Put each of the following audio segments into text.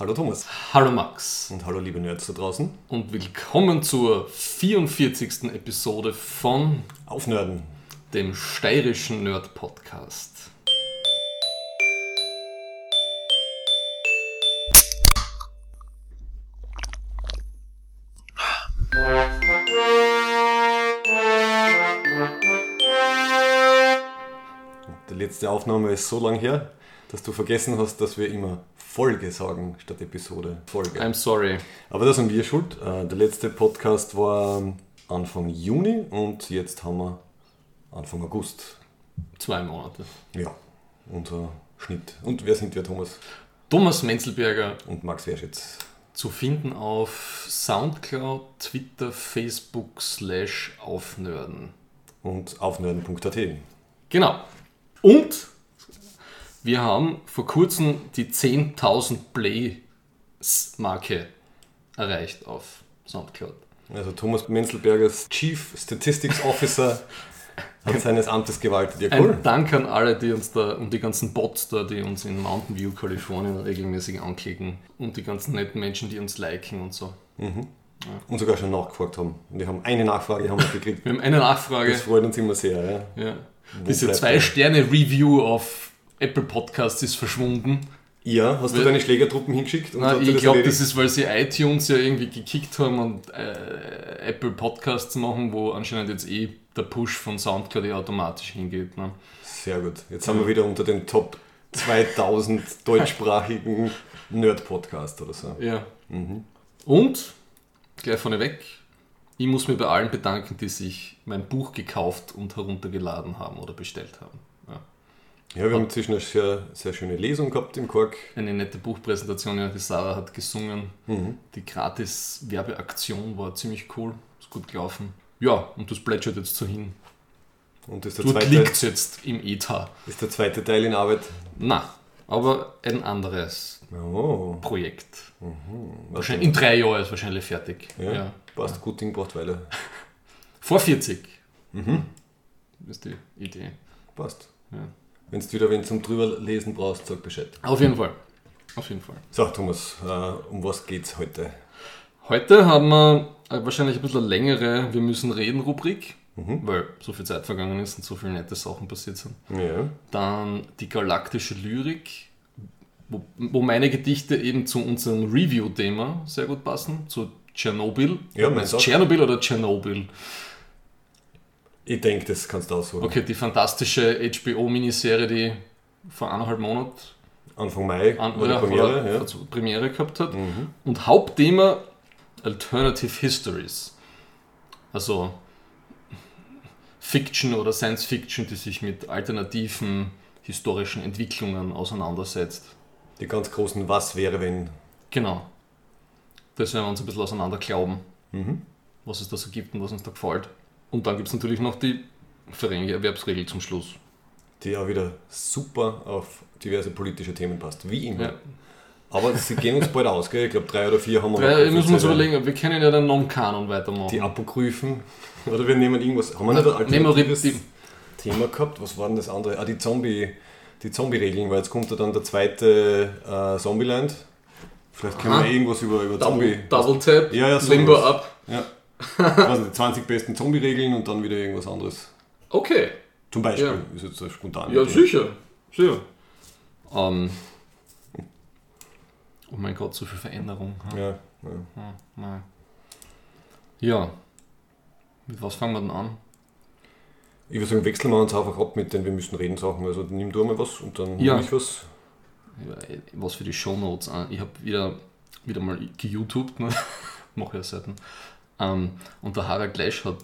Hallo Thomas. Hallo Max. Und hallo liebe Nerds da draußen. Und willkommen zur 44. Episode von Aufnörden, dem steirischen Nerd Podcast. Die letzte Aufnahme ist so lang her, dass du vergessen hast, dass wir immer Folge sagen statt Episode. Folge. I'm sorry. Aber da sind wir schuld. Äh, Der letzte Podcast war Anfang Juni und jetzt haben wir Anfang August. Zwei Monate. Ja, unser Schnitt. Und wer sind wir, Thomas? Thomas Menzelberger Und Max Werschitz. zu finden auf Soundcloud, Twitter, Facebook slash Aufnörden. Und aufnörden.at. Genau. Und wir haben vor kurzem die 10.000 Plays-Marke erreicht auf Soundcloud. Also Thomas Menzelbergers Chief Statistics Officer hat seines Amtes gewaltet. Ja, cool. Ein Dank an alle, die uns da und die ganzen Bots da, die uns in Mountain View, Kalifornien regelmäßig anklicken und die ganzen netten Menschen, die uns liken und so. Und sogar schon nachgefragt haben. Und wir haben eine Nachfrage haben wir gekriegt. Wir haben eine Nachfrage. Das freut uns immer sehr. Ja. Ja. Diese bleibt zwei er? Sterne Review auf Apple Podcasts ist verschwunden. ja, hast du Wir- deine Schlägertruppen hingeschickt? Und sie ich glaube, das ist, weil sie iTunes ja irgendwie gekickt haben und äh, Apple Podcasts machen, wo anscheinend jetzt eh der Push von Soundcloud eh automatisch hingeht. Ne? Sehr gut. Jetzt sind wir wieder unter den Top 2000 deutschsprachigen Nerd-Podcast oder so. Ja. Und, gleich vorneweg, ich muss mir bei allen bedanken, die sich mein Buch gekauft und heruntergeladen haben oder bestellt haben. Ja. Wir haben inzwischen eine sehr, sehr schöne Lesung gehabt im Kork. Eine nette Buchpräsentation, ja, die Sarah hat gesungen. Die Gratis-Werbeaktion war ziemlich cool, ist gut gelaufen. Ja, und das plätschert jetzt so hin. Und ist der, Dort zweite, liegt es jetzt im Ether. ist der zweite Teil in Arbeit. Na, aber ein anderes Oh, Projekt. was Wahrscheinlich, in drei Jahren ist wahrscheinlich fertig. Ja, Ja. passt gut Ding braucht Weile. Vor 40. Ist die Idee. Passt. Ja. Wenn du wieder wen zum drüber lesen brauchst, sag Bescheid. Auf jeden Fall. Auf jeden Fall. So, Thomas, äh, um was geht's heute? Heute haben wir äh, wahrscheinlich ein bisschen längere Wir müssen reden Rubrik, weil so viel Zeit vergangen ist und so viele nette Sachen passiert sind. Ja. Dann die galaktische Lyrik, wo, wo meine Gedichte eben zu unserem Review-Thema sehr gut passen, zu Tschernobyl. Ja, auch? Tschernobyl oder Tschernobyl? Ich denke, das kannst du aussuchen. Okay, die fantastische HBO-Miniserie, die vor eineinhalb Monaten Anfang Mai an, ja, Premiere. oder Ja. zur Premiere gehabt hat. Und Hauptthema Alternative Histories. Also Fiction oder Science Fiction, die sich mit alternativen historischen Entwicklungen auseinandersetzt. Die ganz großen Was wäre, wenn. Genau. Das werden wir uns ein bisschen auseinander glauben, was es da so gibt und was uns da gefällt. Und dann gibt es natürlich noch die Verenge Erwerbsregel zum Schluss. die auch wieder super auf diverse politische Themen passt. Wie immer. Ja. Aber sie gehen uns bald aus, gell? Ich glaube, drei oder vier haben wir Drei, noch müssen wir uns offizielle. überlegen, wir können ja den Non-Kanon weitermachen. Die Apokryphen. Oder wir nehmen irgendwas. Haben wir nicht ein Nehmen wir alternatives die- Thema gehabt? Was war denn das andere? Ah, die Zombie. Die Zombie-Regeln, weil jetzt kommt ja dann der zweite äh, Zombieland. Vielleicht können Aha. wir irgendwas über, über Zombie. Double, Double Tap, Ja, ja, Limbo. Up. Ja. Also die 20 besten Zombie-Regeln und dann wieder irgendwas anderes. Okay. Zum Beispiel Ja. ist jetzt eine spontane Ja, Idee. sicher. sicher. Ähm. Oh mein Gott, so viel Veränderung. hm? Ja, ja. Hm. Ja. Mit was fangen wir denn an? Ich würde sagen, wechseln wir uns einfach ab mit den Wir müssen reden Sachen. Also nimm du mal was und dann Ja. nehme ich was. Ja, Was für die Shownotes an. Ich habe wieder, wieder mal geYouTubed, ne? mache ja selten. Ähm, und der Harald Gleisch hat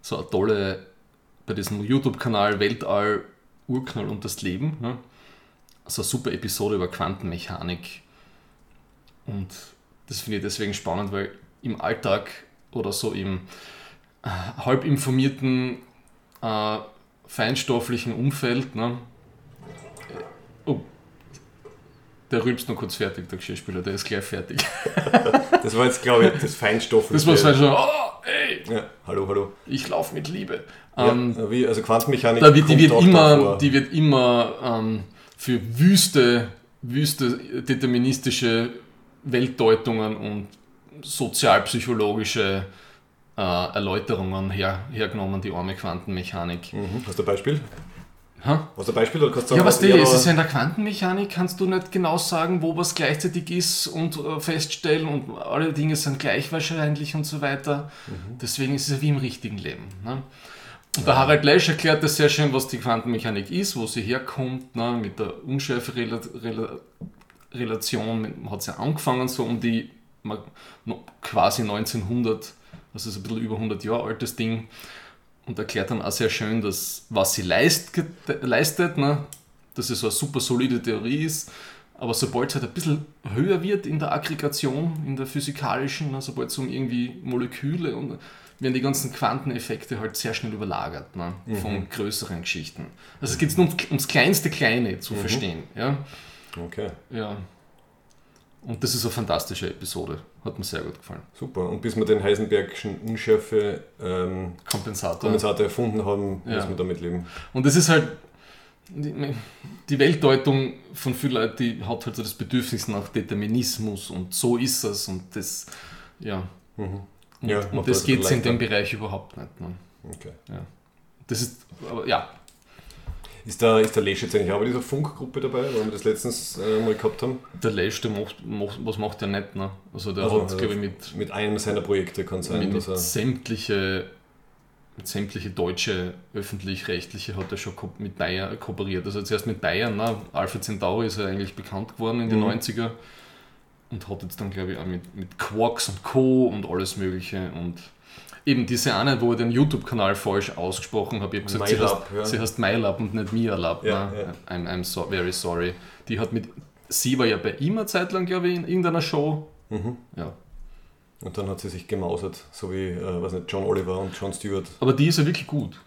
so eine tolle, bei diesem YouTube-Kanal Weltall, Urknall und das Leben, ne? so eine super Episode über Quantenmechanik. Und das finde ich deswegen spannend, weil im Alltag oder so im äh, halb informierten, äh, feinstofflichen Umfeld, ne? äh, oh, der rülpst noch kurz fertig, der Geschirrspüler, der ist gleich fertig. Das war jetzt, glaube ich, das Feinstoff. Das war so schon, oh, ey, Ja, hallo, hallo. ich laufe mit Liebe. Ja, Ähm, wie, also Quantenmechanik. da wird, die, wird immer, die wird immer ähm, für wüste, wüste deterministische Weltdeutungen und sozialpsychologische äh, Erläuterungen her, hergenommen, die arme Quantenmechanik. Mhm. Hast du ein Beispiel? Ha? Du ein Beispiel oder kannst du sagen, Ja, was was die, es ist ja in der Quantenmechanik, kannst du nicht genau sagen, wo was gleichzeitig ist und äh, feststellen und alle Dinge sind gleich wahrscheinlich und so weiter. Mhm. Deswegen ist es ja wie im richtigen Leben. Ne? Und der Harald Lesch erklärt das sehr schön, was die Quantenmechanik ist, wo sie herkommt, ne? mit der Unschärferelation hat sie angefangen, so um die quasi 1900, das ist ein bisschen über 100 Jahre altes Ding und erklärt dann auch sehr schön, dass was sie leist, leistet, ne, dass es so eine super solide Theorie ist, aber sobald es halt ein bisschen höher wird in der Aggregation, in der physikalischen, ne, sobald es um irgendwie Moleküle und werden die ganzen Quanteneffekte halt sehr schnell überlagert ne, von größeren Geschichten. Also es geht nur ums, ums kleinste Kleine zu verstehen. Ja? Okay, ja. Und das ist eine fantastische Episode. Hat mir sehr gut gefallen. super. Und bis wir den Heisenbergschen Unschärfe ähm, Kompensator. Kompensator erfunden haben, Ja. müssen wir damit leben. Und das ist halt, die, Weltdeutung von vielen Leuten, die hat halt so das Bedürfnis nach Determinismus und so ist es und das, ja. Mhm. Und, Ja, und das geht in leichter. dem Bereich überhaupt nicht. Ne? Okay. Das ist, aber ja, Ist der, ist der Lesch jetzt eigentlich auch bei dieser Funkgruppe dabei, weil wir das letztens äh, mal gehabt haben? der Lesch, der macht, macht, was macht der nicht? Ne? Also der Also, hat, also glaube ich, mit, Mit einem seiner Projekte kann sein, mit, dass er. sämtliche, mit sämtliche deutsche öffentlich-rechtliche hat er schon mit Bayern kooperiert. Also zuerst mit Bayern, ne? Alpha Centauri ist er eigentlich bekannt geworden in den Mhm. 90er und hat jetzt dann glaube ich auch mit, mit Quarks und Co. und alles mögliche und eben diese eine, wo ich den YouTube-Kanal falsch ausgesprochen habe, ich habe gesagt, sie heißt, MyLab, ja. sie heißt MyLab und nicht MiaLab. Ja, ne? ja. I'm, I'm so, very sorry. Die hat mit, sie war ja bei ihm eine Zeit lang, glaube ich, in irgendeiner Show. Mhm. Ja. Und dann hat sie sich gemausert, so wie äh, weiß nicht, John Oliver und John Stewart. Aber die ist ja wirklich gut.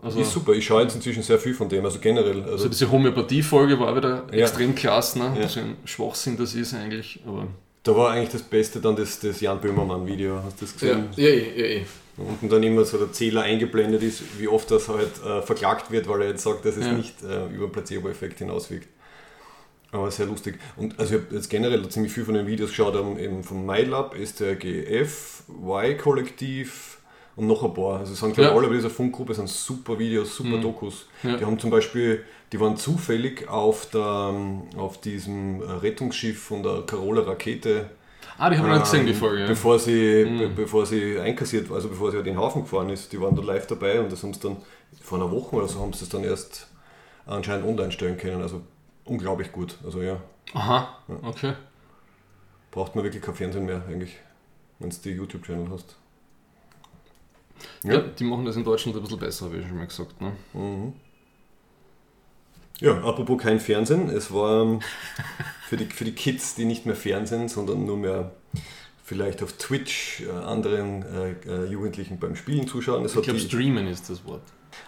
Also, ist super, ich schaue jetzt inzwischen sehr viel von dem, also generell. Also, Also diese Homöopathie-Folge war wieder Ja. extrem klasse, ne? Ja. Was für ein Schwachsinn das ist eigentlich. Aber da war eigentlich das Beste dann das, das Jan Böhmermann-Video, hast du das gesehen? ja, ja, ja, ja. Unten dann immer so der Zähler eingeblendet ist, wie oft das halt äh, verklagt wird, weil er jetzt sagt, dass es Ja. nicht äh, über den Placebo-Effekt hinauswirkt. Aber sehr lustig. Und also ich habe jetzt generell ziemlich viel von den Videos geschaut, um, eben vom MyLab, STRGF, Y-Kollektiv und noch ein paar. Also es sind glaube Ja. alle bei dieser Funkgruppe, sind super Videos, super Mhm. Dokus. Ja. Die haben zum Beispiel, die waren zufällig auf, der, auf diesem Rettungsschiff von der Carola Rakete Ah, die haben wir nicht gesehen, die ähm, Folge. Ja. Bevor sie, Mhm. be bevor sie einkassiert, also bevor sie halt in den Hafen gefahren ist, die waren da live dabei und das haben sie dann vor einer Woche oder so haben sie es dann erst anscheinend online stellen können. Also unglaublich gut. Also ja, Aha, Ja. okay. braucht man wirklich kein Fernsehen mehr eigentlich, wenn du die YouTube-Channel hast. Ja. die machen das in Deutschland ein bisschen besser, habe ich schon mal gesagt. Ne? Mhm. Ja, apropos kein Fernsehen, es war ähm, für die, für die Kids, die nicht mehr Fernsehen, sondern nur mehr vielleicht auf Twitch äh, anderen äh, äh, Jugendlichen beim Spielen zuschauen. Es Ich glaube, Streamen ist das Wort.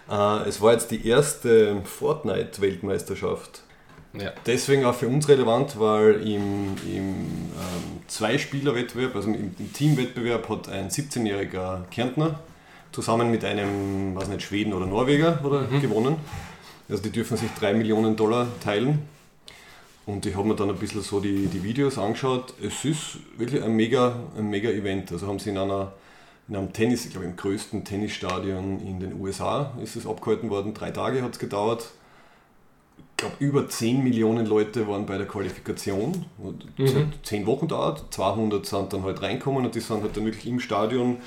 Äh, es war jetzt die erste Fortnite-Weltmeisterschaft. Ja. Deswegen auch für uns relevant, weil im, im ähm, Zweispieler-Wettbewerb, also im, im Teamwettbewerb, hat ein 17-jähriger Kärntner zusammen mit einem, was nicht, Schweden oder Norweger oder Mhm. gewonnen. Also die dürfen sich 3 Millionen Dollar teilen. Und ich habe mir dann ein bisschen so die, die Videos angeschaut. Es ist wirklich ein mega, ein mega Event. Also haben sie in einer in einem Tennis, ich glaube im größten Tennisstadion in den USA ist es abgehalten worden. Drei Tage hat es gedauert. Ich glaube, über 10 Millionen Leute waren bei der Qualifikation. Es Mhm. hat 10 Wochen dauert. 200 sind dann halt reinkommen und die sind halt dann wirklich im Stadion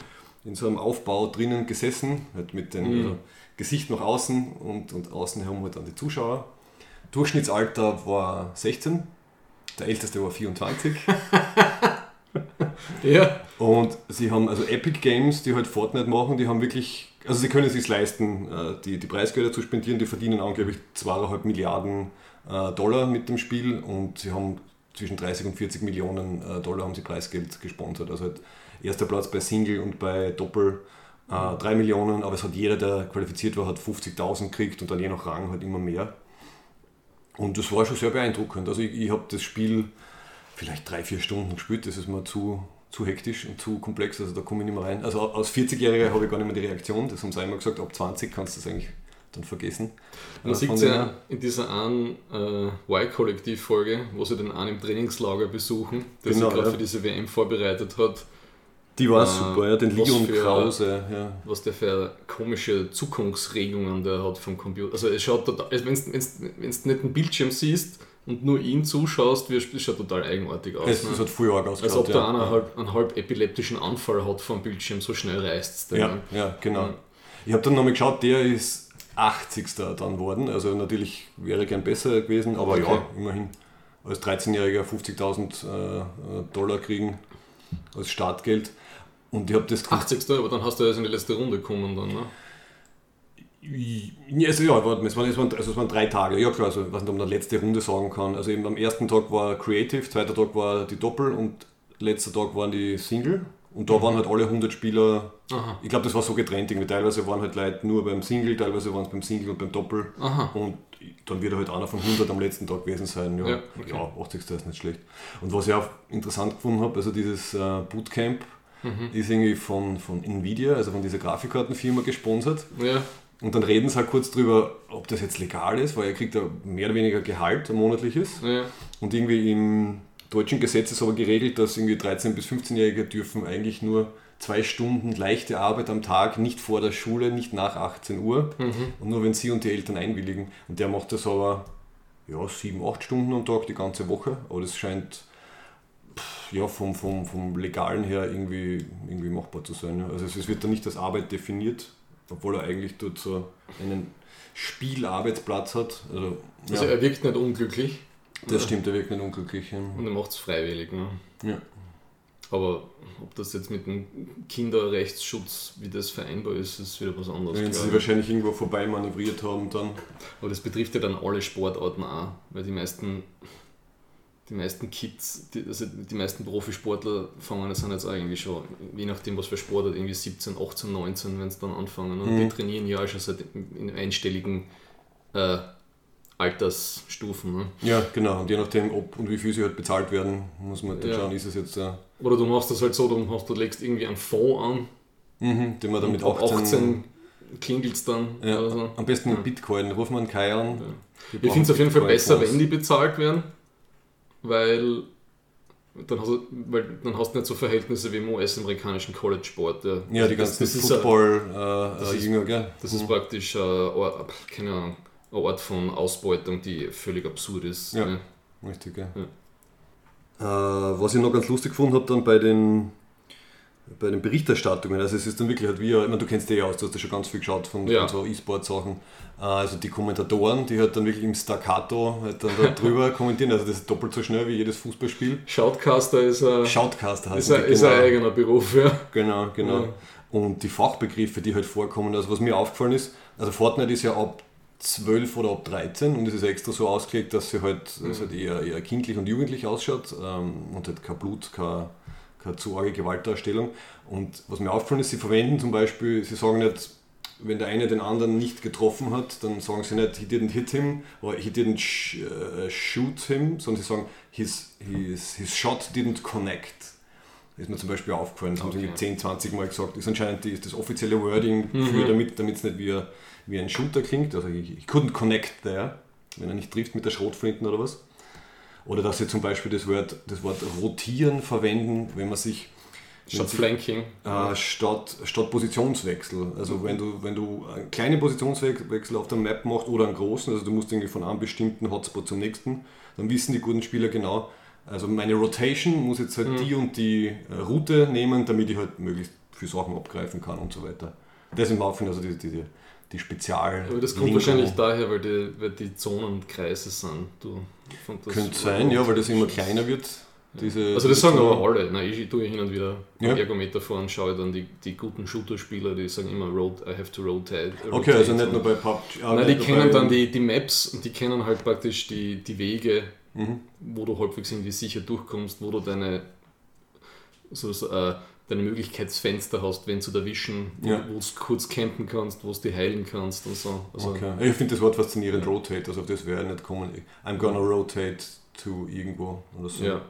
in so einem Aufbau drinnen gesessen, halt mit dem Mhm. also Gesicht nach außen und, und außen herum halt dann die Zuschauer. Durchschnittsalter war 16, der älteste war 24. Ja. Und sie haben also Epic Games, die halt Fortnite machen, die haben wirklich, also sie können es sich leisten, äh, die, die Preisgelder zu spendieren, die verdienen angeblich 2,5 Milliarden äh, Dollar mit dem Spiel und sie haben zwischen 30 und 40 Millionen äh, Dollar haben sie Preisgeld gesponsert. Also halt erster Platz bei Single und bei Doppel äh, 3 Millionen, aber es hat jeder, der qualifiziert war, hat 50.000 gekriegt und dann je nach Rang halt immer mehr. Und das war schon sehr beeindruckend. Also ich, ich habe das Spiel vielleicht drei, vier Stunden gespielt, das ist mir zu, zu hektisch und zu komplex, also da komme ich nicht mehr rein. Also aus 40-Jähriger habe ich gar nicht mehr die Reaktion, das haben sie einmal gesagt, ab 20 kannst du das eigentlich dann vergessen. Man sieht es ja in dieser einen äh, Y-Kollektiv-Folge, wo sie den einen im Trainingslager besuchen, der genau, sich gerade ja. für diese WM vorbereitet hat. Die war äh, super, ja, den Leon für, Krause. Ja. Was der für komische Zukunftsregungen der hat vom Computer. Also es schaut total, also wenn du nicht einen Bildschirm siehst und nur ihn zuschaust, wie es schaut total eigenartig aus. Es, ne? hat voll arg ausgeschaut. Als ob ja. da einer halb, einen halb epileptischen Anfall hat vom Bildschirm, so schnell reißt es. Ja, ja, genau. Ich habe dann nochmal geschaut, der ist 80. dann worden. Also natürlich wäre gern besser gewesen, aber okay. ja, immerhin als 13-Jähriger 50.000 äh, Dollar kriegen als Startgeld. Und ich habe das. 80. Aber dann hast du ja in die letzte Runde gekommen dann, ne? Ja, also ja, es waren, es, waren, also es waren drei Tage. Ja klar, also ich weiß nicht, ob man letzte Runde sagen kann. Also eben am ersten Tag war Creative, zweiter Tag war die Doppel und letzter Tag waren die Single. Und da mhm. waren halt alle 100 Spieler, Aha. ich glaube, das war so getrennt, irgendwie. teilweise waren halt Leute nur beim Single, teilweise waren es beim Single und beim Doppel. Aha. Und dann wird halt einer von 100 am letzten Tag gewesen sein. Ja, ja, okay. ja 80. ist nicht schlecht. Und was ich auch interessant gefunden habe, also dieses äh, Bootcamp mhm. ist irgendwie von, von Nvidia, also von dieser Grafikkartenfirma gesponsert. Ja. Und dann reden sie halt kurz drüber, ob das jetzt legal ist, weil er kriegt ja mehr oder weniger Gehalt, ein monatliches. Ja. Und irgendwie im deutschen Gesetz ist aber geregelt, dass irgendwie 13- bis 15-Jährige dürfen eigentlich nur zwei Stunden leichte Arbeit am Tag, nicht vor der Schule, nicht nach 18 Uhr mhm. und nur wenn sie und die Eltern einwilligen. Und der macht das aber ja, sieben, acht Stunden am Tag die ganze Woche, aber das scheint ja, vom, vom, vom Legalen her irgendwie, irgendwie machbar zu sein. Also es wird da nicht als Arbeit definiert, obwohl er eigentlich dort so einen Spielarbeitsplatz hat. Also, also er wirkt nicht unglücklich. Das stimmt, er wirkt nicht unglücklich. Ja. Und er macht es freiwillig. Ne? Ja. Aber ob das jetzt mit dem Kinderrechtsschutz, wie das vereinbar ist, ist wieder was anderes. Wenn sie wahrscheinlich irgendwo vorbei manövriert haben, dann. Aber das betrifft ja dann alle Sportarten auch, weil die meisten, die meisten Kids, die, also die meisten Profisportler fangen das sind jetzt eigentlich schon, je nachdem was für Sportart, irgendwie 17, 18, 19, wenn sie dann anfangen. Und mhm. die trainieren ja schon seit in einstelligen äh, Altersstufen. Ne? Ja, genau. Und je nachdem, ob und wie viel sie halt bezahlt werden, muss man dann ja. schauen, ist es jetzt. Äh Oder du machst das halt so, du, hast, du legst irgendwie einen Fonds an, mhm, den man dann mit 18, 18 klingelt es dann. Ja, so. Am besten in Bitcoin, rufen wir einen Kai an. Ja. Ich finde es auf jeden Fall besser, wenn die bezahlt werden, weil dann hast, du, weil dann hast du nicht so Verhältnisse wie im US-amerikanischen College-Sport. Ja. ja, die ganzen Football-Jünger, äh, äh, Das ist mhm. praktisch, äh, keine Ahnung, eine Art von Ausbeutung, die völlig absurd ist. Ja, ne? richtig, ja. ja. Äh, was ich noch ganz lustig gefunden habe dann bei den, bei den Berichterstattungen, also es ist dann wirklich halt wie, ich meine, du kennst die ja aus, du hast ja schon ganz viel geschaut von, ja. von so E-Sport-Sachen, äh, also die Kommentatoren, die halt dann wirklich im Staccato halt dann da drüber kommentieren, also das ist doppelt so schnell wie jedes Fußballspiel. Shoutcaster ist ein, Shoutcaster ist, ein, ist genau. ein eigener Beruf, ja. Genau, genau. Ja. Und die Fachbegriffe, die halt vorkommen, also was mir aufgefallen ist, also Fortnite ist ja ab 12 oder ab 13 und es ist extra so ausgelegt, dass sie halt, mhm. halt eher, eher kindlich und jugendlich ausschaut ähm, und halt kein Blut, keine, keine zu arge Gewaltdarstellung. Und was mir aufgefallen ist, sie verwenden zum Beispiel, sie sagen nicht, wenn der eine den anderen nicht getroffen hat, dann sagen sie nicht, he didn't hit him oder he didn't sh uh, shoot him, sondern sie sagen, his, his, his shot didn't connect. Das ist mir zum Beispiel aufgefallen, das okay. haben sie 10, 20 Mal gesagt. Das ist anscheinend die, das offizielle Wording mhm. für, damit es nicht wie wie ein Shooter klingt. Also ich, ich couldn't connect there, wenn er nicht trifft mit der Schrotflinten oder was. Oder dass sie zum Beispiel das Wort, das Wort rotieren verwenden, wenn man sich Statt Flanking. Äh, statt, statt Positionswechsel. Also wenn du, wenn du einen kleinen Positionswechsel auf der Map machst oder einen großen, also du musst irgendwie von einem bestimmten Hotspot zum nächsten, dann wissen die guten Spieler genau, also meine Rotation muss jetzt halt mhm. die und die äh, Route nehmen, damit ich halt möglichst viele Sachen abgreifen kann und so weiter. Das sind Waffen, also diese, diese die Spezial. Aber das kommt Lingo. wahrscheinlich daher, weil die, weil die Zonen Kreise sind. Du, Könnte sein, ja, weil das immer kleiner wird. Diese, also das sagen aber alle. Nein, ich tue hin und wieder ja. Ergometer vor und schaue dann die, die guten Shooter-Spieler, die sagen immer, I have to rotate. rotate okay, also nicht nur bei PUBG. Nein, die kennen dann die, die Maps und die kennen halt praktisch die, die Wege, mhm. wo du halbwegs irgendwie sicher durchkommst, wo du deine so, äh, deine Möglichkeitsfenster hast, wenn zu erwischen, wo ja. du kurz campen kannst, wo du die heilen kannst und so. Also, okay. Ich finde das Wort faszinierend, ja. rotate, also auf das wäre nicht kommen. I'm gonna rotate to irgendwo oder so. Ja.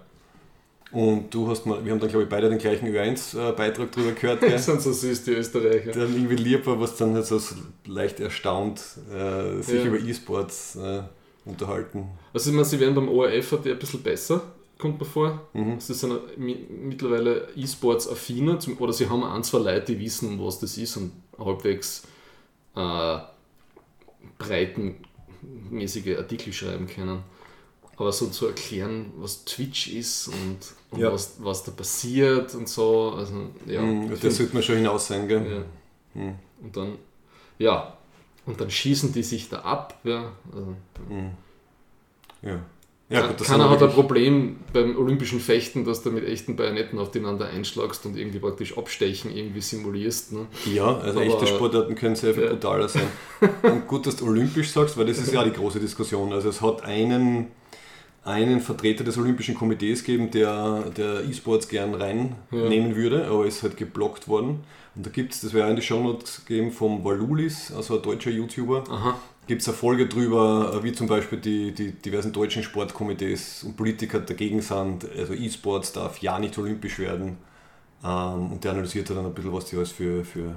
Und du hast mal, wir haben dann glaube ich beide den gleichen Ö1-Beitrag drüber gehört. Gell? Das sind so süß, die Österreicher. Der irgendwie lieb war, was dann halt so leicht erstaunt äh, sich Ja. über E-Sports äh, unterhalten. Also ich meine, sie werden beim ORF hat die ein bisschen besser, kommt mir vor. Mhm. Sie sind mi- mittlerweile E-Sports affiner zum- oder sie haben ein, zwei Leute, die wissen, was das ist und halbwegs äh, breitenmäßige Artikel schreiben können. Aber so zu erklären, was Twitch ist und, und Ja. was, was da passiert und so, also ja. Mhm, das find- sollte man schon hinaus sein, gell? ja. Mhm. Und dann, ja, und dann schießen die sich da ab. Ja, also, Mhm. Ja. Ja, gut, das Keiner hat ein Problem beim olympischen Fechten, dass du mit echten Bajonetten aufeinander einschlagst und irgendwie praktisch Abstechen irgendwie simulierst. Ne? Ja, also Aber- echte Sportarten können sehr viel Ja. brutaler sein. Und gut, dass du olympisch sagst, weil das ist ja die große Diskussion. Also es hat einen, einen Vertreter des Olympischen Komitees gegeben, der, E-Sports gern reinnehmen würde, aber ist halt geblockt worden. Und da gibt es, das wäre in die Shownotes gegeben vom Valulis, also ein deutscher YouTuber, Aha. Gibt es eine Folge drüber, äh, wie zum Beispiel die, die diversen deutschen Sportkomitees und Politiker dagegen sind, also E-Sports darf ja nicht olympisch werden. Ähm, und der analysiert dann ein bisschen, was die alles für, für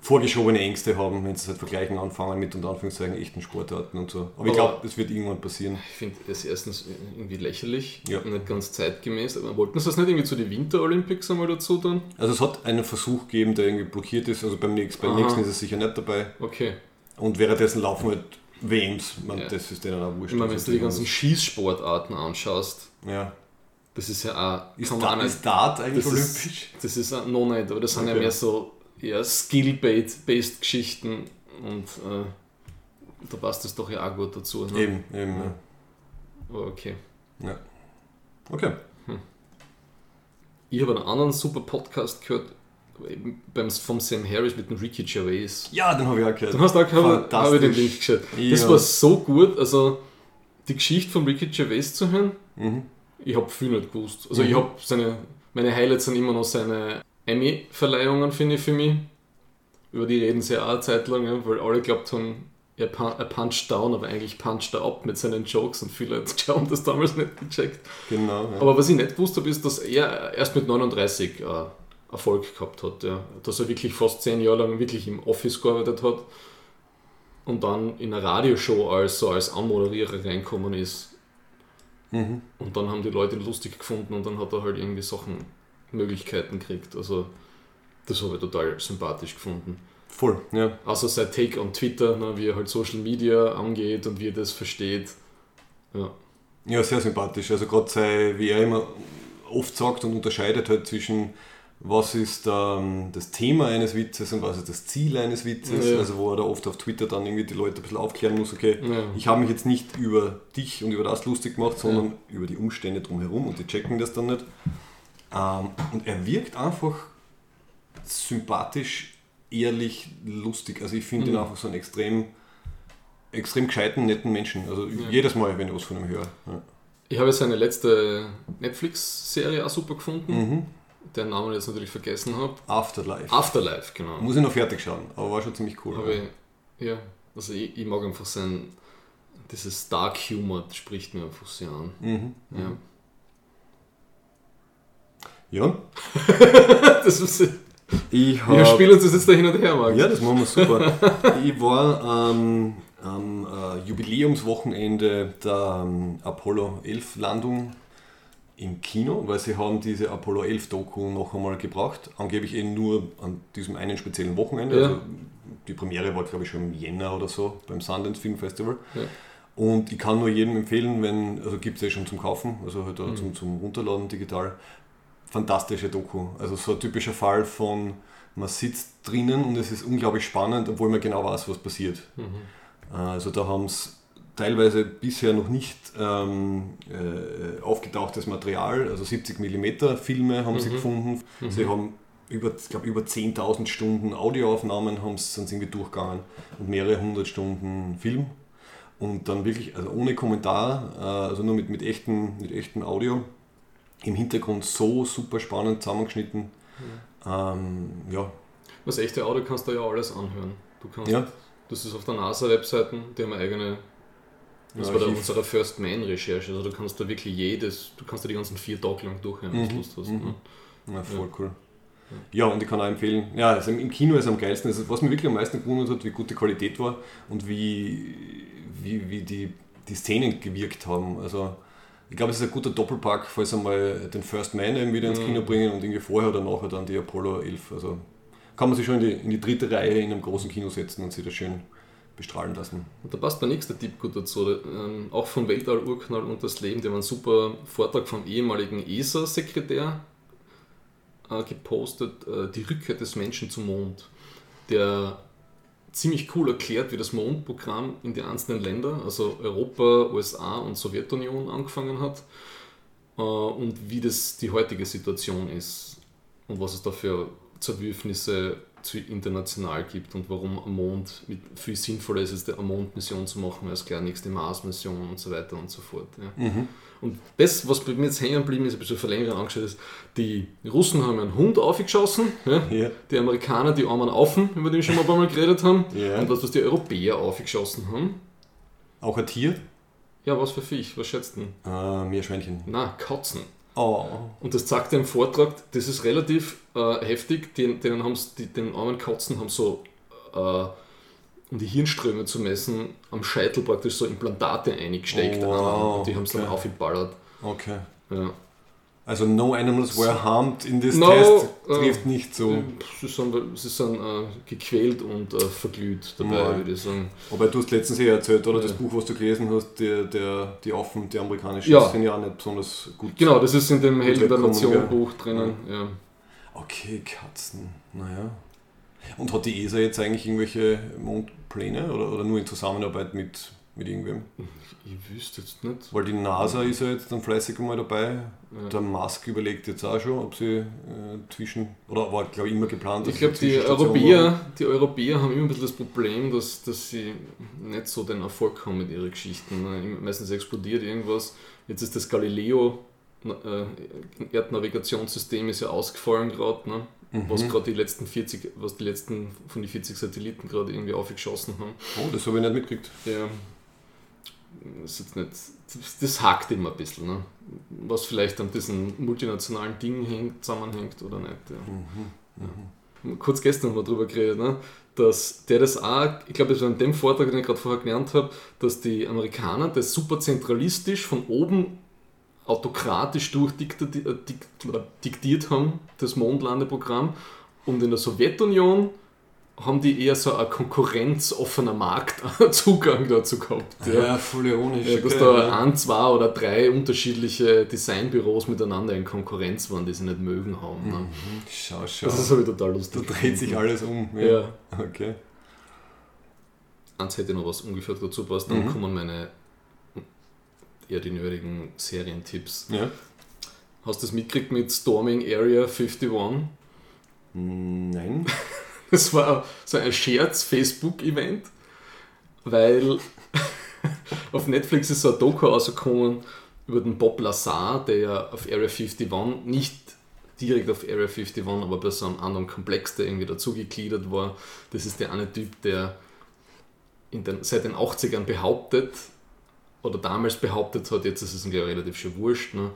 vorgeschobene Ängste haben, wenn sie es halt vergleichen anfangen mit unter Anführungszeichen echten Sportarten und so. Aber ich glaube, es wird irgendwann passieren. Ich finde es erstens irgendwie lächerlich Ja. nicht ganz zeitgemäß. Aber wollten sie das nicht irgendwie zu den Winter Olympics einmal dazu dann? Also es hat einen Versuch gegeben, der irgendwie blockiert ist. Also beim nächsten, beim nächsten ist es sicher nicht dabei. Okay. Und währenddessen laufen halt WMs. Man, Ja. Das ist denen auch wurscht. Ich meine, wenn du die ist ganzen Schießsportarten anschaust, ja. das ist ja auch. Ist, da, nicht- ist Dart eigentlich das olympisch? Ist, das ist auch noch nicht, aber das sind ja Okay. mehr so eher Skill-based Geschichten und äh, da passt das doch ja auch gut dazu. Ne? Eben, eben. Ja. Aber okay. Ja. Okay. Ich habe einen anderen super Podcast gehört beim, vom Sam Harris mit dem Ricky Gervais. Ja, den habe ich auch gehört. Du hast auch habe Fantastisch. hab ich den Link geschaut. Das Ja. war so gut, also die Geschichte von Ricky Gervais zu hören, Mhm. ich habe viel nicht gewusst. Also Mhm. ich habe seine, meine Highlights sind immer noch seine Emmy-Verleihungen, finde ich, für mich. Über die reden sie ja auch eine Zeit lang, ja, weil alle glaubt haben, er, er puncht down, aber eigentlich puncht er ab mit seinen Jokes und viele haben das damals nicht gecheckt. Genau. Ja. Aber was ich nicht gewusst habe, ist, dass er erst mit 39 äh, Erfolg gehabt hat. Ja. Dass er wirklich fast zehn Jahre lang wirklich im Office gearbeitet hat und dann in einer Radioshow als, so als Anmoderierer reinkommen ist. Mhm. Und dann haben die Leute lustig gefunden und dann hat er halt irgendwie Sachen, Möglichkeiten gekriegt. Also das habe ich total sympathisch gefunden. Voll, ja. Außer sein Take on Twitter, ne, wie er halt Social Media angeht und wie er das versteht. Ja. Ja, sehr sympathisch. Also gerade sei, wie er immer oft sagt und unterscheidet halt zwischen was ist ähm, das Thema eines Witzes und was ist das Ziel eines Witzes. Ja. Also wo er da oft auf Twitter dann irgendwie die Leute ein bisschen aufklären muss, okay, Ja. ich habe mich jetzt nicht über dich und über das lustig gemacht, sondern über die Umstände drumherum und die checken das dann nicht. Ähm, und er wirkt einfach sympathisch, ehrlich, lustig. Also ich finde ihn Mhm. einfach so einen extrem, extrem gescheiten, netten Menschen. Also Ja. jedes Mal, wenn ich was von ihm höre. Ja. Ich habe seine letzte Netflix-Serie auch super gefunden, Mhm. Deren Namen ich jetzt natürlich vergessen habe. Afterlife. Afterlife, genau. Muss ich noch fertig schauen, aber war schon ziemlich cool. Habe ich, ja, also ich, ich mag einfach sein, dieses Dark Humor, spricht mir einfach sehr an. Mhm. Ja. Ja, Das ist, ich wir habe. spielen uns das jetzt da hin und her, Marc. Ja, das machen wir super. ich war ähm, am äh, Jubiläumswochenende der ähm, Apollo 11 Landung im Kino, weil sie haben diese Apollo 11 Doku noch einmal gebracht. Angeblich eben nur an diesem einen speziellen Wochenende. Ja. Also die Premiere war, glaube ich, schon im Jänner oder so beim Sundance Film Festival. Ja. Und ich kann nur jedem empfehlen, wenn, also gibt es ja schon zum Kaufen, also halt Mhm. zum, zum Runterladen digital. Fantastische Doku. Also so ein typischer Fall von, man sitzt drinnen und es ist unglaublich spannend, obwohl man genau weiß, was passiert. Mhm. Also da haben es teilweise bisher noch nicht ähm, äh, aufgetauchtes Material, also 70 mm Filme haben sie Mhm. gefunden. Mhm. Sie haben über, ich glaube, über 10.000 Stunden Audioaufnahmen haben sie, sind sie irgendwie durchgegangen und mehrere hundert Stunden Film. Und dann wirklich, also ohne Kommentar, äh, also nur mit, mit, echten, mit echten Audio. Im Hintergrund so super spannend zusammengeschnitten. Ähm, ja, Das echte Audio kannst du ja alles anhören. Du kannst, Ja. Das ist auf der NASA-Webseiten, die haben eigene Das war da unsere First Man-Recherche. Also du kannst da wirklich jedes, du kannst da die ganzen vier Tage lang durchhören, wenn du Mhm. Lust hast. Mhm. ne? Ja, voll cool. Ja, und ich kann auch empfehlen, ja, also im Kino ist am geilsten, also was mir wirklich am meisten gewundert hat, wie gut die Qualität war und wie, wie, wie die, die Szenen gewirkt haben. Also ich glaube, es ist ein guter Doppelpack, falls einmal den First Man eben wieder ins Kino bringen und irgendwie vorher oder nachher dann die Apollo 11. Also kann man sich schon in die, in die dritte Reihe in einem großen Kino setzen und sich das schön bestrahlen lassen. Und da passt der nächste Tipp gut dazu. Ähm, auch von Weltall, Urknall und das Leben, die haben einen super Vortrag vom ehemaligen ESA-Sekretär äh, gepostet, äh, die Rückkehr des Menschen zum Mond, der ziemlich cool erklärt, wie das Mondprogramm in die einzelnen Länder, also Europa, USA und Sowjetunion angefangen hat äh, und wie das die heutige Situation ist und was es da für Zerwürfnisse zu international gibt und warum am Mond mit viel sinnvoller ist, es eine Mondmission zu machen als gleich nächste Mars-Mission und so weiter und so fort. Ja. Und das, was bei mir jetzt hängen geblieben ist, ein bisschen verlängert angeschaut ist, die Russen haben einen Hund aufgeschossen, ja. Ja. die Amerikaner die armen Affen, über die wir schon mal ein paar Mal geredet haben, Ja. und das, was die Europäer aufgeschossen haben. Auch ein Tier? Ja, was für Viech, was schätzt du? denn? Äh, Meerschweinchen. Na, Katzen. Oh. Und das sagt er im Vortrag, das ist relativ äh, heftig, den, denen haben's, die, den armen Katzen haben so, äh, um die Hirnströme zu messen, am Scheitel praktisch so Implantate eingesteckt. Oh, wow, und die haben es dann okay. aufgeballert. Okay. Ja. Also no animals were harmed in this No, test äh, trifft nicht so. Sie sind, sie sind äh, gequält und äh, verglüht dabei, Ja. würde ich sagen. Aber du hast letztens eh erzählt, oder? Ja. Das Buch, was du gelesen hast, der, der, die Affen, die amerikanischen, Ja. sind ja auch nicht besonders gut. Genau, das ist in dem Helden der Nation? Buch drinnen. Ja. Okay, Katzen. Naja. Und hat die ESA jetzt eigentlich irgendwelche Mondpläne oder, oder nur in Zusammenarbeit mit, mit irgendwem? Ich wüsste jetzt nicht. Weil die NASA ist ja jetzt dann fleißig mal dabei. Ja. Der Musk überlegt jetzt auch schon, ob sie äh, zwischen, oder war glaube ich immer geplant, dass Ich glaube, die Europäer, die Europäer haben immer ein bisschen das Problem, dass, dass sie nicht so den Erfolg haben mit ihren Geschichten. ne. Meistens explodiert irgendwas. Jetzt ist das Galileo äh, Erdnavigationssystem ist ja ausgefallen gerade, ne? Mhm. was gerade die letzten 40, was die letzten von den 40 Satelliten gerade irgendwie aufgeschossen haben. Oh, das habe ich nicht mitgekriegt. Ja, das, jetzt nicht, das, das hakt immer ein bisschen, ne? was vielleicht an diesen multinationalen Dingen hängt, zusammenhängt oder nicht. Ja. Kurz gestern haben wir darüber geredet, ne? dass der das auch, ich glaube, das war in dem Vortrag, den ich gerade vorher gelernt habe, dass die Amerikaner das super zentralistisch von oben autokratisch durchdiktiert haben, das Mondlandeprogramm. Und in der Sowjetunion haben die eher so ein konkurrenzoffener Marktzugang dazu gehabt. Ja. voll ironisch. Ja, dass okay, da ja. ein, zwei oder drei unterschiedliche Designbüros miteinander in Konkurrenz waren, die sie nicht mögen haben. Ne? Mhm. Schau, schau. Das ist aber total da lustig. dreht sich alles um. Ja. Okay. Eins hätte noch was ungefähr dazu passt, dann Mhm. kommen meine eher die nerdigen Serientipps. Ja. Hast du das mitgekriegt mit Storming Area 51? Nein. Das war so ein Scherz-Facebook-Event, weil auf Netflix ist so ein Doku rausgekommen über den Bob Lazar, der auf Area 51 nicht direkt auf Area 51, aber bei so einem anderen Komplex, der irgendwie dazugegliedert war. Das ist der eine Typ, der den, seit den 80ern behauptet, oder damals behauptet hat, jetzt ist es ihm relativ schon wurscht, ne,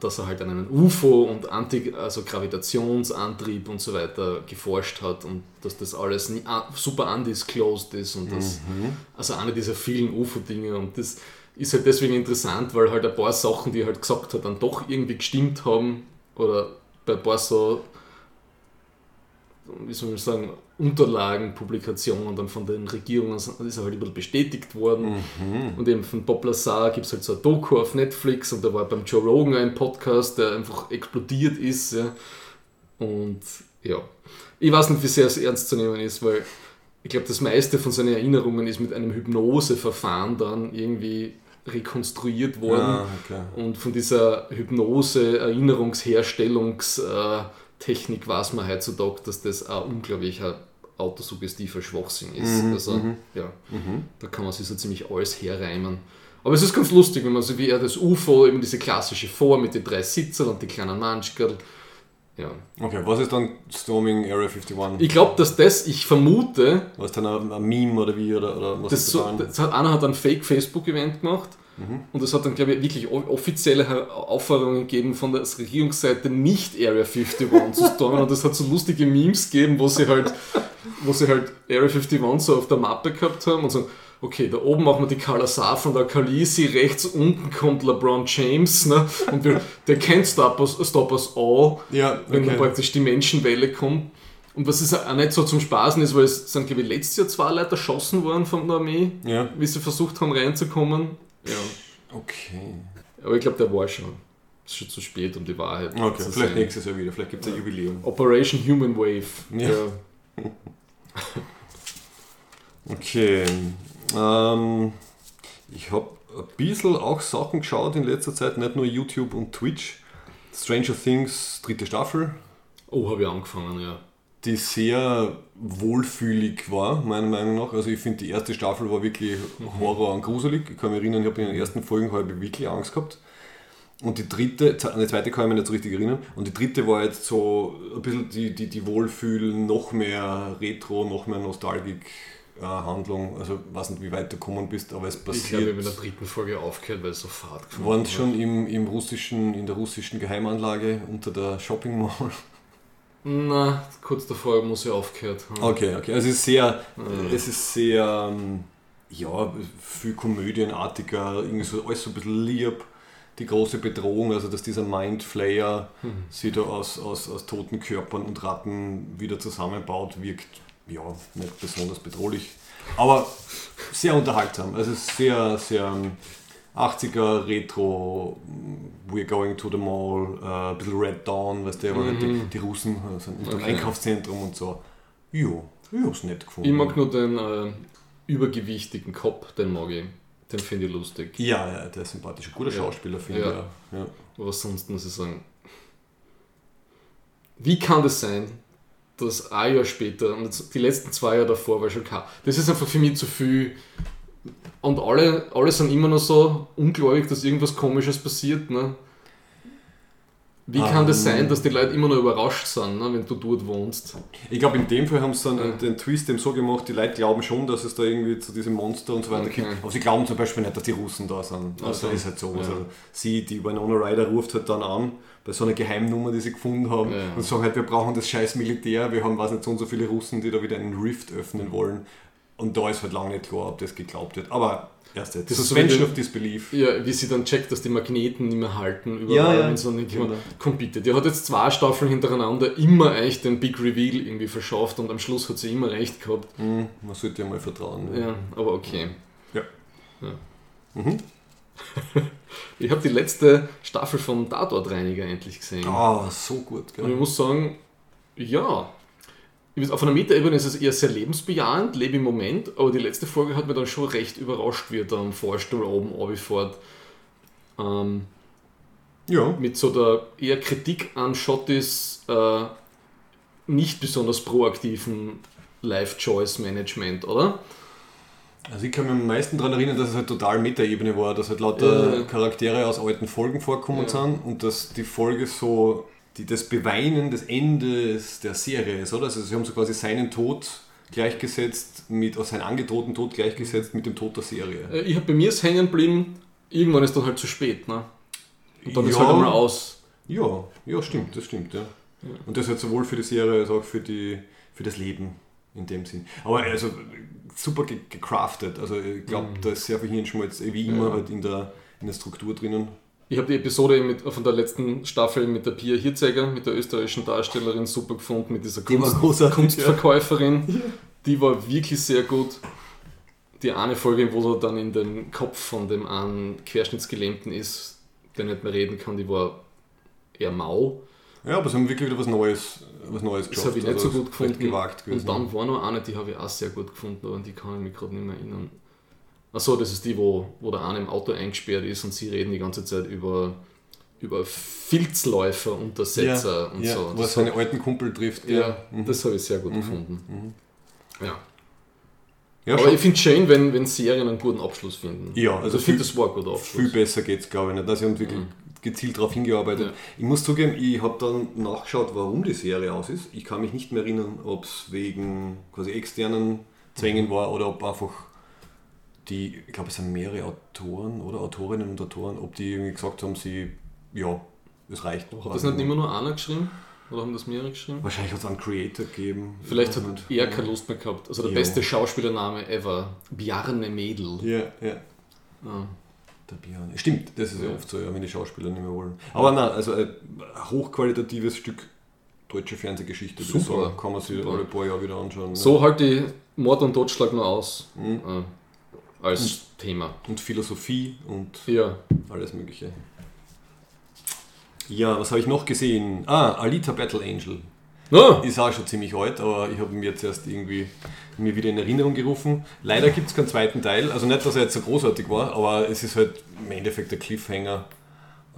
dass er halt an einen UFO und Anti, also Gravitationsantrieb und so weiter geforscht hat und dass das alles nie, ah, super undisclosed ist und das, also eine dieser vielen UFO-Dinge und das ist halt deswegen interessant, weil halt ein paar Sachen, die er halt gesagt hat, dann doch irgendwie gestimmt haben oder bei ein paar so wie soll man sagen, Unterlagen, Publikationen dann von den Regierungen ist halt ein bisschen bestätigt worden. Und eben von Bob Lazar gibt es halt so ein Doku auf Netflix und da war beim Joe Rogan ein Podcast, der einfach explodiert ist. Ja. Und ja, ich weiß nicht, wie sehr es ernst zu nehmen ist, weil ich glaube, das meiste von seinen Erinnerungen ist mit einem Hypnoseverfahren dann irgendwie rekonstruiert worden. Ah, okay. Und von dieser Hypnose, Erinnerungsherstellungstechnik weiß man heutzutage, dass das ein unglaublicher autosuggestiver Schwachsinn ist. Mhm, also, ja, da kann man sich so ziemlich alles herreimen. Aber es ist ganz lustig, wenn man so wie er das UFO, eben diese klassische Form mit den drei Sitzern und die kleinen Manschkerl, Ja. Okay, was ist dann Storming Area 51? Ich glaube, dass das, ich vermute, Was dann ein, ein Meme oder wie? Oder, oder was das ist so, das hat, einer hat ein Fake-Facebook-Event gemacht und es hat dann, glaube ich, wirklich offizielle Aufforderungen gegeben von der Regierungsseite, nicht Area 51 zu stormen und es hat so lustige Memes gegeben, wo sie halt, wo sie halt Area 51 so auf der Mappe gehabt haben und so, okay, da oben machen wir die Kalasar von der Khaleesi, rechts unten kommt LeBron James ne? und wir, der kennt Stop Us, Stop Us All ja, wenn dann okay. praktisch die Menschenwelle kommt. Und was ist auch nicht so zum Spaßen ist, weil es sind, glaube ich, letztes Jahr zwei Leute erschossen worden von der Armee, Ja, wie sie versucht haben reinzukommen. Ja. okay. Aber ich glaube, der war schon. ist schon zu spät, um die Wahrheit Okay, zu vielleicht sehen. nächstes Jahr wieder. Vielleicht gibt es ein Jubiläum. Operation Human Wave. Ja. Okay. Ähm, ich habe ein bisschen auch Sachen geschaut in letzter Zeit, nicht nur YouTube und Twitch. Stranger Things, dritte Staffel, Oh, habe ich angefangen, ja. Die sehr wohlfühlig war, meiner Meinung nach. Also ich finde, die erste Staffel war wirklich Horror und gruselig. Ich kann mich erinnern, ich habe in den ersten Folgen ich wirklich Angst gehabt. Und die dritte, an die zweite kann ich mich nicht so richtig erinnern. Und die dritte war jetzt so ein bisschen die, die, die Wohlfühl, noch mehr Retro, noch mehr Nostalgik äh, Handlung. Also ich weiß nicht, wie weit du gekommen bist, aber es Ich glaube, ich passiert. habe in der dritten Folge aufgehört, weil es so fad gefunden waren hat. schon im, im russischen, in der russischen Geheimanlage unter der Shopping Mall. Na, kurz davor muss ich aufgehört haben. Okay, okay. Also es ist sehr, Mhm. es ist sehr, ähm, ja, viel komödienartiger, irgendwie so alles so ein bisschen lieb. Die große Bedrohung, also dass dieser Mindflayer Mhm. sie da aus, aus, aus toten Körpern und Ratten wieder zusammenbaut, wirkt ja nicht besonders bedrohlich. Aber sehr unterhaltsam. Also sehr, sehr ähm, 80er Retro, We're going to the mall, äh, ein bisschen Red Dawn, weißt du, halt die, Mhm. die Russen äh, sind dem Okay. Einkaufszentrum und so. Ja, ich hab's nett gefunden. Ich mag nur den äh, übergewichtigen Cop, den mag ich. Den finde ich lustig. ja, ja, der ist sympathisch. Ein guter Ja. Schauspieler, finde ich. Ja. Ja. Aber sonst muss ich sagen, wie kann das sein, dass ein Jahr später, und die letzten zwei Jahre davor war schon kein, das ist einfach für mich zu viel. Und alle, alle sind immer noch so ungläubig, dass irgendwas Komisches passiert. Ne? Wie kann das Ähm. sein, dass die Leute immer noch überrascht sind, ne, wenn du dort wohnst? Ich glaube, in dem Fall haben sie dann Ja. den Twist eben so gemacht, die Leute glauben schon, dass es da irgendwie zu diesem Monster und so weiter Okay. gibt. Aber sie glauben zum Beispiel nicht, dass die Russen da sind. Also Okay. ist halt so. Ja. Also sie, die Winona Ryder, ruft halt dann an bei so einer Geheimnummer, die sie gefunden haben Ja. und sagen halt, wir brauchen das scheiß Militär, wir haben, weiß nicht, so und so viele Russen, die da wieder einen Rift öffnen wollen. Und da ist halt lange nicht klar, ob das geglaubt wird. Aber erst jetzt. Das ist so Suspension wie of Disbelief. Ja, wie sie dann checkt, dass die Magneten nicht mehr halten überall. Ja, ja. Und so nicht Genau. bitte, die hat jetzt zwei Staffeln hintereinander immer eigentlich den Big Reveal irgendwie verschafft und am Schluss hat sie immer recht gehabt. Hm, man sollte ja mal vertrauen. ne? Ja, aber okay. Mhm. Ich habe die letzte Staffel von Tatortreiniger endlich gesehen. Ah, so gut. Und ich Gell? muss sagen, ja. Ich weiß, Auf einer Metaebene ist es eher sehr lebensbejahend, lebe im Moment, aber die letzte Folge hat mir dann schon recht überrascht, wie er da am Fahrstuhl oben runterfährt. Ähm, Ja. mit so der eher Kritik an Schottis äh, nicht besonders proaktiven Life-Choice-Management, oder? Also ich kann mich am meisten daran erinnern, dass es halt total Metaebene war, dass halt lauter Ja. Charaktere aus alten Folgen vorkommen Ja. sind und dass die Folge so die, das Beweinen des Endes der Serie ist, oder? Also sie haben so quasi seinen Tod gleichgesetzt mit, also seinen angedrohten Tod gleichgesetzt mit dem Tod der Serie. Äh, Ich habe bei mir ist hängen geblieben, irgendwann ist dann halt zu spät, ne? Und dann ist Ja. halt einmal aus. Ja, ja, stimmt, das stimmt, ja. Und das halt sowohl für die Serie als auch für, die, für das Leben in dem Sinn. Aber also super ge gecraftet. Also ich glaube, da ist sehr viel Hirnschmalz, wie immer Mhm. Ja. halt in der, in der Struktur drinnen. Ich habe die Episode mit, von der letzten Staffel mit der Pia Hirzegger, mit der österreichischen Darstellerin, super gefunden, mit dieser Kunst, Kunstverkäuferin. Die war wirklich sehr gut. Die eine Folge, wo er dann in den Kopf von dem einen Querschnittsgelähmten ist, der nicht mehr reden kann, die war eher mau. Ja, aber sie haben wirklich wieder was Neues, was Neues Das habe ich nicht Also, so gut gefunden. Und dann war noch eine, die habe ich auch sehr gut gefunden, aber an die kann ich mich gerade nicht mehr erinnern. Achso, das ist die, wo, wo der eine im Auto eingesperrt ist und sie reden die ganze Zeit über, über Filzläufer, Untersetzer und ja, so. was Das seine alten Kumpel trifft. ja, Mhm. das habe ich sehr gut Mhm. gefunden. Ja. ja aber schon. ich finde es schön, wenn, wenn Serien einen guten Abschluss finden. Ja, also ich finde, das war ein guter Abschluss. viel besser geht es, glaube ich, nicht. Also, und wirklich Mhm. gezielt darauf hingearbeitet. Ja. Ich muss zugeben, ich habe dann nachgeschaut, warum die Serie aus ist. Ich kann mich nicht mehr erinnern, ob es wegen quasi externen Zwängen war oder ob einfach die, ich glaube, es sind mehrere Autoren oder Autorinnen und Autoren, ob die irgendwie gesagt haben, sie, ja, es reicht noch. Hat das nicht immer nur einer geschrieben? Oder haben das mehrere geschrieben? Wahrscheinlich hat es einen Creator gegeben. Vielleicht Ich hat nicht. er keine Lust mehr gehabt. Also der Jo. beste Schauspielername ever. Bjarne Mädel. Ja, ja. Ja. Der Björn. Stimmt, das ist ja. Ja. oft so, ja, wenn die Schauspieler nicht mehr wollen. Aber nein, also ein hochqualitatives Stück deutsche Fernsehgeschichte, Super. sagen, kann man sich Super. alle paar Jahre wieder anschauen. So halt die Mord und Totschlag nur aus. Mhm. Äh, als Thema. Und Philosophie und Ja. alles Mögliche. Ja, was habe ich noch gesehen? Ah, Alita Battle Angel. Ah, Ist auch schon ziemlich alt, aber ich habe ihn jetzt erst irgendwie mir wieder in Erinnerung gerufen. Leider gibt es keinen zweiten Teil. Also nicht, dass er jetzt so großartig war, aber es ist halt im Endeffekt der Cliffhanger.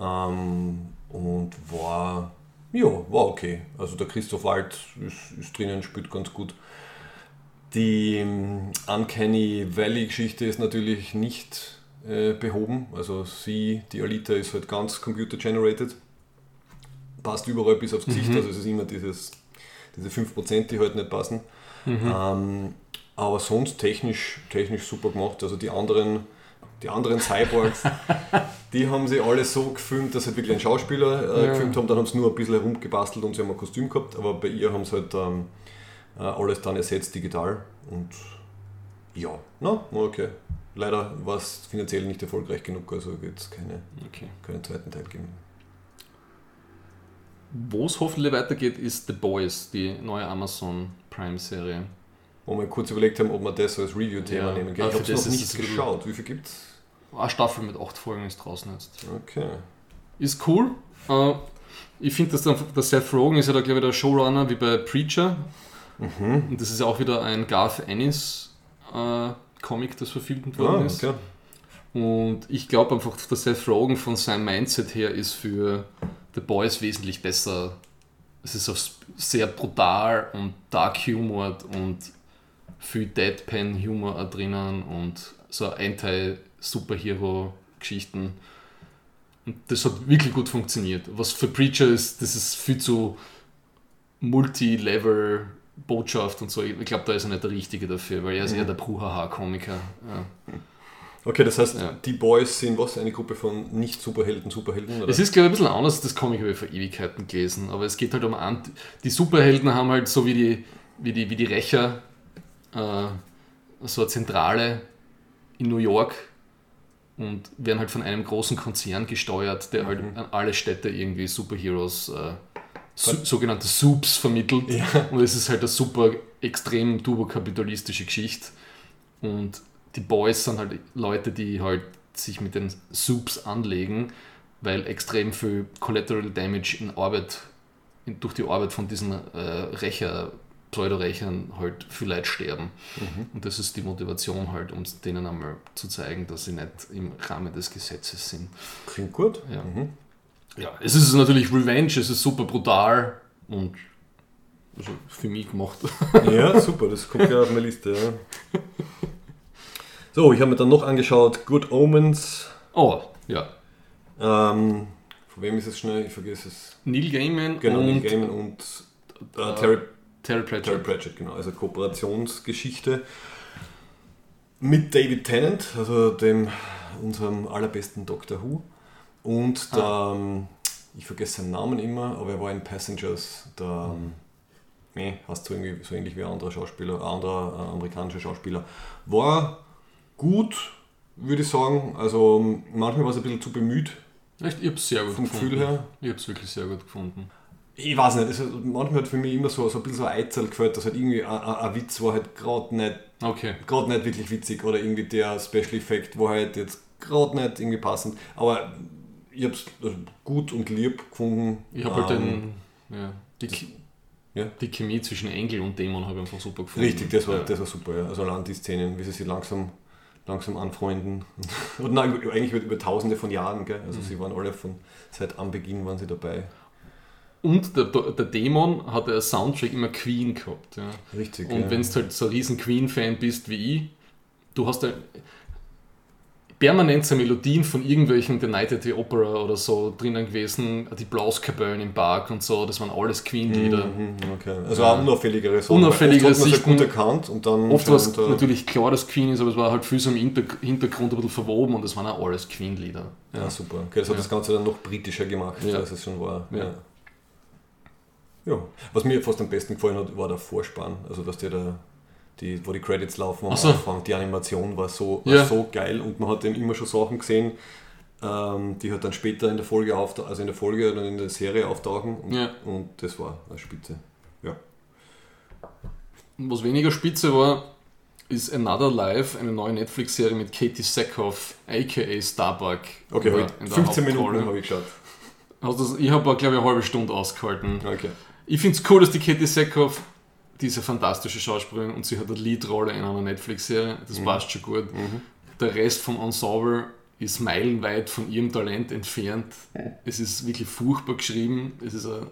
Ähm, und war, ja, war okay. Also der Christoph Wald ist, ist drinnen, spielt ganz gut. Die ähm, Uncanny Valley-Geschichte ist natürlich nicht äh, behoben. Also sie, die Alita, ist halt ganz computer-generated. Passt überall bis aufs Gesicht, Mhm. also es ist immer dieses, diese 5%, die halt nicht passen. Ähm, aber sonst technisch, technisch super gemacht. Also die anderen, die anderen Cyborgs, die haben sie alle so gefilmt, dass halt wirklich ein Schauspieler äh, Ja. gefilmt haben. Dann haben sie nur ein bisschen herumgebastelt und sie haben ein Kostüm gehabt. Aber bei ihr haben sie halt ähm, äh, alles dann ersetzt digital. Und ja, na, war okay. Leider war es finanziell nicht erfolgreich genug, also wird es keine, okay. keinen zweiten Teil geben. Wo es hoffentlich weitergeht, ist The Boys, die neue Amazon Prime-Serie. Wo wir kurz überlegt haben, ob wir das als Review-Thema Ja, nehmen. Gell? aber Ich habe es das noch nicht geschaut. Wie viel gibt es? Eine Staffel mit acht Folgen ist draußen jetzt. Okay. Ist cool. Äh, ich finde, dass der Seth Rogen ist ja da, glaube ich, der Showrunner wie bei Preacher. Mhm. Und das ist auch wieder ein Garth Ennis äh, Comic, das verfilmt worden Ah, ist. okay. Und ich glaube einfach, dass Seth Rogen von seinem Mindset her ist für The Boys wesentlich besser. Es ist auch sehr brutal und Dark Humor und viel Deadpan-Humor auch drinnen und so Anti-Superhero-Geschichten. Und das hat wirklich gut funktioniert. Was für Preacher ist, das ist viel zu Multi-Level Botschaft und so. Ich glaube, da ist er nicht der Richtige dafür, weil er ist eher der Bruhaha-Komiker. Ja. Okay, das heißt, Ja. die Boys sind was? Eine Gruppe von Nicht-Superhelden, Superhelden? Oder? Es ist, glaube ich, ein bisschen anders, das Comic habe ich vor Ewigkeiten gelesen, aber es geht halt um Ant die Superhelden haben halt so wie die, wie die, wie die Rächer äh, so eine Zentrale in New York und werden halt von einem großen Konzern gesteuert, der halt Mhm. an alle Städte irgendwie Superheroes, äh, sogenannte Soups vermittelt. Ja. Und es ist halt eine super extrem turbokapitalistische Geschichte. Und die Boys sind halt Leute, die halt sich mit den Soups anlegen, weil extrem viel Collateral Damage in Arbeit, in, durch die Arbeit von diesen äh, Rächer, Pseudo-Rächern halt viel Leute sterben. Mhm. Und das ist die Motivation halt, um denen einmal zu zeigen, dass sie nicht im Rahmen des Gesetzes sind. Klingt gut. Ja. Mhm. Ja, es ist natürlich Revenge, es ist super brutal und also für mich gemacht. Ja, super, das kommt ja auf meine Liste. Ja. So, ich habe mir dann noch angeschaut, Good Omens. Oh, ja. Ähm, von wem ist es schnell? Ich vergesse es. Neil Gaiman Genau, Neil und Gaiman und äh, Terry, Terry Pratchett. Terry Pratchett, genau. Also Kooperationsgeschichte mit David Tennant, also dem unserem allerbesten Doctor Who. Und der, ähm, ich vergesse seinen Namen immer, aber er war in Passengers, der, ähm, nee, hast du irgendwie so ähnlich wie ein anderer Schauspieler, ein anderer äh, amerikanischer Schauspieler. War gut, würde ich sagen. Also manchmal war es ein bisschen zu bemüht Echt, ich habe es sehr gut vom gefunden. Gefühl her. Ich habe es wirklich sehr gut gefunden. Ich weiß nicht, es hat, manchmal hat für mich immer so, so ein bisschen so ein Eizel gefällt, dass halt irgendwie ein, ein, ein Witz war halt gerade nicht, Okay. nicht wirklich witzig oder irgendwie der Special Effekt war halt jetzt gerade nicht irgendwie passend. Aber ich habe es gut und lieb gefunden. Ich habe halt Ähm, den, ja, die, ja. die Chemie zwischen Engel und Dämon habe ich einfach super gefunden. Richtig, das war, ja. das war super. Ja. Also allein die Szenen, wie sie sich langsam, langsam anfreunden. Und nein, eigentlich über, über tausende von Jahren. Gell? Also Mhm. sie waren alle von, seit Anbeginn waren sie dabei. Und der, der Dämon hat als Soundtrack immer Queen gehabt. Ja. Richtig. Und wenn du halt so ein riesen Queen-Fan bist wie ich, du hast halt. Permanent so Melodien von irgendwelchen The Night at the Opera oder so drinnen gewesen, die Blaskapellen im Park und so, das waren alles Queen-Lieder. Mhm, okay. Also auch unauffälligere Sachen. Unauffälligere Oft Sichten. gut erkannt und dann Oft war es natürlich klar, dass Queen ist, aber es war halt viel so im Hinter- Hintergrund ein bisschen verwoben und das waren auch alles Queen-Lieder. Ja, Ja. super. Okay, das hat Ja. das Ganze dann noch britischer gemacht, Ja. als es schon war. Ja. Ja. Ja. Was mir fast am besten gefallen hat, war der Vorspann. Also, dass der da, die, wo die Credits laufen am so. Anfang, die Animation war so, war Ja. so geil und man hat eben immer schon Sachen gesehen, ähm, die halt dann später in der Folge auftauchen, also in der Folge oder in der Serie auftauchen und, Ja. und das war eine Spitze. Ja. Und Was weniger spitze war, ist Another Life, eine neue Netflix-Serie mit Katie Sackhoff, aka Starbuck. Okay, in der- halt in der 15 Minuten habe ich geschaut. Also ich habe, glaube ich, eine halbe Stunde ausgehalten. Okay. Ich finde es cool, dass die Katie Sackhoff, diese fantastische Schauspielerin, und sie hat eine Leadrolle in einer Netflix-Serie, das passt schon gut. Mhm. Der Rest vom Ensemble ist meilenweit von ihrem Talent entfernt. Es ist wirklich furchtbar geschrieben. Es ist ein,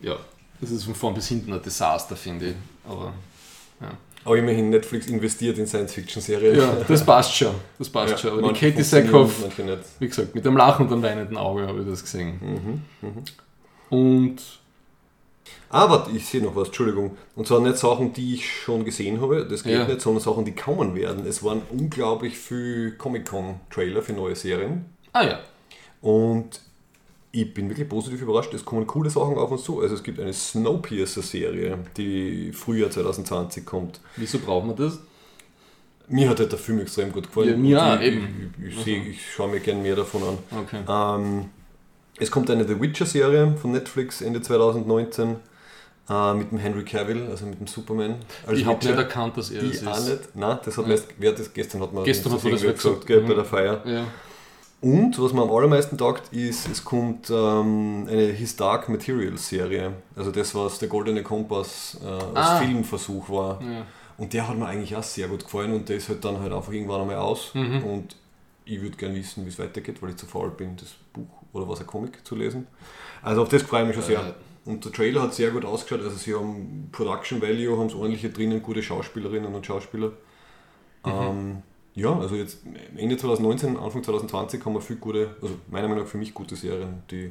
ja, es ist von vorn bis hinten ein Desaster, finde ich. Aber Aber immerhin Netflix investiert in Science-Fiction-Serien. ja, das passt schon. Das passt Ja, schon. Aber die Katie Sackhoff, wie gesagt, mit dem Lachen und dem weinenden Auge habe ich das gesehen. Mhm. Mhm. Und Ah, warte, ich sehe noch was, Entschuldigung. Und zwar nicht Sachen, die ich schon gesehen habe, das geht Ja. nicht, sondern Sachen, die kommen werden. Es waren unglaublich viele Comic-Con-Trailer für neue Serien. ah ja, Und ich bin wirklich positiv überrascht. Es kommen coole Sachen auf uns zu. Also es gibt eine Snowpiercer-Serie, die Frühjahr 2020 kommt. wieso brauchen wir das? Mir hat halt der Film extrem gut gefallen. Ja, auch, ich, eben. Ich, ich, sehe- ich schaue mir gerne mehr davon an. Okay. Ähm, es kommt eine The Witcher-Serie von Netflix Ende 2019 äh, mit dem Henry Cavill, also mit dem Superman. als ich habe nicht erkannt, dass er Ich es auch ist. nicht. Nein, das hat Ja. letzte, wer das, gestern hat man Gestern hat man das irgendwer gesagt. gell, bei Mhm. der Feier. Ja. Und was mir am allermeisten taugt, ist, es kommt ähm, eine His Dark Materials Serie. Also das, was der Goldene Kompass äh, als Ah. Filmversuch war. Ja. Und der hat mir eigentlich auch sehr gut gefallen und der ist halt dann halt einfach irgendwann einmal aus. Mhm. Und ich würde gerne wissen, wie es weitergeht, weil ich zu faul bin, das Buch oder was ein Comic zu lesen. Also auf das freue ich mich schon sehr. Und der Trailer hat sehr gut ausgeschaut. Also sie haben Production Value, haben es ordentliche drinnen, gute Schauspielerinnen und Schauspieler. Mhm. Ähm, ja, also jetzt Ende 2019, Anfang 2020 haben wir viel gute, also meiner Meinung nach für mich gute Serien, die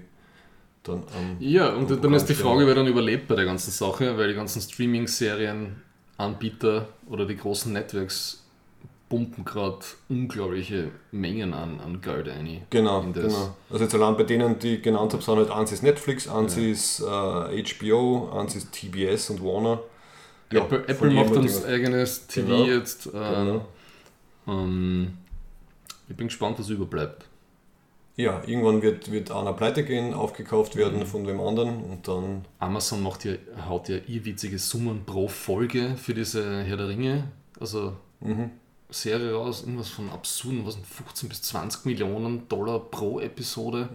dann am Ja, und dann ist die Programm Frage, wer dann überlebt bei der ganzen Sache, weil die ganzen Streaming-Serien-Anbieter oder die großen Networks pumpen gerade unglaubliche Mengen an, an Geld ein. Genau, genau. Also jetzt allein bei denen, die ich genannt habe, sind halt eins ist Netflix, eins Ja. ist äh, HBO, eins ist TBS und Warner. Ja, Apple, Apple macht uns eigenes TV Genau. jetzt. Äh, Genau. ähm, ich bin gespannt, was überbleibt. Ja, irgendwann wird, wird einer pleite gehen, aufgekauft werden Mhm. von wem anderen und dann. Amazon macht ja, haut ja irrwitzige Summen pro Folge für diese Herr der Ringe. Also Mhm. Serie raus, irgendwas von absurden, was sind 15 bis 20 Millionen Dollar pro Episode.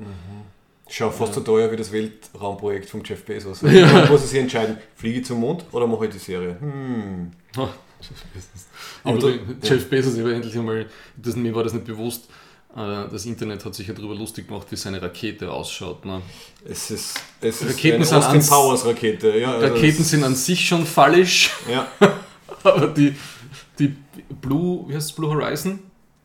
Schau, fast so teuer wie das Weltraumprojekt von Jeff Bezos. Ja. Man muss sich entscheiden, fliege ich zum Mond oder mache ich die Serie? Hm. Jeff Bezos. Aber Aber da- Jeff Bezos, ich war endlich einmal, das, mir war das nicht bewusst, äh, das Internet hat sich ja darüber lustig gemacht, wie seine Rakete ausschaut. Ne? Es ist, es ist Raketen sind Austin Powers Rakete. Ja, also Raketen sind an sich schon fallisch, Ja, aber die, die Blue, wie heißt es, Blue Horizon?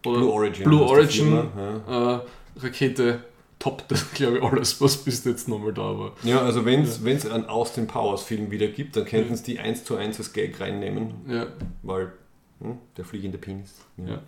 Oder Blue Origin. Blue Origin Firma, ja. äh, Rakete toppt das, glaube ich, alles, was bis jetzt nochmal da war. Ja, also wenn es einen Austin Powers Film wieder gibt, dann könnten sie die eins zu eins als Gag reinnehmen, Ja, weil hm, der fliegende Penis. Ja.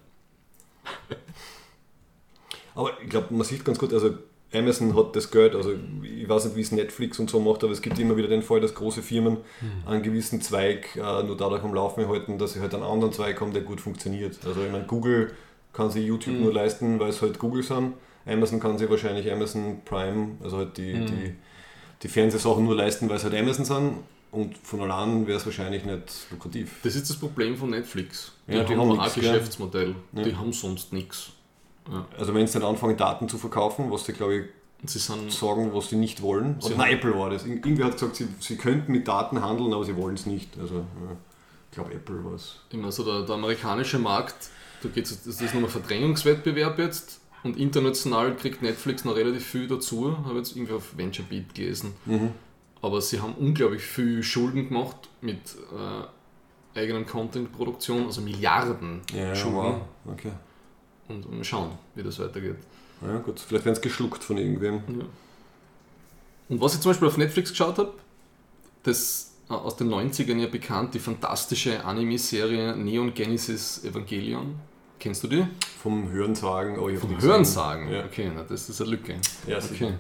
Aber ich glaube, man sieht ganz gut, also Amazon hat das Geld, also ich weiß nicht, wie es Netflix und so macht, aber es gibt immer wieder den Fall, dass große Firmen einen gewissen Zweig äh, nur dadurch am Laufen halten, dass sie halt einen anderen Zweig haben, der gut funktioniert. Also ich meine, Google kann sich YouTube Mhm. nur leisten, weil es halt Google sind. Amazon kann sich wahrscheinlich Amazon Prime, also halt die, Mhm. die, die Fernsehsachen nur leisten, weil es halt Amazon sind. Und von allein wäre es wahrscheinlich nicht lukrativ. das ist das Problem von Netflix. Die, Ja, die haben haben ein? Geschäftsmodell. Ja. Die haben sonst nichts. Also wenn sie nicht anfangen, Daten zu verkaufen, was sie glaube ich Sie sind sagen, was sie nicht wollen. Sie Oder Apple war das. Ir- Irgendwer hat gesagt, sie, sie könnten mit Daten handeln, aber sie wollen es nicht. Also ja, ich glaube Apple war es. immer so der, der amerikanische Markt, da geht's, das ist nur ein Verdrängungswettbewerb jetzt und international kriegt Netflix noch relativ viel dazu, habe jetzt irgendwie auf VentureBeat gelesen. Aber sie haben unglaublich viel Schulden gemacht mit äh, eigenen Content-Produktion, also Milliarden Ja, Schulden. wow. Okay. Und schauen, wie das weitergeht. Ja, gut, vielleicht werden es geschluckt von irgendwem. Ja. Und was ich zum Beispiel auf Netflix geschaut habe, das äh, aus den 90ern ja bekannt, die fantastische Anime-Serie Neon Genesis Evangelion. Kennst du die? Vom Hörensagen. Oh, Vom Hörensagen? Ja. Okay, na, das ist eine Lücke. Ja, sicher. okay.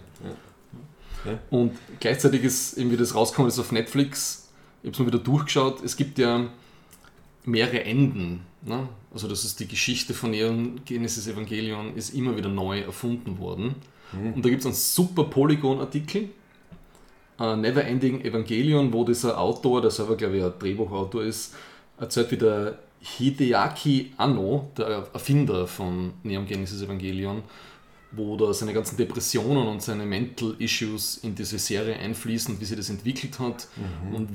Ja. Und gleichzeitig ist irgendwie das rausgekommen ist auf Netflix, ich habe es mal wieder durchgeschaut, es gibt ja mehrere Enden. Ne? Also das ist die Geschichte von Neon Genesis Evangelion ist immer wieder neu erfunden worden. Mhm. Und da gibt es einen super Polygon-Artikel, äh, Neverending Evangelion, wo dieser Autor, der selber glaube ich ein Drehbuchautor ist, erzählt, wie der Hideaki Anno, der Erfinder von Neon Genesis Evangelion, wo da seine ganzen Depressionen und seine Mental Issues in diese Serie einfließen, wie sie das entwickelt hat. Und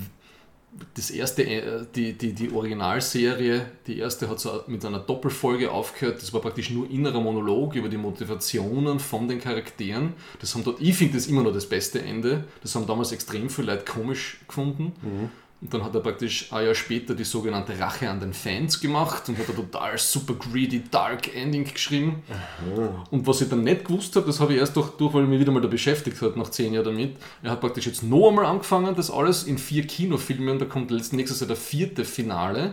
das erste, äh, die, die, die Originalserie, die erste hat so mit einer Doppelfolge aufgehört. Das war praktisch nur innerer Monolog über die Motivationen von den Charakteren. Das haben dort, ich finde das immer noch das beste Ende. Das haben damals extrem viele Leute komisch gefunden. Und dann hat er praktisch ein Jahr später die sogenannte Rache an den Fans gemacht und hat ein total super greedy Dark Ending geschrieben. Und was ich dann nicht gewusst habe, das habe ich erst durch, durch weil ich mich wieder mal da beschäftigt habe, nach zehn Jahren damit. Er hat praktisch jetzt noch einmal angefangen, das alles in vier Kinofilmen, da kommt nächstes Jahr der vierte Finale.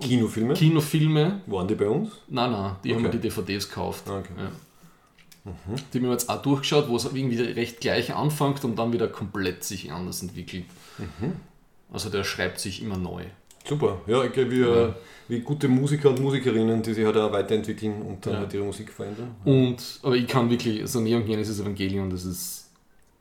Kinofilme? Kinofilme, Waren die bei uns? nein, nein, die haben mir Okay. die DVDs gekauft. Okay. Ja. Die haben wir jetzt auch durchgeschaut, wo es irgendwie recht gleich anfängt und dann wieder komplett sich anders entwickelt. Also der schreibt sich immer neu. Super. Ja, ich glaube, wie, Ja. wie gute Musiker und Musikerinnen, die sich halt auch weiterentwickeln und dann Ja. halt ihre Musik verändern. Und, aber ich kann wirklich, also Neon Genesis Evangelion, das ist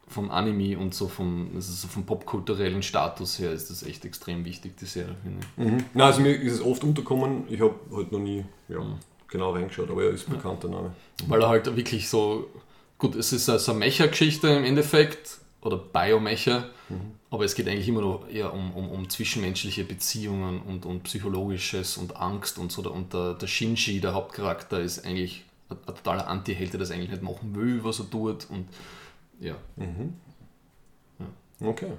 vom Anime und so vom, ist so vom popkulturellen Status her, ist das echt extrem wichtig, die Serie, finde ich. Mhm. Nein, also mir ist es oft unterkommen. Ich habe halt noch nie ja, Mhm. genau reingeschaut, aber er ist ein bekannter Name. Weil er halt wirklich so, gut, es ist also eine Mecha-Geschichte im Endeffekt, oder Biomecha, aber es geht eigentlich immer noch eher um, um, um zwischenmenschliche Beziehungen und, und Psychologisches und Angst und so. Und der, der Shinji, der Hauptcharakter, ist eigentlich ein, ein totaler Anti-Held, der das eigentlich nicht machen will, was er tut. Und ja, Okay.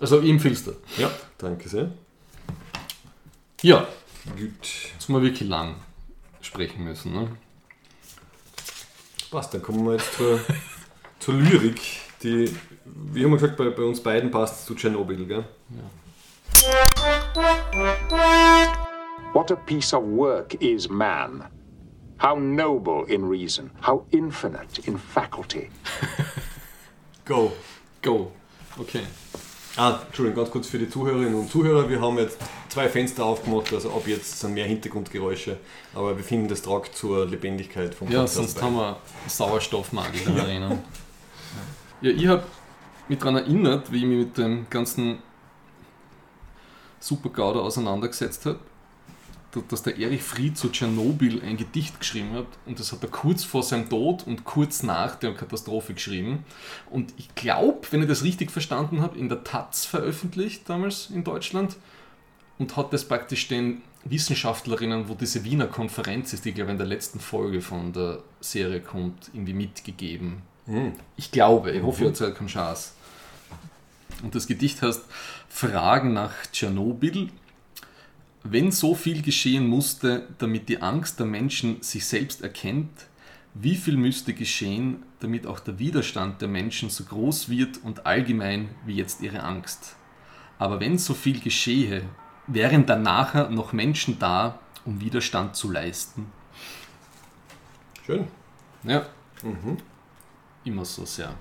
also ich empfehle es dir. Ja, danke sehr. Ja, Gut. jetzt haben wir wirklich lang sprechen müssen. Ne? Passt, dann kommen wir jetzt zur, zur Lyrik, die, wie haben wir gesagt, bei, bei uns beiden passt zu Tschernobyl, gell? What a piece of work is man. How noble in reason, how infinite in faculty. Go. Go. Okay. Ah, Entschuldigung, ganz kurz für die Zuhörerinnen und Zuhörer. Wir haben jetzt zwei Fenster aufgemacht, also ab jetzt sind mehr Hintergrundgeräusche, aber wir finden, das tragt zur Lebendigkeit vom Ja, Podcast sonst bei. haben wir Sauerstoffmangel in der Arena. Ja, ich habe mich daran erinnert, wie ich mich mit dem ganzen Super-GAU da auseinandergesetzt habe, dass der Erich Fried zu Tschernobyl ein Gedicht geschrieben hat und das hat er kurz vor seinem Tod und kurz nach der Katastrophe geschrieben. Und ich glaube, wenn ich das richtig verstanden habe, in der Taz veröffentlicht damals in Deutschland und hat das praktisch den Wissenschaftlerinnen, wo diese Wiener Konferenz ist, die glaube ich in der letzten Folge von der Serie kommt, irgendwie mitgegeben. Ich glaube, ich hoffe, ihr erzählt keine Chance. Und das Gedicht heißt Fragen nach Tschernobyl. Wenn so viel geschehen musste, damit die Angst der Menschen sich selbst erkennt, wie viel müsste geschehen, damit auch der Widerstand der Menschen so groß wird und allgemein wie jetzt ihre Angst? Aber wenn so viel geschehe, wären dann nachher noch Menschen da, um Widerstand zu leisten? Schön. Ja. Immer so sehr.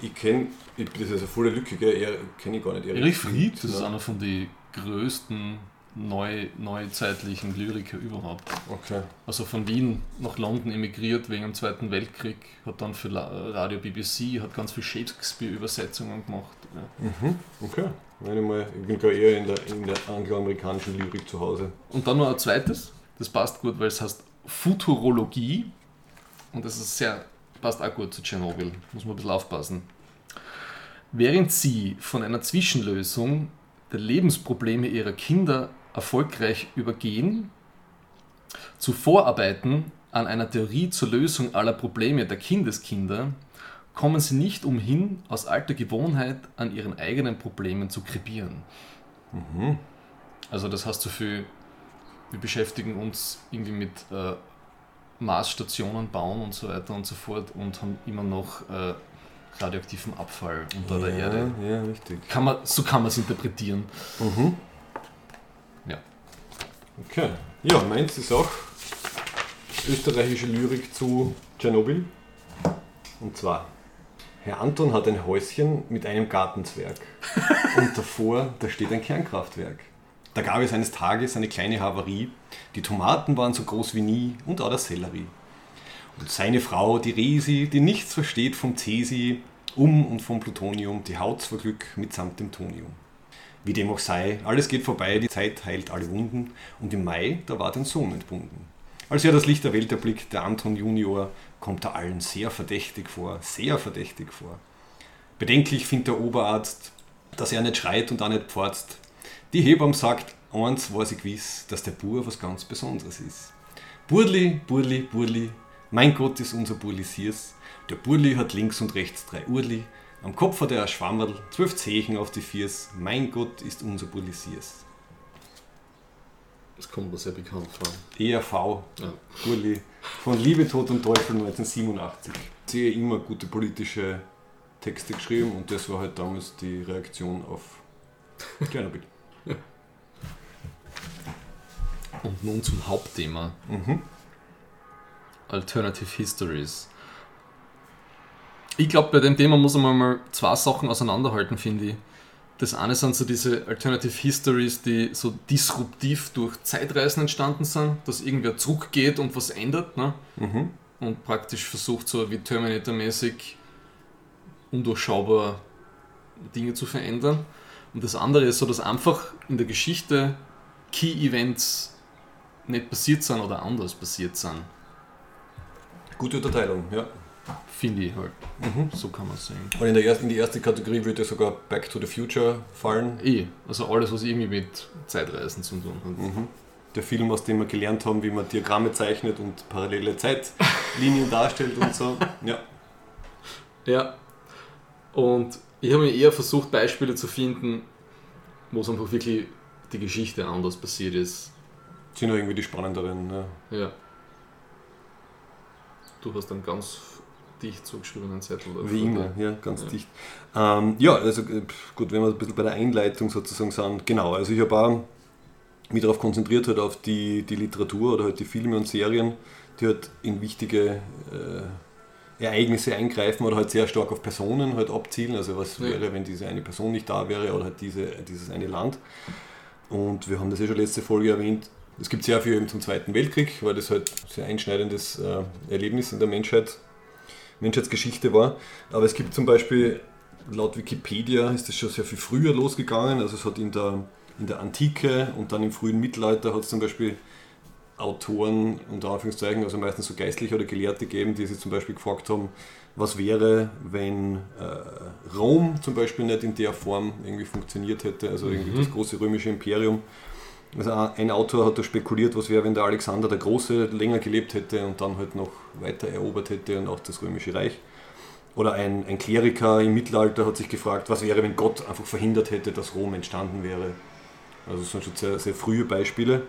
Ich kenne, das ist eine volle Lücke, gell? Er kenne ich gar nicht. Erich Fried, das ist Ja. einer von den größten neu, neuzeitlichen Lyriker überhaupt. Okay. Also von Wien nach London emigriert wegen dem Zweiten Weltkrieg, hat dann für Radio BBC, hat ganz viel Shakespeare-Übersetzungen gemacht. Ja. Okay. Wenn ich, mal, ich bin gar eher in der, in der angloamerikanischen Lyrik zu Hause. Und dann noch ein zweites, das passt gut, weil es heißt Futurologie und das ist sehr, passt auch gut zu Tschernobyl, muss man ein bisschen aufpassen. Während sie von einer Zwischenlösung der Lebensprobleme ihrer Kinder erfolgreich übergehen, zu Vorarbeiten an einer Theorie zur Lösung aller Probleme der Kindeskinder, kommen sie nicht umhin, aus alter Gewohnheit an ihren eigenen Problemen zu krepieren. Also das heißt so viel, wir beschäftigen uns irgendwie mit äh, Marsstationen bauen und so weiter und so fort und haben immer noch äh, radioaktiven Abfall unter der Erde. Ja, richtig. Kann man, so kann man es interpretieren. Mhm. Ja. Okay. Ja, meins ist auch österreichische Lyrik zu Tschernobyl. Und zwar, Herr Anton hat ein Häuschen mit einem Gartenzwerg. Und davor, da steht ein Kernkraftwerk. Da gab es eines Tages eine kleine Havarie. Die Tomaten waren so groß wie nie und auch der Sellerie. Und seine Frau, die Resi, die nichts versteht vom Cesi, um und vom Plutonium, die haut's vor Glück mitsamt dem Tonium. Wie dem auch sei, alles geht vorbei, die Zeit heilt alle Wunden und im Mai, da war den Sohn entbunden. Als er das Licht der Welt erblickt, der Anton Junior, kommt er allen sehr verdächtig vor, sehr verdächtig vor. Bedenklich findet der Oberarzt, dass er nicht schreit und auch nicht pforzt. Die Hebamme sagt, eins weiß ich gewiss, dass der Bur was ganz Besonderes ist. Burli, Burli, Burli, mein Gott ist unser Burli Siers. Der Burli hat links und rechts drei Urli, am Kopf hat er ein Schwammerl, zwölf Zechen auf die Viers. Mein Gott ist unser Burli Siers. Das kommt mir sehr bekannt vor. ERV, Ja. Burli, von Liebe, Tod und Teufel 1987. Sie hat immer gute politische Texte geschrieben und das war halt damals die Reaktion auf Tschernobyl. Und nun zum Hauptthema. Mhm. Alternative Histories. Ich glaube, bei dem Thema muss man mal zwei Sachen auseinanderhalten, finde ich. Das eine sind so diese Alternative Histories, die so disruptiv durch Zeitreisen entstanden sind, dass irgendwer zurückgeht und was ändert ne? Mhm. und praktisch versucht, so wie Terminator-mäßig undurchschaubar Dinge zu verändern. Und das andere ist so, dass einfach in der Geschichte Key-Events nicht passiert sind oder anders passiert sind. Gute Unterteilung, ja. Finde ich halt. Mhm. So kann man es sehen. Und in, der ersten, in die erste Kategorie würde sogar Back to the Future fallen. Eh, also alles, was irgendwie mit Zeitreisen zu tun hat. Mhm. Der Film, aus dem wir gelernt haben, wie man Diagramme zeichnet und parallele Zeitlinien darstellt und so. Ja. Ja. Und ich habe mir eher versucht, Beispiele zu finden, wo es einfach wirklich die Geschichte anders passiert ist. Sind auch irgendwie die spannenderen. Ja. Ja. Du hast einen ganz dicht zugeschriebenen Zettel. dafür. Wie immer, ja, ganz Ja. dicht. Ähm, ja, also äh, gut, wenn wir ein bisschen bei der Einleitung sozusagen sind, genau, also ich habe auch mich darauf konzentriert, halt auf die, die Literatur oder halt die Filme und Serien, die halt in wichtige äh, Ereignisse eingreifen oder halt sehr stark auf Personen halt abzielen, also was Ja. wäre, wenn diese eine Person nicht da wäre oder halt diese, dieses eine Land. Und wir haben das ja schon letzte Folge erwähnt, es gibt sehr viel eben zum Zweiten Weltkrieg, weil das halt ein sehr einschneidendes äh, Erlebnis in der Menschheit Menschheitsgeschichte war. Aber es gibt zum Beispiel, laut Wikipedia ist das schon sehr viel früher losgegangen. Also es hat in der, in der Antike und dann im frühen Mittelalter hat es zum Beispiel Autoren, unter Anführungszeichen, also meistens so Geistliche oder Gelehrte gegeben, die sich zum Beispiel gefragt haben, was wäre, wenn äh, Rom zum Beispiel nicht in der Form irgendwie funktioniert hätte, also irgendwie Mhm. das große römische Imperium. Also ein Autor hat da spekuliert, was wäre, wenn der Alexander der Große länger gelebt hätte und dann halt noch weiter erobert hätte und auch das Römische Reich. Oder ein, ein Kleriker im Mittelalter hat sich gefragt, was wäre, wenn Gott einfach verhindert hätte, dass Rom entstanden wäre. Also das sind schon sehr, sehr frühe Beispiele.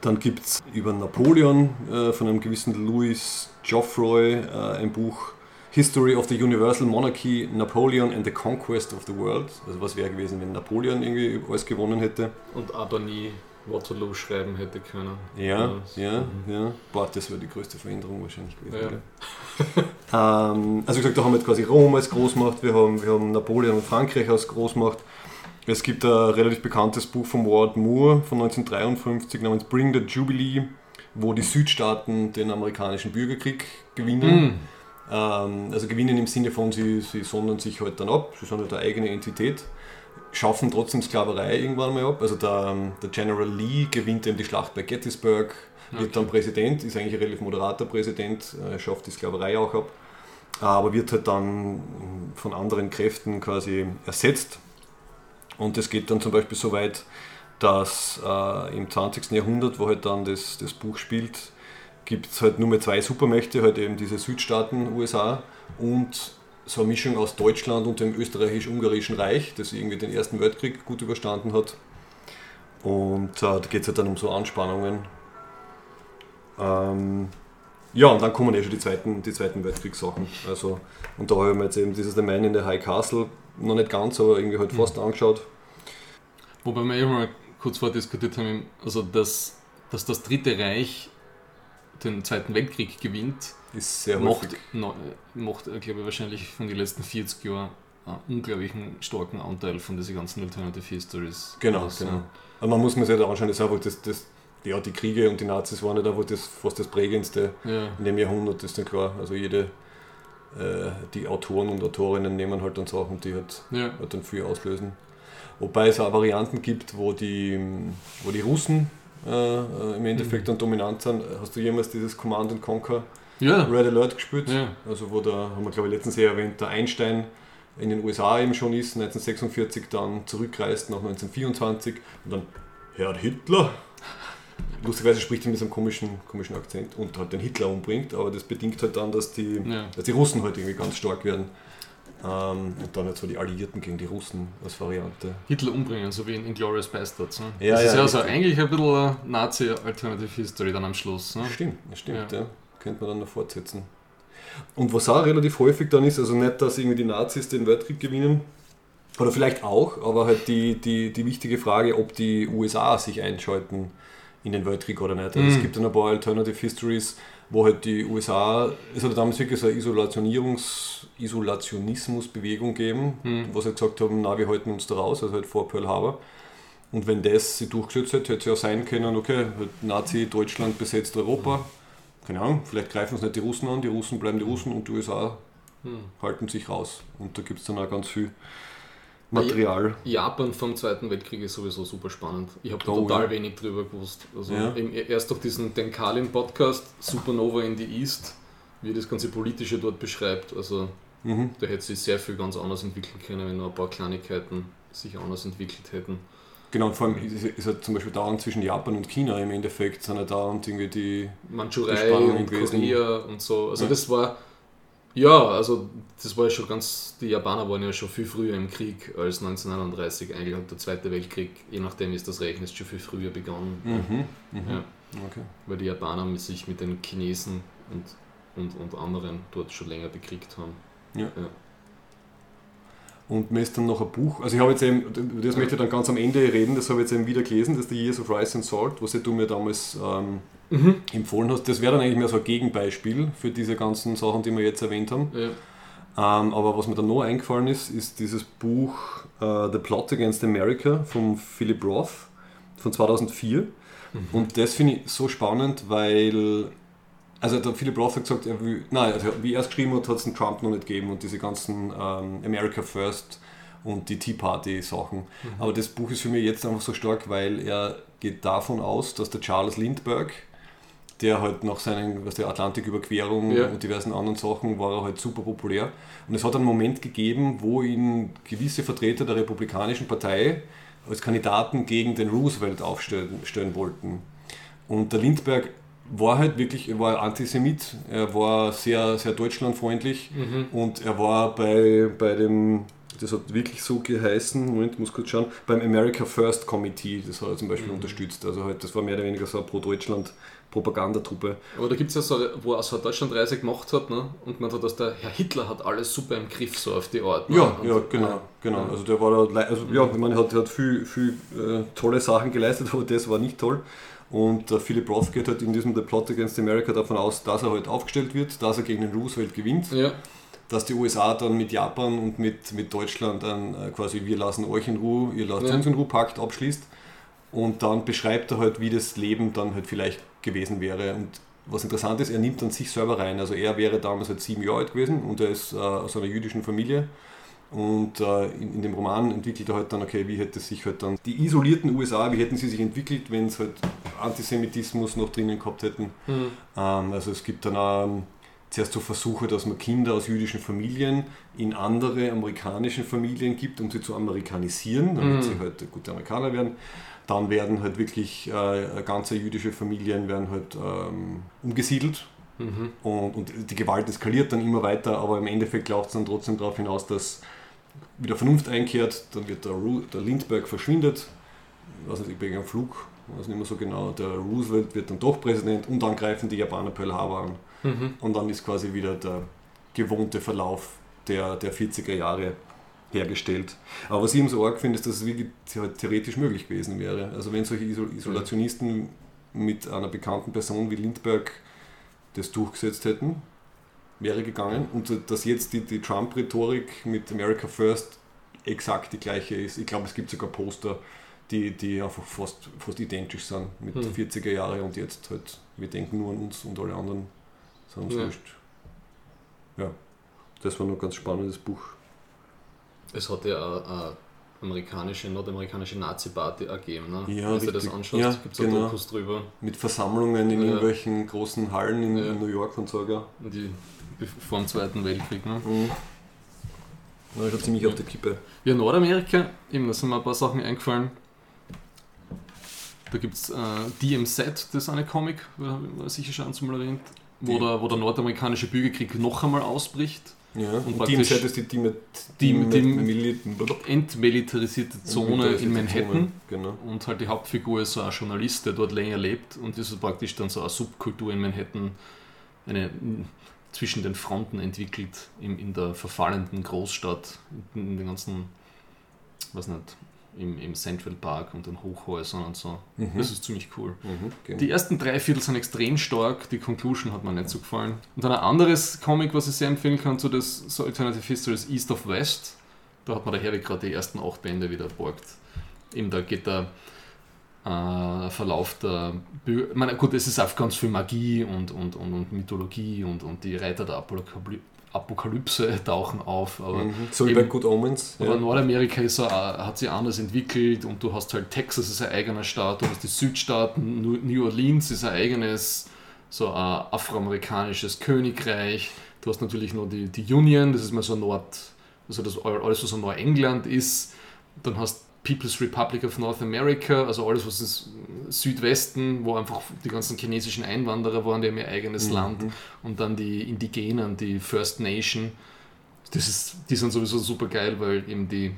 Dann gibt es über Napoleon äh, von einem gewissen Louis Geoffroy äh, ein Buch History of the Universal Monarchy, Napoleon and the Conquest of the World. Also was wäre gewesen, wenn Napoleon irgendwie alles gewonnen hätte. Und nie Waterloo schreiben hätte können. Ja, ja, mhm. ja. Boah, das wäre die größte Veränderung wahrscheinlich gewesen. Ja. ähm, also gesagt, da haben wir jetzt quasi Rom als Großmacht, wir haben, wir haben Napoleon und Frankreich als Großmacht. Es gibt ein relativ bekanntes Buch von Ward Moore von 1953 namens Bring the Jubilee, wo die Südstaaten den amerikanischen Bürgerkrieg gewinnen. Mhm. Ähm, also gewinnen im Sinne von, sie, sie sondern sich halt dann ab, sie sind halt eine eigene Entität, schaffen trotzdem Sklaverei irgendwann mal ab. Also der, ähm, der General Lee gewinnt eben die Schlacht bei Gettysburg, wird Okay. dann Präsident, ist eigentlich ein relativ moderater Präsident, äh, schafft die Sklaverei auch ab, aber wird halt dann von anderen Kräften quasi ersetzt. Und das geht dann zum Beispiel so weit, dass äh, im 20. Jahrhundert, wo halt dann das, das Buch spielt, gibt es halt nur mehr zwei Supermächte, halt eben diese Südstaaten USA und so eine Mischung aus Deutschland und dem österreichisch-ungarischen Reich, das irgendwie den Ersten Weltkrieg gut überstanden hat. Und äh, da geht es halt dann um so Anspannungen. Ähm, Ja, und dann kommen eh schon die zweiten, die zweiten Weltkriegssachen. Also, und da habe ich mir jetzt eben dieses The Man in the High Castle noch nicht ganz, aber irgendwie halt fast angeschaut. Wobei wir eben mal kurz vordiskutiert haben, also dass, dass das Dritte Reich den Zweiten Weltkrieg gewinnt, Ist sehr macht, no, macht äh, glaube ich, wahrscheinlich von den letzten 40 Jahren einen unglaublichen starken Anteil von diesen ganzen Alternative Histories. Genau, aus, genau. Aber man muss mir sich da anschauen, das ist einfach das, das, ja, die Kriege und die Nazis waren ja da wohl das, fast das prägendste Ja. in dem Jahrhundert, ist dann klar. Also jede, äh, die Autoren und Autorinnen nehmen halt dann Sachen, die halt, Ja. halt dann viel auslösen. Wobei es auch Varianten gibt, wo die, wo die Russen äh, äh, im Endeffekt dann dominant sind. Hast du jemals dieses Command and Conquer Ja. Red Alert gespielt? ja. Also wo da, haben wir glaube ich letztens eh erwähnt, der Einstein in den USA eben schon ist, 1946 dann zurückreist nach 1924 und dann Herr Hitler. Lustigerweise spricht er mit so einem komischen, komischen Akzent und halt den Hitler umbringt, aber das bedingt halt dann, dass die, Ja. dass die Russen halt irgendwie ganz stark werden. Ähm, und dann halt so die Alliierten gegen die Russen als Variante. Hitler umbringen, so wie in Inglourious Bastards. Ne? Ja, das ist ja, ja so richtig. eigentlich ein bisschen Nazi-Alternative History dann am Schluss. Ne? Stimmt, das stimmt, ja. Ja. Könnte man dann noch fortsetzen. Und was auch relativ häufig dann ist, also nicht, dass irgendwie die Nazis den Weltkrieg gewinnen, oder vielleicht auch, aber halt die, die, die wichtige Frage, ob die USA sich einschalten in den Weltkrieg oder nicht. Also Es Mhm. gibt dann ein paar Alternative Histories, wo halt die USA, es hat damals wirklich so eine Isolationierungs, Isolationismusbewegung gegeben, Mhm. wo sie gesagt haben, na, wir halten uns da raus, also halt vor Pearl Harbor. Und wenn das sich durchgesetzt hätte, hätte es ja sein können, okay, halt Nazi-Deutschland besetzt Europa. Keine Ahnung, vielleicht greifen es nicht die Russen an, die Russen bleiben die Russen und die USA Hm. halten sich raus. Und da gibt es dann auch ganz viel Material. Japan vom Zweiten Weltkrieg ist sowieso super spannend. Ich habe da Oh, total ja. wenig drüber gewusst. Also Ja. erst durch diesen Den Kalin-Podcast, Supernova in the East, wie das ganze Politische dort beschreibt. Also Mhm. da hätte sich sehr viel ganz anders entwickeln können, wenn nur ein paar Kleinigkeiten sich anders entwickelt hätten. Genau, und vor allem ist, ist halt zum Beispiel dauernd zwischen Japan und China im Endeffekt, sind ja dauernd irgendwie die. Die Mandschurei Spannung und gewesen. Korea und so. Also Ja. das war, ja, also das war ja schon ganz, die Japaner waren ja schon viel früher im Krieg als 1939. Eigentlich hat der Zweite Weltkrieg, je nachdem ist das rechnest, schon viel früher begonnen. Mhm. Mhm. Ja. Okay. weil die Japaner mit sich mit den Chinesen und, und, und anderen dort schon länger bekriegt haben. Und mir ist dann noch ein Buch, also ich habe jetzt eben, das möchte ich dann ganz am Ende reden, das habe ich jetzt eben wieder gelesen, das ist The Years of Rice and Salt, was ja du mir damals ähm, empfohlen hast. Das wäre dann eigentlich mehr so ein Gegenbeispiel für diese ganzen Sachen, die wir jetzt erwähnt haben. Ja. Ähm, aber was mir dann noch eingefallen ist, ist dieses Buch äh, The Plot Against America von Philip Roth von 2004. Und das finde ich so spannend, weil, also der Philip Roth hat gesagt, er will, nein, also wie er es geschrieben hat, hat es den Trump noch nicht gegeben und diese ganzen ähm, America First und die Tea Party Sachen. Aber das Buch ist für mich jetzt einfach so stark, weil er geht davon aus, dass der Charles Lindbergh, der halt nach seinen, was der Atlantiküberquerung Ja. und diversen anderen Sachen war er halt super populär. Und es hat einen Moment gegeben, wo ihn gewisse Vertreter der Republikanischen Partei als Kandidaten gegen den Roosevelt aufstellen stellen wollten. Und der Lindbergh war halt wirklich, er war Antisemit, er war sehr, sehr deutschlandfreundlich Mhm. und er war bei, bei dem, das hat wirklich so geheißen, Moment, muss kurz schauen, beim America First Committee, das hat er zum Beispiel Mhm. unterstützt. Also halt, das war mehr oder weniger so eine Pro-Deutschland Propagandatruppe. Aber da gibt es ja so, wo er so eine Deutschlandreise gemacht hat ne? und man hat, dass der Herr Hitler hat alles super im Griff, so auf die Art. Ne? Ja, und, ja, genau, genau. Also der war da, also ja, ich meine, hat, hat viel, viel äh, tolle Sachen geleistet, aber das war nicht toll. Und äh, Philip Roth geht halt in diesem The Plot Against America davon aus, dass er halt aufgestellt wird, dass er gegen den Roosevelt gewinnt, Ja, dass die USA dann mit Japan und mit, mit Deutschland dann äh, quasi wir lassen euch in Ruhe, ihr lasst Ja. uns in Ruhe Pakt abschließt. Und dann beschreibt er halt, wie das Leben dann halt vielleicht gewesen wäre. Und was interessant ist, er nimmt dann sich selber rein. Also er wäre damals halt sieben Jahre alt gewesen und er ist äh, aus einer jüdischen Familie. Und äh, in, in dem Roman entwickelt er halt dann, okay, wie hätte sich halt dann die isolierten USA, wie hätten sie sich entwickelt, wenn es halt Antisemitismus noch drinnen gehabt hätten. Mhm. Ähm, also es gibt dann auch ähm, zuerst so Versuche, dass man Kinder aus jüdischen Familien in andere amerikanischen Familien gibt, um sie zu amerikanisieren, damit Mhm. sie halt gute Amerikaner werden. Dann werden halt wirklich äh, ganze jüdische Familien werden halt ähm, umgesiedelt Mhm. und, und die Gewalt eskaliert dann immer weiter, aber im Endeffekt läuft es dann trotzdem darauf hinaus, dass wieder Vernunft einkehrt, dann wird der, Ru der Lindbergh verschwindet, was nicht, wegen einem Flug, ich weiß nicht mehr so genau, der Roosevelt wird dann doch Präsident und dann greifen die Japaner Pearl Harbor an. Mhm. Und dann ist quasi wieder der gewohnte Verlauf der, der 40er Jahre hergestellt. Aber was ich eben so arg finde, ist, dass es wirklich theoretisch möglich gewesen wäre. Also wenn solche Isolationisten mit einer bekannten Person wie Lindbergh das durchgesetzt hätten, wäre gegangen. Und dass jetzt die, die Trump-Rhetorik mit America First exakt die gleiche ist. Ich glaube, es gibt sogar Poster, die, die einfach fast, fast identisch sind mit hm. 40er Jahre und jetzt halt, wir denken nur an uns und alle anderen uns ja. wurscht. Ja, das war noch ein ganz spannendes Buch. Es hat ja eine amerikanische, nordamerikanische Nazi-Party ergeben. Ne? Ja, Wenn du das anschaust, ja, gibt es genau. Dokus drüber. Mit Versammlungen in ja. irgendwelchen großen Hallen in, ja. New York und so. Ja. Die, vor dem Zweiten Weltkrieg. Ne? Mhm. Ja, schon ziemlich auf der Kippe. Ja, Nordamerika, eben, da sind mir ein paar Sachen eingefallen. Da gibt es äh, DMZ, das ist eine Comic, sicher schon einmal erwähnt, wo der, wo der nordamerikanische Bürgerkrieg noch einmal ausbricht. Ja, und, und DMZ ist die, die, die, die, entmilitarisierte Zone in Manhattan. Zone, genau. Und halt die Hauptfigur ist so ein Journalist, der dort länger lebt und ist praktisch dann so eine Subkultur in Manhattan, eine zwischen den Fronten entwickelt in, in der verfallenden Großstadt, in den ganzen, was nicht, im, im Central Park und den Hochhäusern und so. Mhm. Das ist ziemlich cool. Mhm, genau. Die ersten drei Viertel sind extrem stark, die Conclusion hat mir nicht so gefallen. Und dann ein anderes Comic, was ich sehr empfehlen kann, so das so Alternative History ist East of West. Da hat man der Herweg gerade die ersten acht Bände wieder borgt. Eben da geht der äh, Verlauf der Bü ich meine, gut, es ist auch ganz viel Magie und, und, und, und Mythologie und, und die Reiter der Apokalypse Apokalypse tauchen auf. Aber mhm. So wie bei Good Omens. Aber ja. Nordamerika ist, hat sich anders entwickelt und du hast halt Texas ist ein eigener Staat, du hast die Südstaaten, New Orleans ist ein eigenes so ein afroamerikanisches Königreich. Du hast natürlich noch die, die Union, das ist mal so Nord, also das alles, was so Nordengland ist. Dann hast People's Republic of North America, also alles, was ist Südwesten, wo einfach die ganzen chinesischen Einwanderer waren, die haben ihr eigenes mhm. Land und dann die Indigenen, die First Nation. Das ist, die sind sowieso super geil, weil eben die,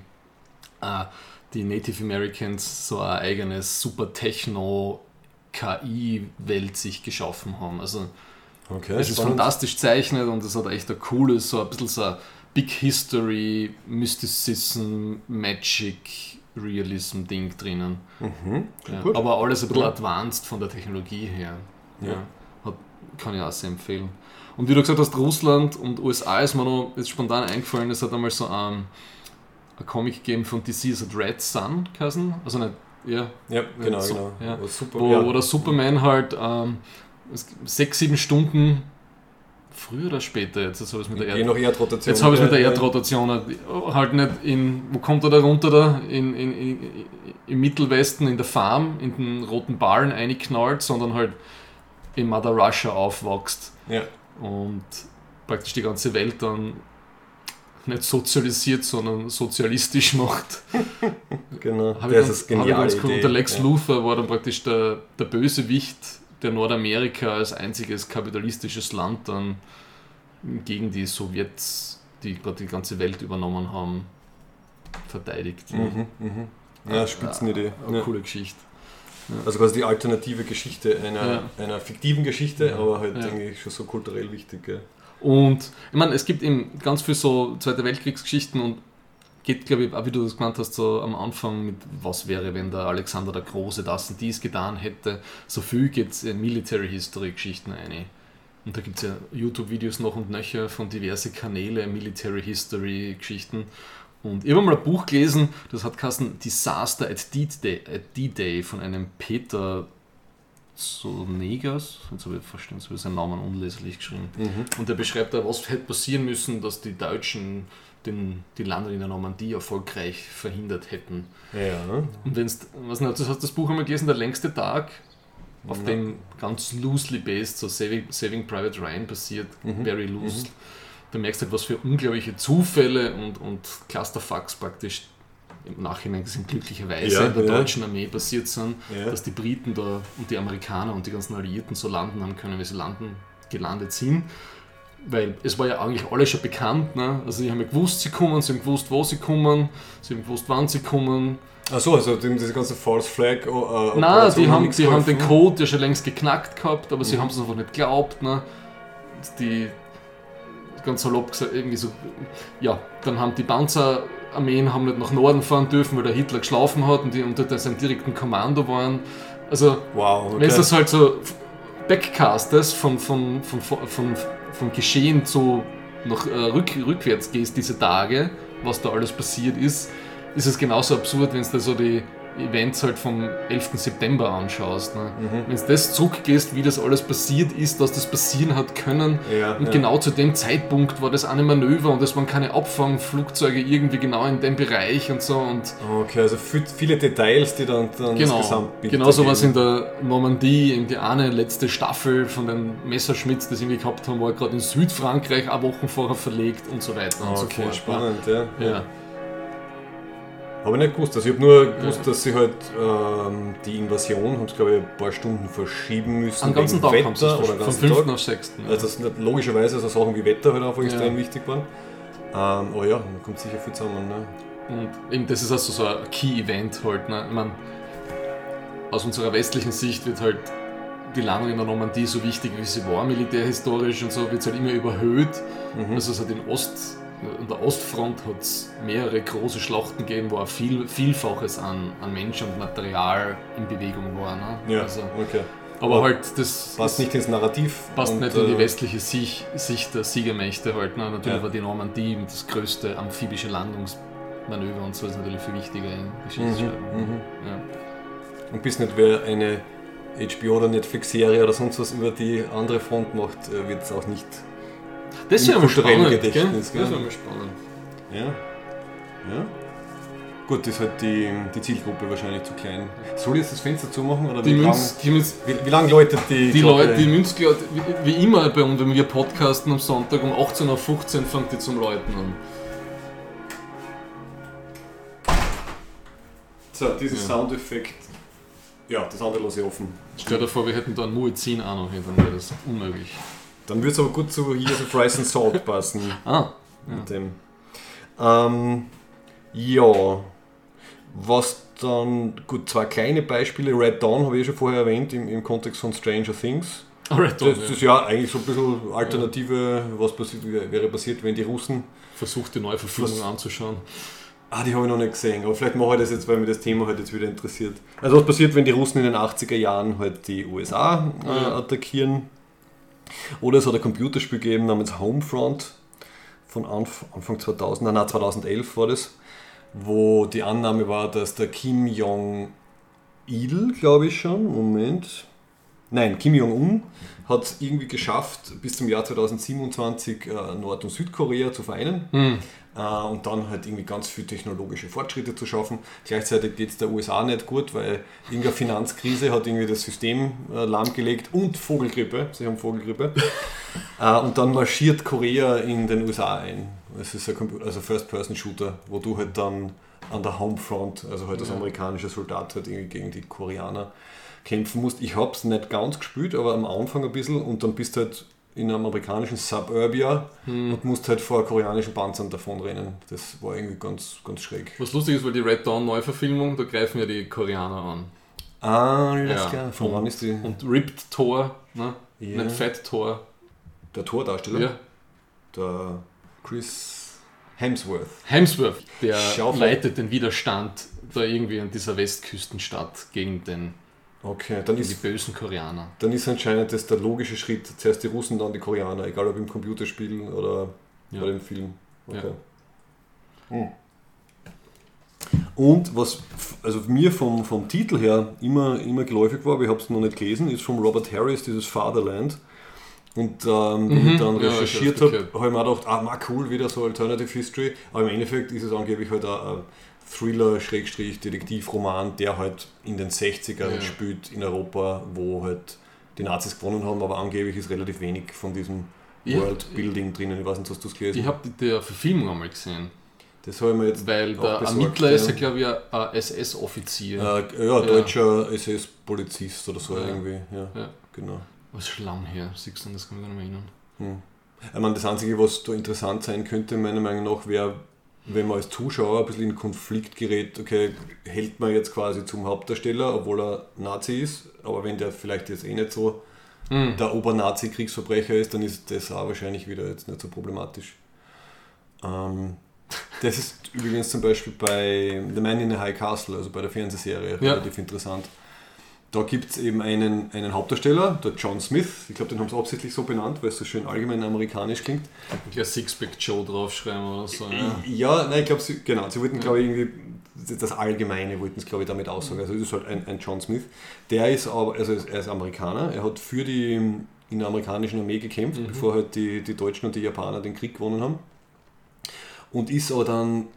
äh, die Native Americans so ein eigenes super Techno KI-Welt sich geschaffen haben. Also okay, es ist fantastisch zeichnet und es hat echt ein cooles, so ein bisschen so ein Big History, Mysticism, Magic, Realism-Ding drinnen. Mhm, ja, aber alles ein bisschen advanced von der Technologie her. Ja. Hat, kann ich auch sehr empfehlen. Und wie du gesagt hast, Russland und USA ist mir noch jetzt spontan eingefallen, es hat einmal so ein, ein Comic gegeben von DC, es hat Red Sun geheißen. Also nicht, ja. Ja, genau, so, genau. Ja. Super, wo, wo der Superman halt ähm, sechs, sieben Stunden früher oder später jetzt? Jetzt habe ich mit der, Erd Erdrotation. Jetzt habe ich mit der Erdrotation halt nicht in, wo kommt er da runter da? In, in, in, Im Mittelwesten in der Farm, in den roten Ballen einknallt, sondern halt in Mother Russia aufwächst. Ja. Und praktisch die ganze Welt dann nicht sozialisiert, sondern sozialistisch macht. genau, das dann, ist genial. Cool. Und der Lex ja. Luthor war dann praktisch der, der Bösewicht der Nordamerika als einziges kapitalistisches Land dann gegen die Sowjets, die gerade die ganze Welt übernommen haben, verteidigt. Mhm, mhm. Ja, Spitzenidee. Eine ja. coole Geschichte. Ja. Also quasi die alternative Geschichte einer, ja. einer fiktiven Geschichte, aber halt eigentlich schon so kulturell wichtig. Gell? Und ich meine, es gibt eben ganz viel so Zweite Weltkriegsgeschichten und geht, glaube ich, auch wie du das gemeint hast, so am Anfang mit, was wäre, wenn der Alexander der Große das und dies getan hätte. So viel geht es in Military History Geschichten ein. Und da gibt es ja YouTube-Videos noch und nöcher von diverse Kanäle, Military History Geschichten. Und ich habe mal ein Buch gelesen, das hat geheißen Disaster at D-Day von einem Peter Sonegas, jetzt habe ich verstanden, so ist sein Name unleserlich geschrieben. Mhm. Und er beschreibt da, was hätte passieren müssen, dass die Deutschen den, die Landung in der Normandie erfolgreich verhindert hätten. Ja. Und wenn was nicht, du hast das Buch einmal gelesen, der längste Tag, auf ja. dem ganz loosely based so Saving, Saving Private Ryan passiert, mhm. very loose. Mhm. Da merkst du halt, was für unglaubliche Zufälle und, und Clusterfucks praktisch im Nachhinein sind glücklicherweise ja, in der ja. deutschen Armee passiert sind, ja. dass die Briten da und die Amerikaner und die ganzen Alliierten so landen haben können, wie sie landen, gelandet sind weil es war ja eigentlich alles schon bekannt. Ne? Also, sie haben ja gewusst, sie kommen, sie haben gewusst, wo sie kommen, sie haben gewusst, wann sie kommen. Achso, also die, diese ganze False Flag. Äh, Nein, die haben, die haben den Code ja schon längst geknackt gehabt, aber mhm. sie haben es einfach nicht geglaubt. Ne? Die, ganz salopp gesagt, irgendwie so, ja, dann haben die Panzerarmeen haben nicht nach Norden fahren dürfen, weil der Hitler geschlafen hat und die unter seinem direkten Kommando waren. Also, wow, okay. wenn es das halt so backcastest von, von, von, von, von, vom Geschehen so noch äh, rück, rückwärts gehst, diese Tage, was da alles passiert ist, ist es genauso absurd, wenn es da so die Events halt vom 11. September anschaust. Ne? Mhm. Wenn du das zurückgehst, wie das alles passiert ist, dass das passieren hat können. Ja, und ja. genau zu dem Zeitpunkt war das eine Manöver und es waren keine Abfangflugzeuge irgendwie genau in dem Bereich und so. Und okay, also viele Details, die dann, dann genau, das Gesamtbild Genau so was in der Normandie, in die eine letzte Staffel von den Messerschmitts, das irgendwie gehabt haben, war gerade in Südfrankreich eine Woche vorher verlegt und so weiter und okay, so fort. spannend, ja. ja. Habe ich nicht gewusst. Also ich habe nur gewusst, ja. dass sie halt ähm, die Invasion, haben sie glaube ich ein paar Stunden verschieben müssen. Am ganzen Tag Wetter haben sie oder Von 5. auf 6. Ja. Also das sind logischerweise so Sachen wie Wetter halt einfach extrem wichtig waren. Ähm, aber ja, da kommt sicher viel zusammen. Ne? Und eben das ist also so ein Key-Event halt. Ne? Ich meine, aus unserer westlichen Sicht wird halt die Landung in der Normandie so wichtig, wie sie war, militärhistorisch und so, wird es halt immer überhöht. Mhm. Also es hat in Ost an der Ostfront hat es mehrere große Schlachten gegeben, wo auch viel, Vielfaches an, an Mensch und Material in Bewegung war. Ne? Ja, also, okay. Aber, aber halt das. Passt nicht ins Narrativ. Passt und, nicht in die äh, westliche Sicht, Sicht der Siegermächte halt. Ne? Natürlich ja. war die Normandie das größte amphibische Landungsmanöver und so ist natürlich viel wichtiger in Geschichtsschreiben. Mhm, mhm. Ja. Und bis nicht wer eine HBO oder Netflix-Serie oder sonst was über die andere Front macht, äh, wird es auch nicht das ist ja spannend, Gedächtnis. Gell? Das ist ja spannend. Ja. ja. Gut, das ist halt die, die Zielgruppe wahrscheinlich zu klein. Soll ich jetzt das Fenster zumachen? Oder die wie, Münz, lang, Münz, wie, wie lange läutet die Die, Leute, die Münzglocke, wie, wie, immer bei uns, wenn wir podcasten am Sonntag um 18.15 Uhr fängt die zum Läuten an. So, dieser ja. Soundeffekt. Ja, das andere lasse ich offen. Stell dir vor, wir hätten da einen Muezzin auch noch hin, dann wäre das unmöglich. Dann würde es aber gut zu Years of Rice and Salt passen. ah. Mit ja. dem. Ähm, ja. Was dann, gut, zwei kleine Beispiele. Red Dawn habe ich schon vorher erwähnt im, im Kontext von Stranger Things. Oh, Red Dawn, das, das ist ja eigentlich so ein bisschen Alternative, was passiert, wäre passiert, wenn die Russen. Versucht die Neuverfilmung anzuschauen. Ah, die habe ich noch nicht gesehen, aber vielleicht mache ich das jetzt, weil mich das Thema halt jetzt wieder interessiert. Also was passiert, wenn die Russen in den 80er Jahren halt die USA äh, attackieren? Oder es hat ein Computerspiel gegeben namens Homefront von Anf Anfang 2000, nein, 2011 war das, wo die Annahme war, dass der Kim Jong-il, glaube ich schon, Moment, nein, Kim Jong-un hat es irgendwie geschafft, bis zum Jahr 2027 äh, Nord- und Südkorea zu vereinen. Mhm. Äh, und dann halt irgendwie ganz viel technologische Fortschritte zu schaffen. Gleichzeitig geht es der USA nicht gut, weil irgendeine Finanzkrise hat irgendwie das System äh, lahmgelegt und Vogelgrippe, sie haben Vogelgrippe. äh, und dann marschiert Korea in den USA ein. Es ist ein also First-Person-Shooter, wo du halt dann an der Homefront, also halt als ja. amerikanischer Soldat halt irgendwie gegen die Koreaner kämpfen musst. Ich habe es nicht ganz gespielt, aber am Anfang ein bisschen und dann bist du halt in einem amerikanischen Suburbia hm. und musst halt vor koreanischen Panzern davonrennen. Das war irgendwie ganz, ganz schräg. Was lustig ist, weil die Red Dawn Neuverfilmung, da greifen ja die Koreaner an. Ah, ja. klar. Von wann ist die? Und Ripped Thor, ne? Ja. Nicht Fat Thor. Der Tordarsteller? Ja. Der Chris Hemsworth. Hemsworth, der leitet den Widerstand da irgendwie an dieser Westküstenstadt gegen den Okay, dann ist, die bösen Koreaner. Dann ist anscheinend das der logische Schritt. Zuerst die Russen, dann die Koreaner, egal ob im Computerspiel oder ja. bei dem Film. Okay. Ja. Hm. Und was also mir vom, vom Titel her immer, immer geläufig war, aber ich habe es noch nicht gelesen, ist von Robert Harris, dieses Fatherland. Und ähm, mhm. ich dann recherchiert ja, habe, habe ich mir gedacht, ah, mal cool, wieder so Alternative History. Aber im Endeffekt ist es angeblich halt ein, Thriller-Detektivroman, der halt in den 60ern ja. spielt in Europa, wo halt die Nazis gewonnen haben, aber angeblich ist relativ wenig von diesem ja. Worldbuilding drinnen. Ich weiß nicht, hast du es gelesen? Ich habe die Verfilmung einmal gesehen. Das habe ich mir jetzt Weil der Ermittler ist ja, glaube ich, ein SS-Offizier. Äh, ja, deutscher ja. SS-Polizist oder so irgendwie. Ja, ja. genau. Was schon lang her, siehst du, das kann ich gar nicht mehr erinnern. Hm. Ich meine, das Einzige, was da interessant sein könnte, meiner Meinung nach, wäre, wenn man als Zuschauer ein bisschen in Konflikt gerät, okay, hält man jetzt quasi zum Hauptdarsteller, obwohl er Nazi ist, aber wenn der vielleicht jetzt eh nicht so Mhm. der Obernazi-Kriegsverbrecher ist, dann ist das auch wahrscheinlich wieder jetzt nicht so problematisch. Ähm, das ist übrigens zum Beispiel bei The Man in the High Castle, also bei der Fernsehserie, Ja. relativ interessant. Da gibt es eben einen, einen Hauptdarsteller, der John Smith. Ich glaube, den haben sie absichtlich so benannt, weil es so schön allgemein amerikanisch klingt. Gleich Sixpack Joe draufschreiben oder so. Ja. Ja, nein, ich glaube, sie, genau, sie wollten, glaube ich, irgendwie das Allgemeine wollten sie, glaube ich, damit aussagen. Also, das ist halt ein, ein John Smith. Der ist aber, also er ist Amerikaner, er hat für die in der amerikanischen Armee gekämpft, bevor halt die, die Deutschen und die Japaner den Krieg gewonnen haben. Und ist aber dann,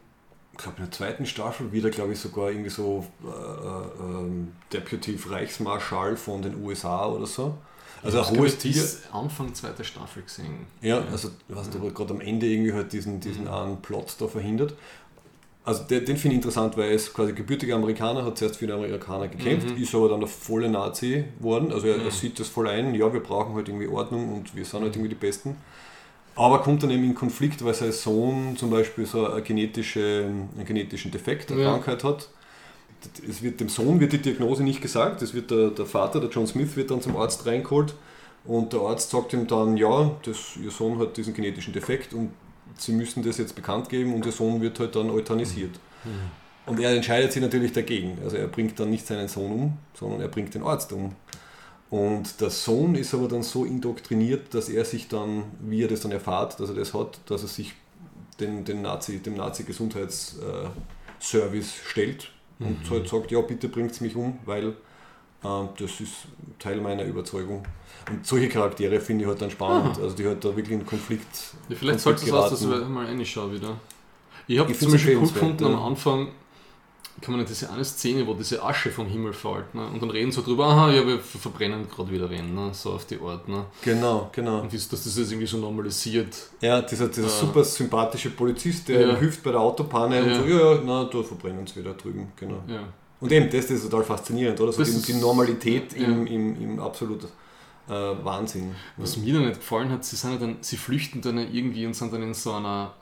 glaube, in der zweiten Staffel wieder, glaube ich, sogar irgendwie so äh, äh, ähm, Deputy Reichsmarschall von den USA oder so. Also Ich ein hohes Tier. Anfang zweiter Staffel gesehen. Ja, also ich weiß nicht, aber gerade am Ende irgendwie halt diesen, diesen einen Plot da verhindert. Also den, den finde ich interessant, weil er ist quasi gebürtiger Amerikaner, hat zuerst für die Amerikaner gekämpft, ist aber dann der volle Nazi geworden. Also er, er sieht das voll ein, ja, wir brauchen halt irgendwie Ordnung und wir sind halt irgendwie die Besten. Aber kommt dann eben in Konflikt, weil sein Sohn zum Beispiel so eine genetische, einen genetischen Defekt, eine Ja. Krankheit hat. Es wird dem Sohn wird die Diagnose nicht gesagt, das wird der, der Vater, der John Smith, wird dann zum Arzt reingeholt und der Arzt sagt ihm dann, ja, das, ihr Sohn hat diesen genetischen Defekt und sie müssen das jetzt bekannt geben und ihr Sohn wird halt dann euthanisiert. Und er entscheidet sich natürlich dagegen. Also er bringt dann nicht seinen Sohn um, sondern er bringt den Arzt um. Und der Sohn ist aber dann so indoktriniert, dass er sich dann, wie er das dann erfahrt, dass er das hat, dass er sich den, den Nazi, dem Nazi-Gesundheitsservice stellt und halt sagt, ja bitte bringt mich um, weil äh, das ist Teil meiner Überzeugung. Und solche Charaktere finde ich halt dann spannend, Aha. also die halt da wirklich in Konflikt. Ja, vielleicht Konflikt sollte es aus, dass geraten. ich mal reinschaue wieder. Ich habe zum Beispiel empfehlenswert, gefunden am. Anfang, kann man nicht diese eine Szene, wo diese Asche vom Himmel fällt, ne? und dann reden so drüber, aha, ja, wir ver- verbrennen gerade wieder wen, ne? so auf die Art. Ne? Genau, genau. Und dass das jetzt irgendwie so normalisiert. Ja, dieser, dieser Ja. super sympathische Polizist, der Ja. hilft bei der Autopanne und Ja. so, ja, ja, na, da verbrennen sie wieder drüben, genau. Ja. Und eben, das ist total faszinierend, oder? So Das die, die Normalität im, im, im absolut äh, Wahnsinn. Was mir dann nicht gefallen hat, sie sind dann, sie flüchten dann irgendwie und sind dann in so einer,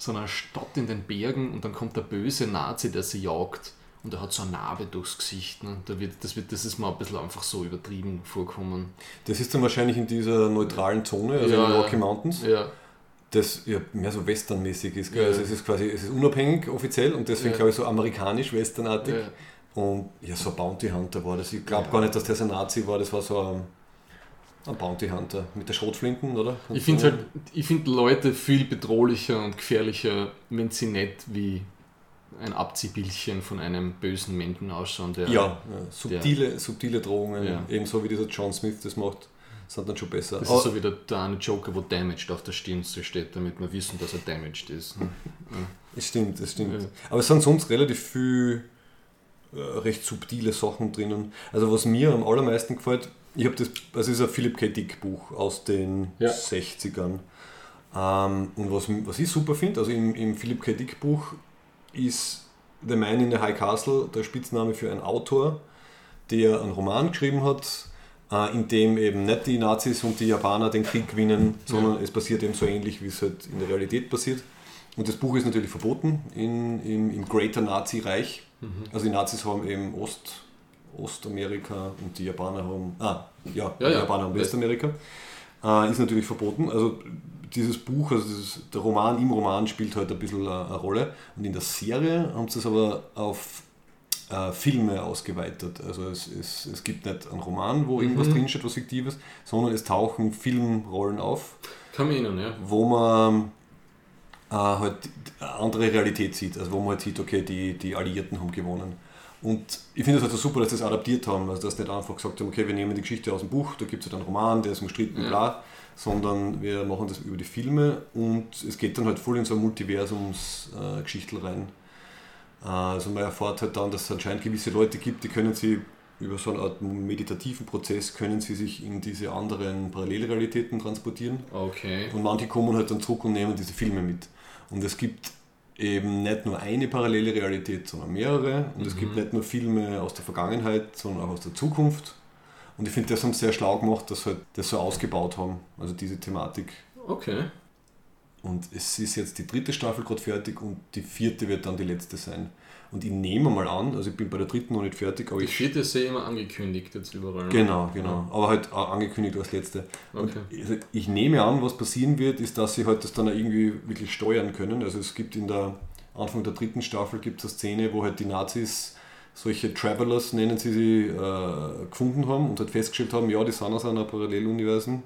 so einer Stadt in den Bergen und dann kommt der böse Nazi, der sie jagt und er hat so eine Narbe durchs Gesicht. Ne? Da wird, das, wird, das ist mir ein bisschen einfach so übertrieben vorkommen. Das ist dann wahrscheinlich in dieser neutralen Zone, also Ja, in den. Rocky Mountains, Ja, das ja mehr so westernmäßig ist. Ja. Also es ist quasi, es ist unabhängig offiziell und deswegen Ja. glaube ich so amerikanisch-westernartig. Und ja, so ein Bounty Hunter war das. Ich glaube gar nicht, dass der so ein Nazi war, das war so ein, ein Bounty Hunter mit der Schrotflinten, oder? Ich finde halt, ich finde Leute viel bedrohlicher und gefährlicher, wenn sie nicht wie ein Abziehbildchen von einem bösen Menschen ausschauen, der Ja, ja subtile, subtile Drohungen, Ja. ebenso wie dieser John Smith das macht, sind dann schon besser. Das Aber- ist so wie der, der eine Joker, wo Damaged auf der Stirn so steht, damit wir wissen, dass er damaged ist. Es stimmt, es stimmt. Ja. Aber es sind sonst relativ viel äh, recht subtile Sachen drinnen. Also was mir am allermeisten gefällt, ich habe das, das ist ein Philip K. Dick Buch aus den Ja. 60ern. Ähm, und was, was ich super finde, also im, im Philip K. Dick Buch ist The Man in the High Castle der Spitzname für einen Autor, der einen Roman geschrieben hat, äh, in dem eben nicht die Nazis und die Japaner den Krieg gewinnen, sondern es passiert eben so ähnlich, wie es halt in der Realität passiert. Und das Buch ist natürlich verboten in, im, im Greater Nazi-Reich. Also die Nazis haben eben Ost, Ostamerika und die Japaner haben, ah, ja, die Ja, ja. Japaner haben Westamerika. Äh, ist natürlich verboten. Also dieses Buch, also dieses, der Roman im Roman spielt halt ein bisschen eine, eine Rolle. Und in der Serie haben sie es aber auf äh, Filme ausgeweitet. Also es, es, es gibt nicht einen Roman, wo irgendwas Mhm. drinsteht, was Fiktives, sondern es tauchen Filmrollen auf Kann man erinnern, ja. wo man äh, halt eine andere Realität sieht. Also wo man halt sieht, okay, die, die Alliierten haben gewonnen. Und ich finde es halt so super, dass sie das adaptiert haben. Also dass sie nicht einfach gesagt haben, okay, wir nehmen die Geschichte aus dem Buch, da gibt es halt einen Roman, der ist umstritten, Ja. bla, sondern wir machen das über die Filme und es geht dann halt voll in so ein Multiversums-Geschichtel rein. Äh, also man erfährt halt dann, dass es anscheinend gewisse Leute gibt, die können sie über so eine Art meditativen Prozess können sie sich in diese anderen Parallelrealitäten transportieren. Okay. Und manche kommen halt dann zurück und nehmen diese Filme mit. Und es gibt eben nicht nur eine parallele Realität, sondern mehrere. Und es gibt nicht nur Filme aus der Vergangenheit, sondern auch aus der Zukunft. Und ich finde, das haben sie sehr schlau gemacht, dass sie halt das so ausgebaut haben, also diese Thematik. Okay. Und es ist jetzt die dritte Staffel gerade fertig und die vierte wird dann die letzte sein. Und ich nehme mal an, also ich bin bei der dritten noch nicht fertig, aber Die ich. vierte ist ja immer angekündigt jetzt überall. ne? Genau, genau. Aber halt auch angekündigt als letzte. Okay. also ich nehme an, was passieren wird, ist, dass sie halt das dann irgendwie wirklich steuern können. Also es gibt in der Anfang der dritten Staffel gibt es eine Szene, wo halt die Nazis solche Travelers, nennen sie sie, äh, gefunden haben und halt festgestellt haben, ja, die sind aus einer Paralleluniversen.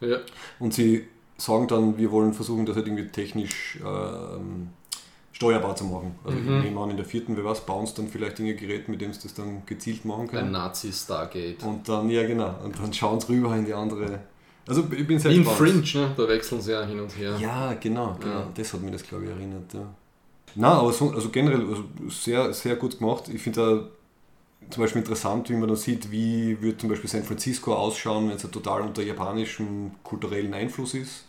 Ja. Und sie sagen dann, wir wollen versuchen, das halt irgendwie technisch ähm, steuerbar zu machen. Also Mhm. ich nehme an, in der vierten, wer weiß, bauen dann vielleicht ein Gerät, mit dem sie das dann gezielt machen Ein können. Nazi Stargate. Und dann, ja genau, und dann schauen sie rüber in die andere. Also ich bin sehr Wie in gespannt. Fringe, ne? da wechseln sie ja hin und her. Ja, genau, genau. Ja. Das hat mich das, glaube ich, erinnert. Ja. Na, aber so, also generell also sehr, sehr gut gemacht. Ich finde da zum Beispiel interessant, wie man dann sieht, wie wird zum Beispiel San Francisco ausschauen, wenn es total unter japanischem kulturellen Einfluss ist.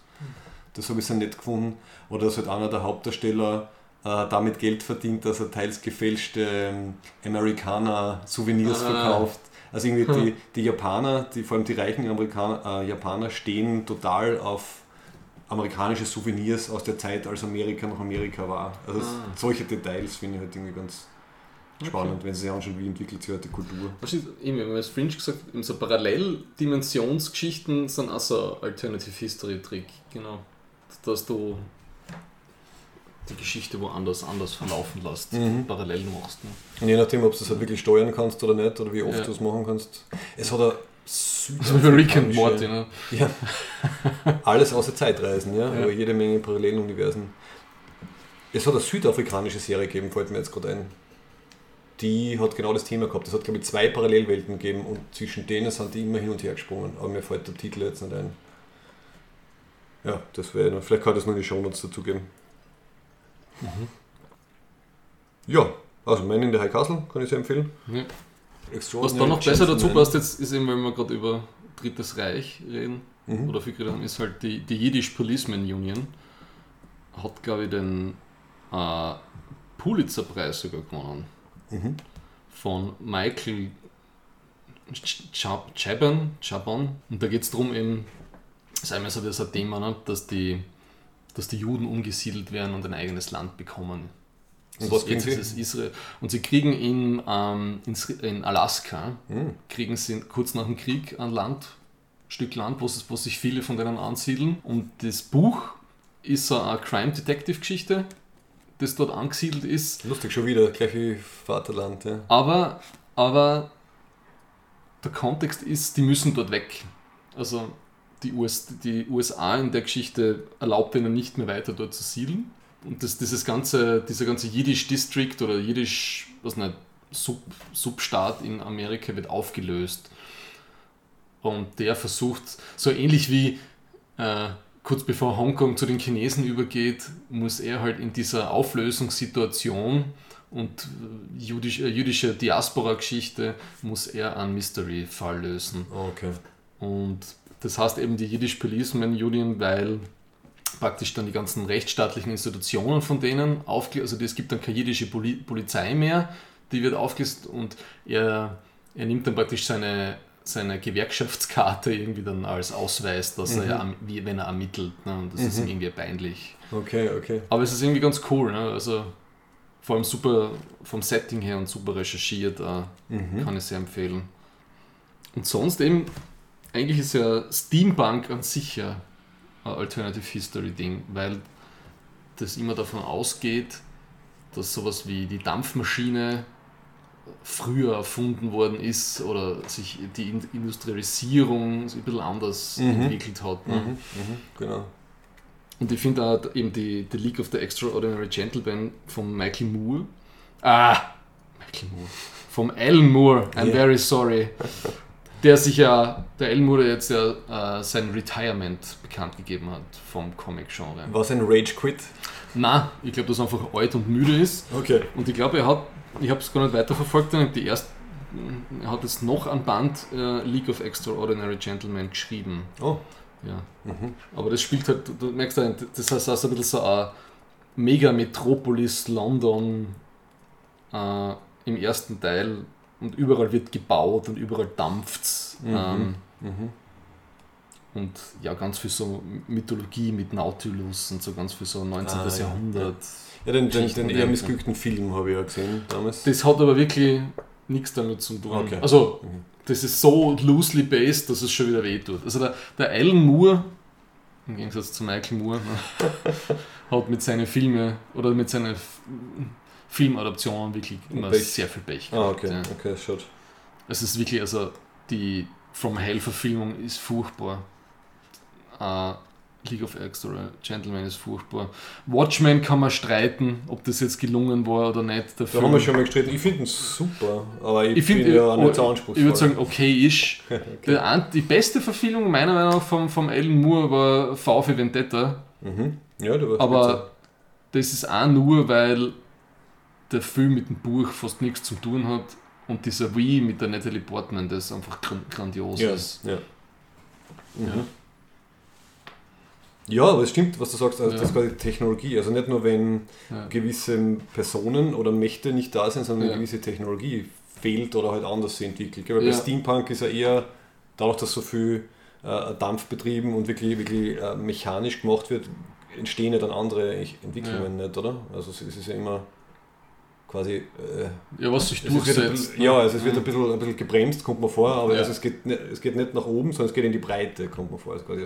Das habe ich sehr nett gefunden. Oder dass halt einer der Hauptdarsteller damit Geld verdient, dass er teils gefälschte ähm, Amerikaner-Souvenirs Ah. verkauft. Also irgendwie die, die Japaner, die, vor allem die reichen Amerikaner, äh, Japaner stehen total auf amerikanische Souvenirs aus der Zeit, als Amerika noch Amerika war. Also Ah. solche Details finde ich halt irgendwie ganz spannend, wenn sie sich anschauen, wie entwickelt sich heute die Kultur. Was ist, eben, wenn man das Fringe gesagt eben so Paralleldimensionsgeschichten sind auch so Alternative History Trick, genau. Dass du die Geschichte woanders anders verlaufen lässt, Mhm. parallel machst. Ne? Und je nachdem, ob du das halt wirklich steuern kannst oder nicht, oder wie oft Ja. du es machen kannst. Es hat eine Beispiel Rick and Morty, ne? Ja. Alles außer Zeitreisen, ja, Ja. aber jede Menge Paralleluniversen. Es hat eine südafrikanische Serie gegeben, fällt mir jetzt gerade ein. Die hat genau das Thema gehabt. Es hat, glaube ich, zwei Parallelwelten gegeben und zwischen denen sind die immer hin und her gesprungen. Aber mir fällt der Titel jetzt nicht ein. Ja, das wäre, vielleicht kann ich das noch in die Shownotes dazugeben. Mhm. Ja, also Man in the High Castle kann ich sehr empfehlen. Ja. Was Extraordinary da noch besser dazu passt, jetzt ist eben, wenn wir gerade über Drittes Reich reden, Mhm. oder viel geredet haben, ist halt die, die Yiddish Policeman Union. Hat, glaube ich, den äh, Pulitzer-Preis sogar gewonnen. Mhm. Von Michael Ch- Chabon. Chabon. Und da geht es darum, eben, das ist einmal so das Thema, ne, dass, die, dass die Juden umgesiedelt werden und ein eigenes Land bekommen. Und was kriegen jetzt sie? Israel. Und sie kriegen in, ähm, in, in Alaska, Mhm. kriegen sie kurz nach dem Krieg ein Land, Stück Land, wo, wo sich viele von denen ansiedeln. Und das Buch ist so eine Crime Detective Geschichte, das dort angesiedelt ist. Lustig, schon wieder, gleich wie Vaterland. Ja. Aber, aber der Kontext ist, die müssen dort weg. Also die, US, die USA in der Geschichte erlaubt ihnen nicht mehr weiter dort zu siedeln. Und das, dieses ganze, dieser ganze Yiddish District oder Yiddish, was nicht, Sub, Substaat in Amerika wird aufgelöst. Und der versucht, so ähnlich wie äh, kurz bevor Hongkong zu den Chinesen übergeht, muss er halt in dieser Auflösungssituation und äh, jüdisch, äh, jüdische Diaspora-Geschichte muss er einen Mystery-Fall lösen. Oh, okay. Und das heißt eben die Yiddish Policeman Union, weil praktisch dann die ganzen rechtsstaatlichen Institutionen von denen aufgelöst, also es gibt dann keine jiddische Poli Polizei mehr, die wird aufgelöst und er, er nimmt dann praktisch seine, seine Gewerkschaftskarte irgendwie dann als Ausweis, dass er ja, am- wie wenn er ermittelt. Ne? Und das ist ihm irgendwie peinlich. Okay, okay. Aber es ist irgendwie ganz cool, ne? also vor allem super vom Setting her und super recherchiert, äh, Mhm. kann ich sehr empfehlen. Und sonst eben, eigentlich ist ja Steampunk an sich ja ein Alternative History Ding, weil das immer davon ausgeht, dass sowas wie die Dampfmaschine früher erfunden worden ist oder sich die In- Industrialisierung so ein bisschen anders Mhm. entwickelt hat. Ne? Mhm. Mhm. Genau. Und ich finde auch eben die, die League of the Extraordinary Gentlemen von Michael Moore. Ah, Michael Moore. Vom Alan Moore, I'm Ja. very sorry. Der sich ja, der der jetzt ja äh, sein Retirement bekannt gegeben hat vom Comic-Genre. Was ein Rage Quit? Na, ich glaube, dass er einfach alt und müde ist. Okay. Und ich glaube, er hat, ich habe es gar nicht weiterverfolgt, dann die erst, er hat jetzt noch ein Band äh, League of Extraordinary Gentlemen geschrieben. Oh. Ja. Mhm. Aber das spielt halt, du- merkst halt, das heißt also ein bisschen so ein Megametropolis London äh, im ersten Teil und überall wird gebaut und überall dampft Mhm. ähm, Mhm. und ja, ganz viel so Mythologie mit Nautilus und so ganz viel so 19. Ah, ja. Jahrhundert. Ja, den, den, Geschichten den eher missglückten Film habe ich ja gesehen damals. Das hat aber wirklich nichts damit zu tun. Okay. Also, Mhm. das ist so loosely based, dass es schon wieder wehtut. Also, der, der Alan Moore, im Gegensatz zu Michael Moore, hat mit seinen Filmen oder mit seinen Filmadaptionen wirklich immer Pech. sehr viel Pech Ah, gehabt. okay, Ja. okay, schaut. Es ist wirklich, also die From Hell-Verfilmung ist furchtbar. Äh, League of X oder Gentleman ist furchtbar. Watchmen kann man streiten, ob das jetzt gelungen war oder nicht. Der Da haben wir schon mal gestritten. Ich finde ihn super, aber ich, Ich finde, ja auch nicht so ich anspruchsvoll. würde sagen, okay ist. Der an- Die beste Verfilmung meiner Meinung nach vom, vom Alan Moore war V für Vendetta, Mhm. Ja, du warst aber das ist auch nur, weil der Film mit dem Buch fast nichts zu tun hat und dieser Wii mit der Natalie Portman, das einfach gran- grandios ja, ist. ja. Mhm. Ja. Aber es stimmt, was du sagst, also Ja. das ist quasi Technologie. Also nicht nur, wenn Ja. gewisse Personen oder Mächte nicht da sind, sondern eine gewisse Technologie fehlt oder halt anders sich entwickelt. Weil bei. Steampunk ist ja eher, dadurch, dass so viel äh, Dampf betrieben und wirklich, wirklich äh, mechanisch gemacht wird, entstehen ja dann andere Entwicklungen nicht, oder? Also es ist ja immer quasi... Äh, Ja, was sich durchsetzt. bisschen, ja, also es wird ein bisschen, ein bisschen gebremst, kommt man vor, aber Ja. also es, geht nicht, es geht nicht nach oben, sondern es geht in die Breite, kommt man vor. Also quasi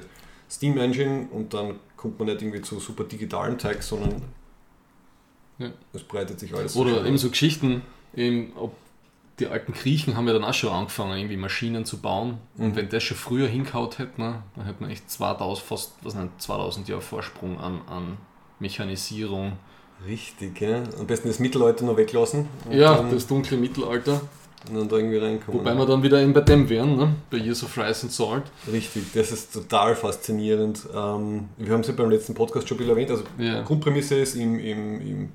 Steam Engine und dann kommt man nicht irgendwie zu super digitalen Tags, sondern Ja. es breitet sich alles Oder eben so Geschichten, eben, ob die alten Griechen haben ja dann auch schon angefangen, irgendwie Maschinen zu bauen. Und Mhm. wenn das schon früher hingehaut hätte, ne, dann hätte man echt 2000, fast was nicht, 2000 Jahre Vorsprung an, an Mechanisierung. Richtig, ja. Am besten das Mittelalter noch weglassen ja, das dunkle Mittelalter. und dann da irgendwie reinkommen. Wobei wir dann wieder eben bei dem wären, ne? bei Years of Rice and Salt. Richtig, das ist total faszinierend. Ähm, wir haben es ja beim letzten Podcast schon ein bisschen erwähnt. Also Ja. Grundprämisse ist, im, im, im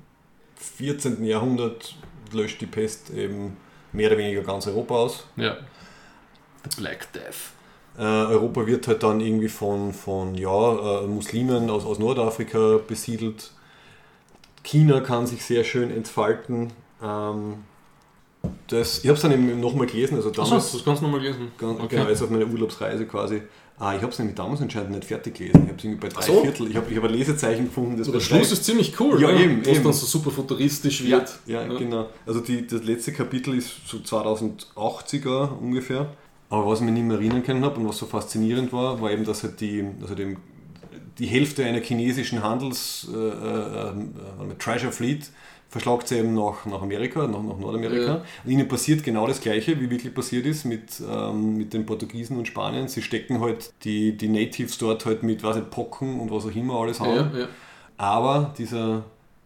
14. Jahrhundert löscht die Pest eben mehr oder weniger ganz Europa aus. Ja. The Black Death. Äh, Europa wird halt dann irgendwie von, von ja, äh, Muslimen aus, aus Nordafrika besiedelt. China kann sich sehr schön entfalten. Ähm, das, ich habe es dann eben nochmal gelesen, also Achso, damals, das kannst du nochmal lesen. ganz, Okay. genau, jetzt auf meiner Urlaubsreise quasi. Ah, ich habe es nämlich damals anscheinend nicht fertig gelesen. Ich habe es irgendwie bei drei so. Viertel. Ich habe ich hab ein Lesezeichen gefunden, das Der Schluss drei- ist ziemlich cool, Ja, ne? eben, wo es dann so super futuristisch ja, wird. ja, genau. Also die, das letzte Kapitel ist so 2080er ungefähr. Aber was ich mich nicht mehr erinnern können habe und was so faszinierend war, war eben, dass halt die, also dem, die Hälfte einer chinesischen Handels äh, äh, äh, Treasure Fleet verschlagt sie eben nach, nach Amerika, nach, nach Nordamerika. Ja. Und ihnen passiert genau das Gleiche, wie wirklich passiert ist mit, ähm, mit den Portugiesen und Spaniern. Sie stecken halt die, die Natives dort halt mit, weiß nicht, Pocken und was auch immer alles haben. Ja, ja. Aber dieser,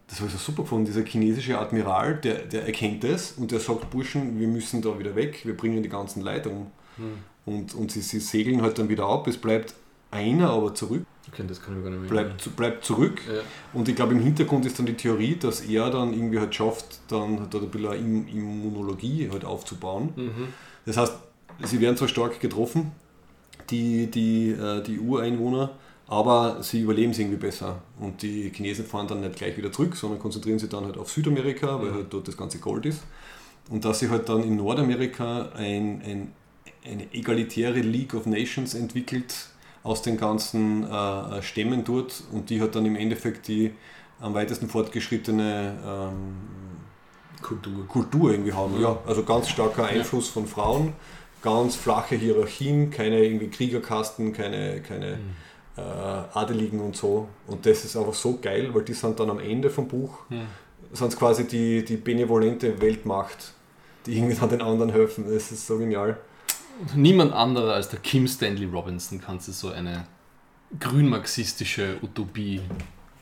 das habe ich so super gefunden, dieser chinesische Admiral, der, der erkennt es und der sagt, Burschen, wir müssen da wieder weg, wir bringen die ganzen Leute um. Und, und sie, sie segeln halt dann wieder ab, es bleibt einer aber zurück, Okay, das kann ich gar nicht mehr bleibt, bleibt zurück. Ja. Und ich glaube, im Hintergrund ist dann die Theorie, dass er dann irgendwie halt schafft, dann halt ein bisschen Immunologie halt aufzubauen. Mhm. Das heißt, sie werden zwar stark getroffen, die, die, äh, die Ureinwohner, aber sie überleben es irgendwie besser. Und die Chinesen fahren dann nicht gleich wieder zurück, sondern konzentrieren sich dann halt auf Südamerika, weil Mhm. halt dort das ganze Gold ist. Und dass sie halt dann in Nordamerika ein, ein, eine egalitäre League of Nations entwickelt aus den ganzen äh, Stämmen dort und die hat dann im Endeffekt die am weitesten fortgeschrittene ähm, Kultur. Kultur irgendwie haben. Ja, also ganz starker Einfluss von Frauen, ganz flache Hierarchien, keine irgendwie Kriegerkasten, keine, keine Mhm. äh, Adeligen und so. Und das ist einfach so geil, weil die sind dann am Ende vom Buch, Mhm. sind quasi die, die benevolente Weltmacht, die irgendwie dann den anderen helfen. Das ist so genial. Niemand anderer als der Kim Stanley Robinson kann sich so eine grünmarxistische Utopie.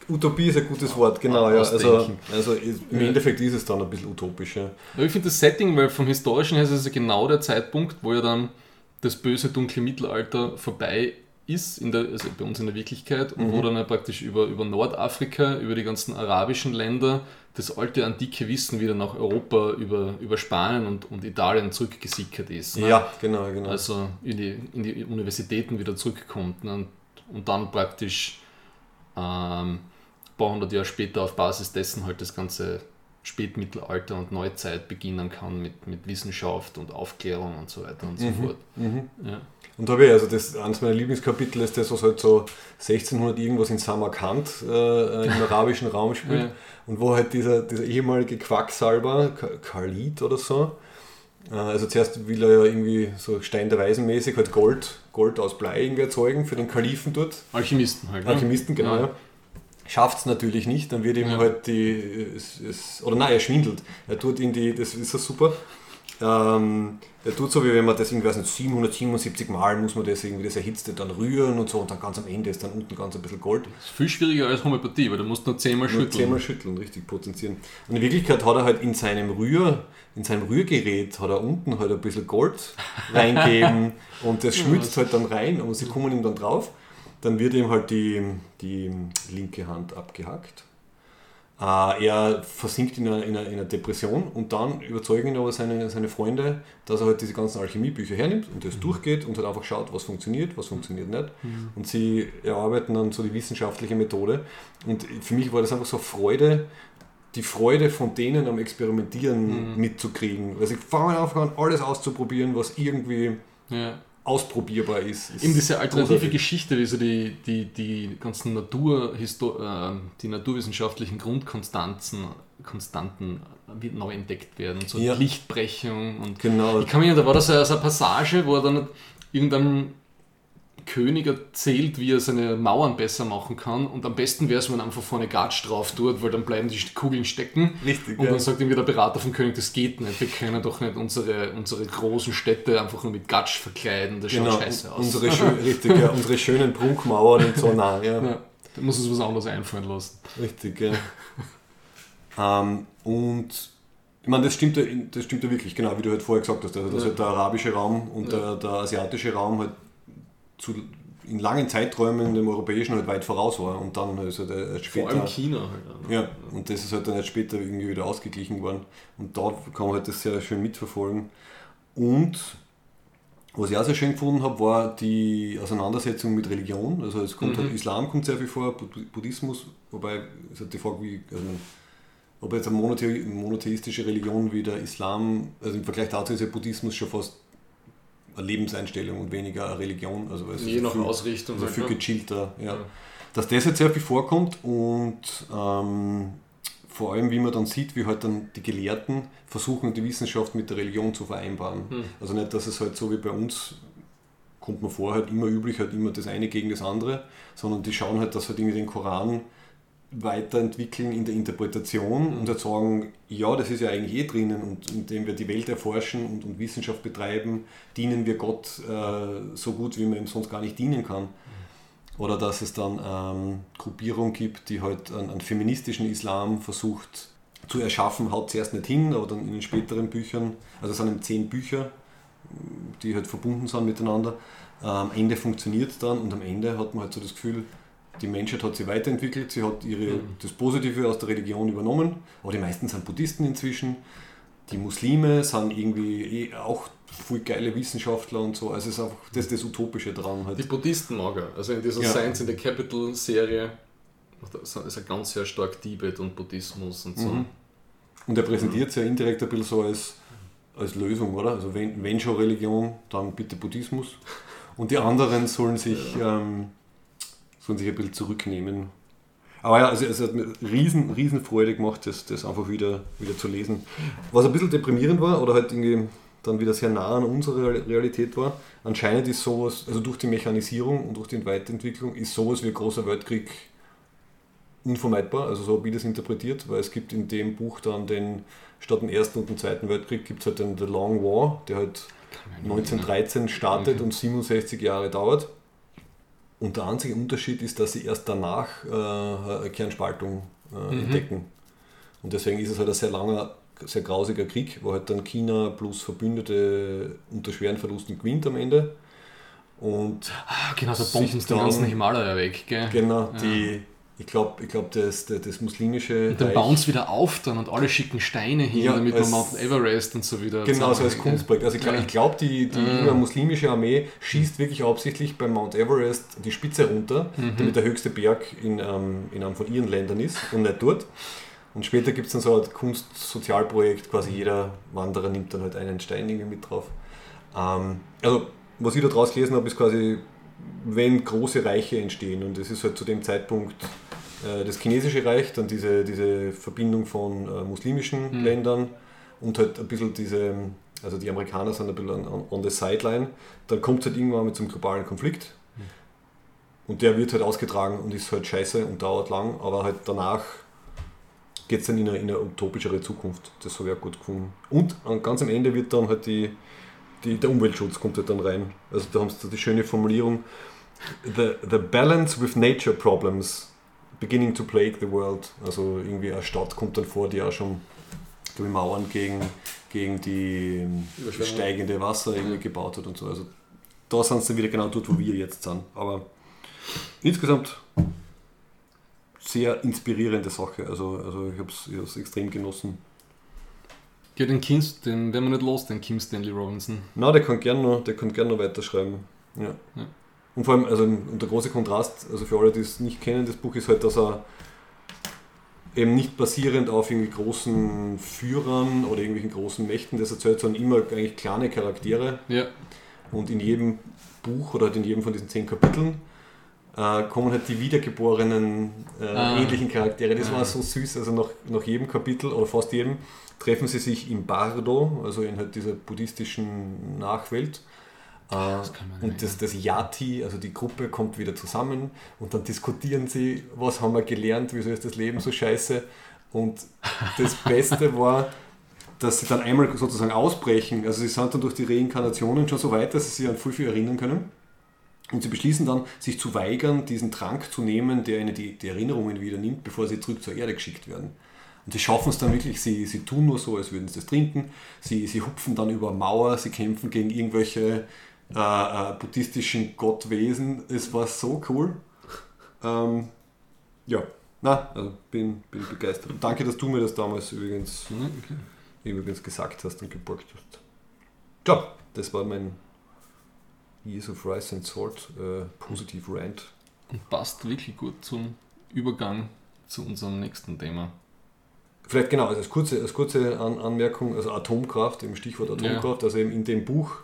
Utopie ist ein gutes Wort, genau. Ja. Also, also im. Endeffekt ist es dann ein bisschen utopisch. Ja. Aber ich finde das Setting, weil vom historischen her ist es genau der Zeitpunkt, wo ja dann das böse dunkle Mittelalter vorbei ist, in der, also bei uns in der Wirklichkeit, und wo dann ja praktisch über, über Nordafrika, über die ganzen arabischen Länder, das alte antike Wissen wieder nach Europa, über, über Spanien und, und Italien zurückgesickert ist. ne? ja, genau, genau. also in die, in die Universitäten wieder zurückkommt ne? und, und dann praktisch ähm, ein paar hundert Jahre später auf Basis dessen halt das ganze Spätmittelalter und Neuzeit beginnen kann mit, mit Wissenschaft und Aufklärung und so weiter und so Mhm. fort. Ja. Und da habe ich, also das, eines meiner Lieblingskapitel ist das, was halt so 1600 irgendwas in Samarkand äh, im arabischen Raum spielt. Ja. Und wo halt dieser, dieser ehemalige Quacksalber, Khalid oder so, äh, also zuerst will er ja irgendwie so Stein der Weisen mäßig halt Gold, Gold aus Blei irgendwie erzeugen für den Kalifen dort. Alchemisten halt. ne? Alchemisten, genau, ja. Schafft es natürlich nicht, dann wird ihm Ja. halt die, es, es, oder nein, er schwindelt. Er tut in die, das ist so super. Ähm, er tut so, wie wenn man das irgendwie, weiß nicht, 777 Mal muss man das irgendwie, das Erhitzte dann rühren und so und dann ganz am Ende ist dann unten ganz ein bisschen Gold. Das ist viel schwieriger als Homöopathie, weil du musst nur zehnmal Nur schütteln. zehnmal schütteln, richtig potenzieren. Und in Wirklichkeit hat er halt in seinem Rühr, in seinem Rührgerät hat er unten halt ein bisschen Gold reingeben und das schmilzt halt dann rein und sie kommen ihm dann drauf. Dann wird ihm halt die, die linke Hand abgehackt. Äh, er versinkt in einer, in, einer, in einer Depression und dann überzeugen ihn aber seine, seine Freunde, dass er halt diese ganzen Alchemiebücher hernimmt und das durchgeht und halt einfach schaut, was funktioniert, was funktioniert nicht. Und sie erarbeiten dann so die wissenschaftliche Methode. Und für mich war das einfach so Freude, die Freude von denen am Experimentieren mitzukriegen. Weil sie fangen einfach an, alles auszuprobieren, was irgendwie Ja. Ausprobierbar ist. ist Eben diese alternative großartig. Geschichte, wie so die, die, die ganzen Natur, äh, die naturwissenschaftlichen Grundkonstanten Konstanten neu entdeckt werden. So Ja. Lichtbrechung und Genau. ich kann mich da war das so eine Passage, wo er dann irgendeinem König erzählt, wie er seine Mauern besser machen kann und am besten wäre es, wenn er einfach vorne Gatsch drauf tut, weil dann bleiben die Kugeln stecken. Richtig, Und ja. dann sagt irgendwie der Berater vom König, das geht nicht, wir können doch nicht unsere, unsere großen Städte einfach nur mit Gatsch verkleiden, das Genau, schaut scheiße aus. unsere, schön, richtig, ja, unsere schönen Prunkmauern und so, nein, ja. Ja, da muss uns was anderes einfallen lassen. Richtig, ja. ähm, und ich meine, das stimmt, ja, das stimmt ja wirklich, genau, wie du halt vorher gesagt hast, also dass Ja. halt der arabische Raum und der, der asiatische Raum halt zu, in langen Zeiträumen dem europäischen halt weit voraus war und dann ist halt erst Vor später. allem China halt. auch, ne? Ja, und das ist halt dann erst später irgendwie wieder ausgeglichen worden. Und da kann man halt das sehr schön mitverfolgen. Und was ich auch sehr schön gefunden habe, war die Auseinandersetzung mit Religion. Also es kommt Mhm. halt, Islam kommt sehr viel vor, Bu- Buddhismus, wobei es halt die Frage, wie, also, ob jetzt eine monothe monotheistische Religion wie der Islam, also im Vergleich dazu ist ja Buddhismus schon fast Lebenseinstellung und weniger eine Religion. Also es Je nach viel- Ausrichtung. also viel gechillter, ja. Ja. Dass das jetzt sehr viel vorkommt und ähm, vor allem, wie man dann sieht, wie halt dann die Gelehrten versuchen, die Wissenschaft mit der Religion zu vereinbaren. Hm. Also nicht, dass es halt so wie bei uns, kommt man vor, halt immer üblich, halt immer das eine gegen das andere, sondern die schauen halt, dass halt irgendwie den Koran weiterentwickeln in der Interpretation und halt sagen, ja, das ist ja eigentlich eh drinnen und indem wir die Welt erforschen und, und Wissenschaft betreiben, dienen wir Gott äh, so gut, wie man ihm sonst gar nicht dienen kann. Oder dass es dann ähm, Gruppierungen gibt, die halt einen, einen feministischen Islam versucht zu erschaffen, haut zuerst nicht hin, aber dann in den späteren Büchern, also es sind zehn Bücher, die halt verbunden sind miteinander. Äh, Am Ende funktioniert dann und am Ende hat man halt so das Gefühl, die Menschheit hat sich weiterentwickelt, sie hat ihre, Mhm. das Positive aus der Religion übernommen, aber die meisten sind Buddhisten inzwischen. Die Muslime sind irgendwie eh auch voll geile Wissenschaftler und so. Also es ist einfach das, ist das Utopische dran. Halt. Die Buddhisten mag er. Also in dieser Ja. Science in the Capital Serie ist er ganz sehr stark Tibet und Buddhismus und so. Mhm. Und er präsentiert es ja indirekt ein bisschen so als, als Lösung, oder? Also wenn, wenn schon Religion, dann bitte Buddhismus. Und die anderen sollen sich, ähm, sollen sich ein bisschen zurücknehmen. Aber ja, also es hat mir riesen, riesen Freude gemacht, das, das einfach wieder, wieder zu lesen. Was ein bisschen deprimierend war oder halt irgendwie dann wieder sehr nah an unserer Realität war, anscheinend ist sowas, also durch die Mechanisierung und durch die Weiterentwicklung, ist sowas wie ein großer Weltkrieg unvermeidbar, also so habe ich das interpretiert, weil es gibt in dem Buch dann den, statt dem Ersten und dem Zweiten Weltkrieg gibt es halt den The Long War, der halt 1913 startet Okay. und 67 Jahre dauert. Und der einzige Unterschied ist, dass sie erst danach äh, Kernspaltung äh, Mhm. entdecken. Und deswegen ist es halt ein sehr langer, sehr grausiger Krieg, wo halt dann China plus Verbündete unter schweren Verlusten gewinnt am Ende. Und Ah, genau, Sich bomben sie den ganzen Himalaya weg. Gell? genau, Ja. die, ich glaube, ich glaub, das, das, das muslimische Und dann bauen sie wieder auf dann und alle schicken Steine hin, Ja, damit man Mount Everest und so wieder. Genau, so als Kunstprojekt. Also ich glaube, Ja. glaub, die, die junge muslimische Armee schießt wirklich absichtlich beim Mount Everest die Spitze runter, Mhm. damit der höchste Berg in, ähm, in einem von ihren Ländern ist und nicht dort. Und später gibt es dann so ein Kunstsozialprojekt, quasi jeder Wanderer nimmt dann halt einen Stein irgendwie mit drauf. Ähm, also, was ich da draus gelesen habe, ist quasi, wenn große Reiche entstehen, und das ist halt zu dem Zeitpunkt äh, das chinesische Reich, dann diese, diese Verbindung von äh, muslimischen Mhm. Ländern und halt ein bisschen diese, also die Amerikaner sind ein bisschen on, on the sideline, dann kommt es halt irgendwann mit zum globalen Konflikt. Und der wird halt ausgetragen und ist halt scheiße und dauert lang, aber halt danach geht es dann in eine, in eine utopischere Zukunft. Das habe ich auch gut gefunden. Und an- ganz am Ende wird dann halt die, die, der Umweltschutz kommt halt dann rein. Also da haben sie die schöne Formulierung, the, the balance with nature problems beginning to plague the world. Also irgendwie eine Stadt kommt dann vor, die auch schon durch Mauern gegen, gegen die steigende Wasser irgendwie gebaut hat und so. Also da sind sie wieder genau dort, wo wir jetzt sind. Aber insgesamt sehr inspirierende Sache. Also, also ich habe es extrem genossen. Ja, den Kim, den werden wir nicht los, den Kim Stanley Robinson. Na, der kann gerne noch, der kann gern noch weiterschreiben. Ja. Ja. Und vor allem, also und der große Kontrast, also für alle, die es nicht kennen, das Buch ist halt, dass er eben nicht basierend auf irgendwie großen Führern oder irgendwelchen großen Mächten das erzählt, sondern immer eigentlich kleine Charaktere. Ja, Und in jedem Buch oder halt in jedem von diesen zehn Kapiteln äh, kommen halt die wiedergeborenen äh, Ah. ähnlichen Charaktere. Das Ah. war so süß. Also nach, nach jedem Kapitel oder fast jedem treffen sie sich im Bardo, also in halt dieser buddhistischen Nachwelt. Das und das, das Yati, also die Gruppe, kommt wieder zusammen und dann diskutieren sie, was haben wir gelernt, wieso ist das Leben so scheiße. Und das Beste war, dass sie dann einmal sozusagen ausbrechen. Also sie sind dann durch die Reinkarnationen schon so weit, dass sie sich an viel, viel erinnern können. Und sie beschließen dann, sich zu weigern, diesen Trank zu nehmen, der ihnen die, die Erinnerungen wieder nimmt, bevor sie zurück zur Erde geschickt werden. Und sie schaffen es dann wirklich, sie, sie tun nur so, als würden sie das trinken. Sie, sie hupfen dann über Mauer, sie kämpfen gegen irgendwelche äh, äh, buddhistischen Gottwesen. Es war so cool. Ähm, ja, na, also bin, bin begeistert. Und danke, dass du mir das damals übrigens, okay. übrigens gesagt hast und geborgt hast. Ja, das war mein Years of Rice and Sword äh, positiv Rant. Und passt wirklich gut zum Übergang zu unserem nächsten Thema. Vielleicht genau, also als kurze, als kurze An Anmerkung, also Atomkraft, im Stichwort Atomkraft, also eben in dem Buch,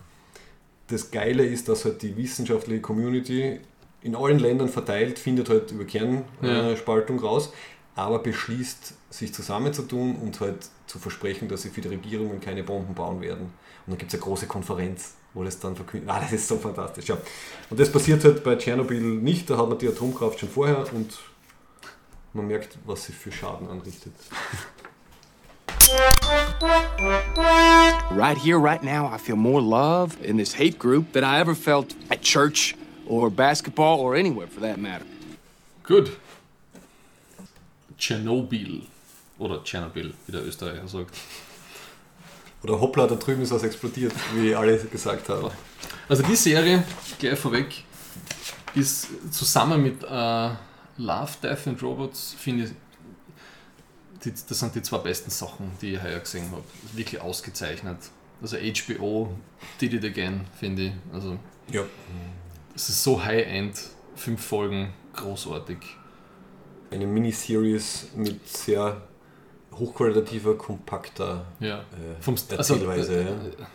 das Geile ist, dass halt die wissenschaftliche Community in allen Ländern verteilt, findet halt über Kernspaltung Ja. raus, aber beschließt, sich zusammenzutun und halt zu versprechen, dass sie für die Regierungen keine Bomben bauen werden. Und dann gibt es eine große Konferenz, wo das dann verkündet. Ah, das ist so fantastisch. Ja. Und das passiert halt bei Tschernobyl nicht, da hat man die Atomkraft schon vorher und man merkt, was sie für Schaden anrichtet. Right here, right now, I feel more love in this hate group than I ever felt at church or basketball or anywhere for that matter. Gut. Tschernobyl. Oder Tschernobyl, wie der Österreicher sagt. Oder hoppla, da drüben ist was explodiert, wie alle gesagt haben. Also die Serie, gleich vorweg, ist zusammen mit äh, Love, Death and Robots, finde ich, die, das sind die zwei besten Sachen, die ich heuer gesehen habe. Wirklich ausgezeichnet. Also HBO did it again, finde ich. Also Ja. es ist so High-End, fünf Folgen, großartig. Eine Miniseries mit sehr hochqualitativer, kompakter Ja. äh, Vom also, Erzählweise. äh, ja.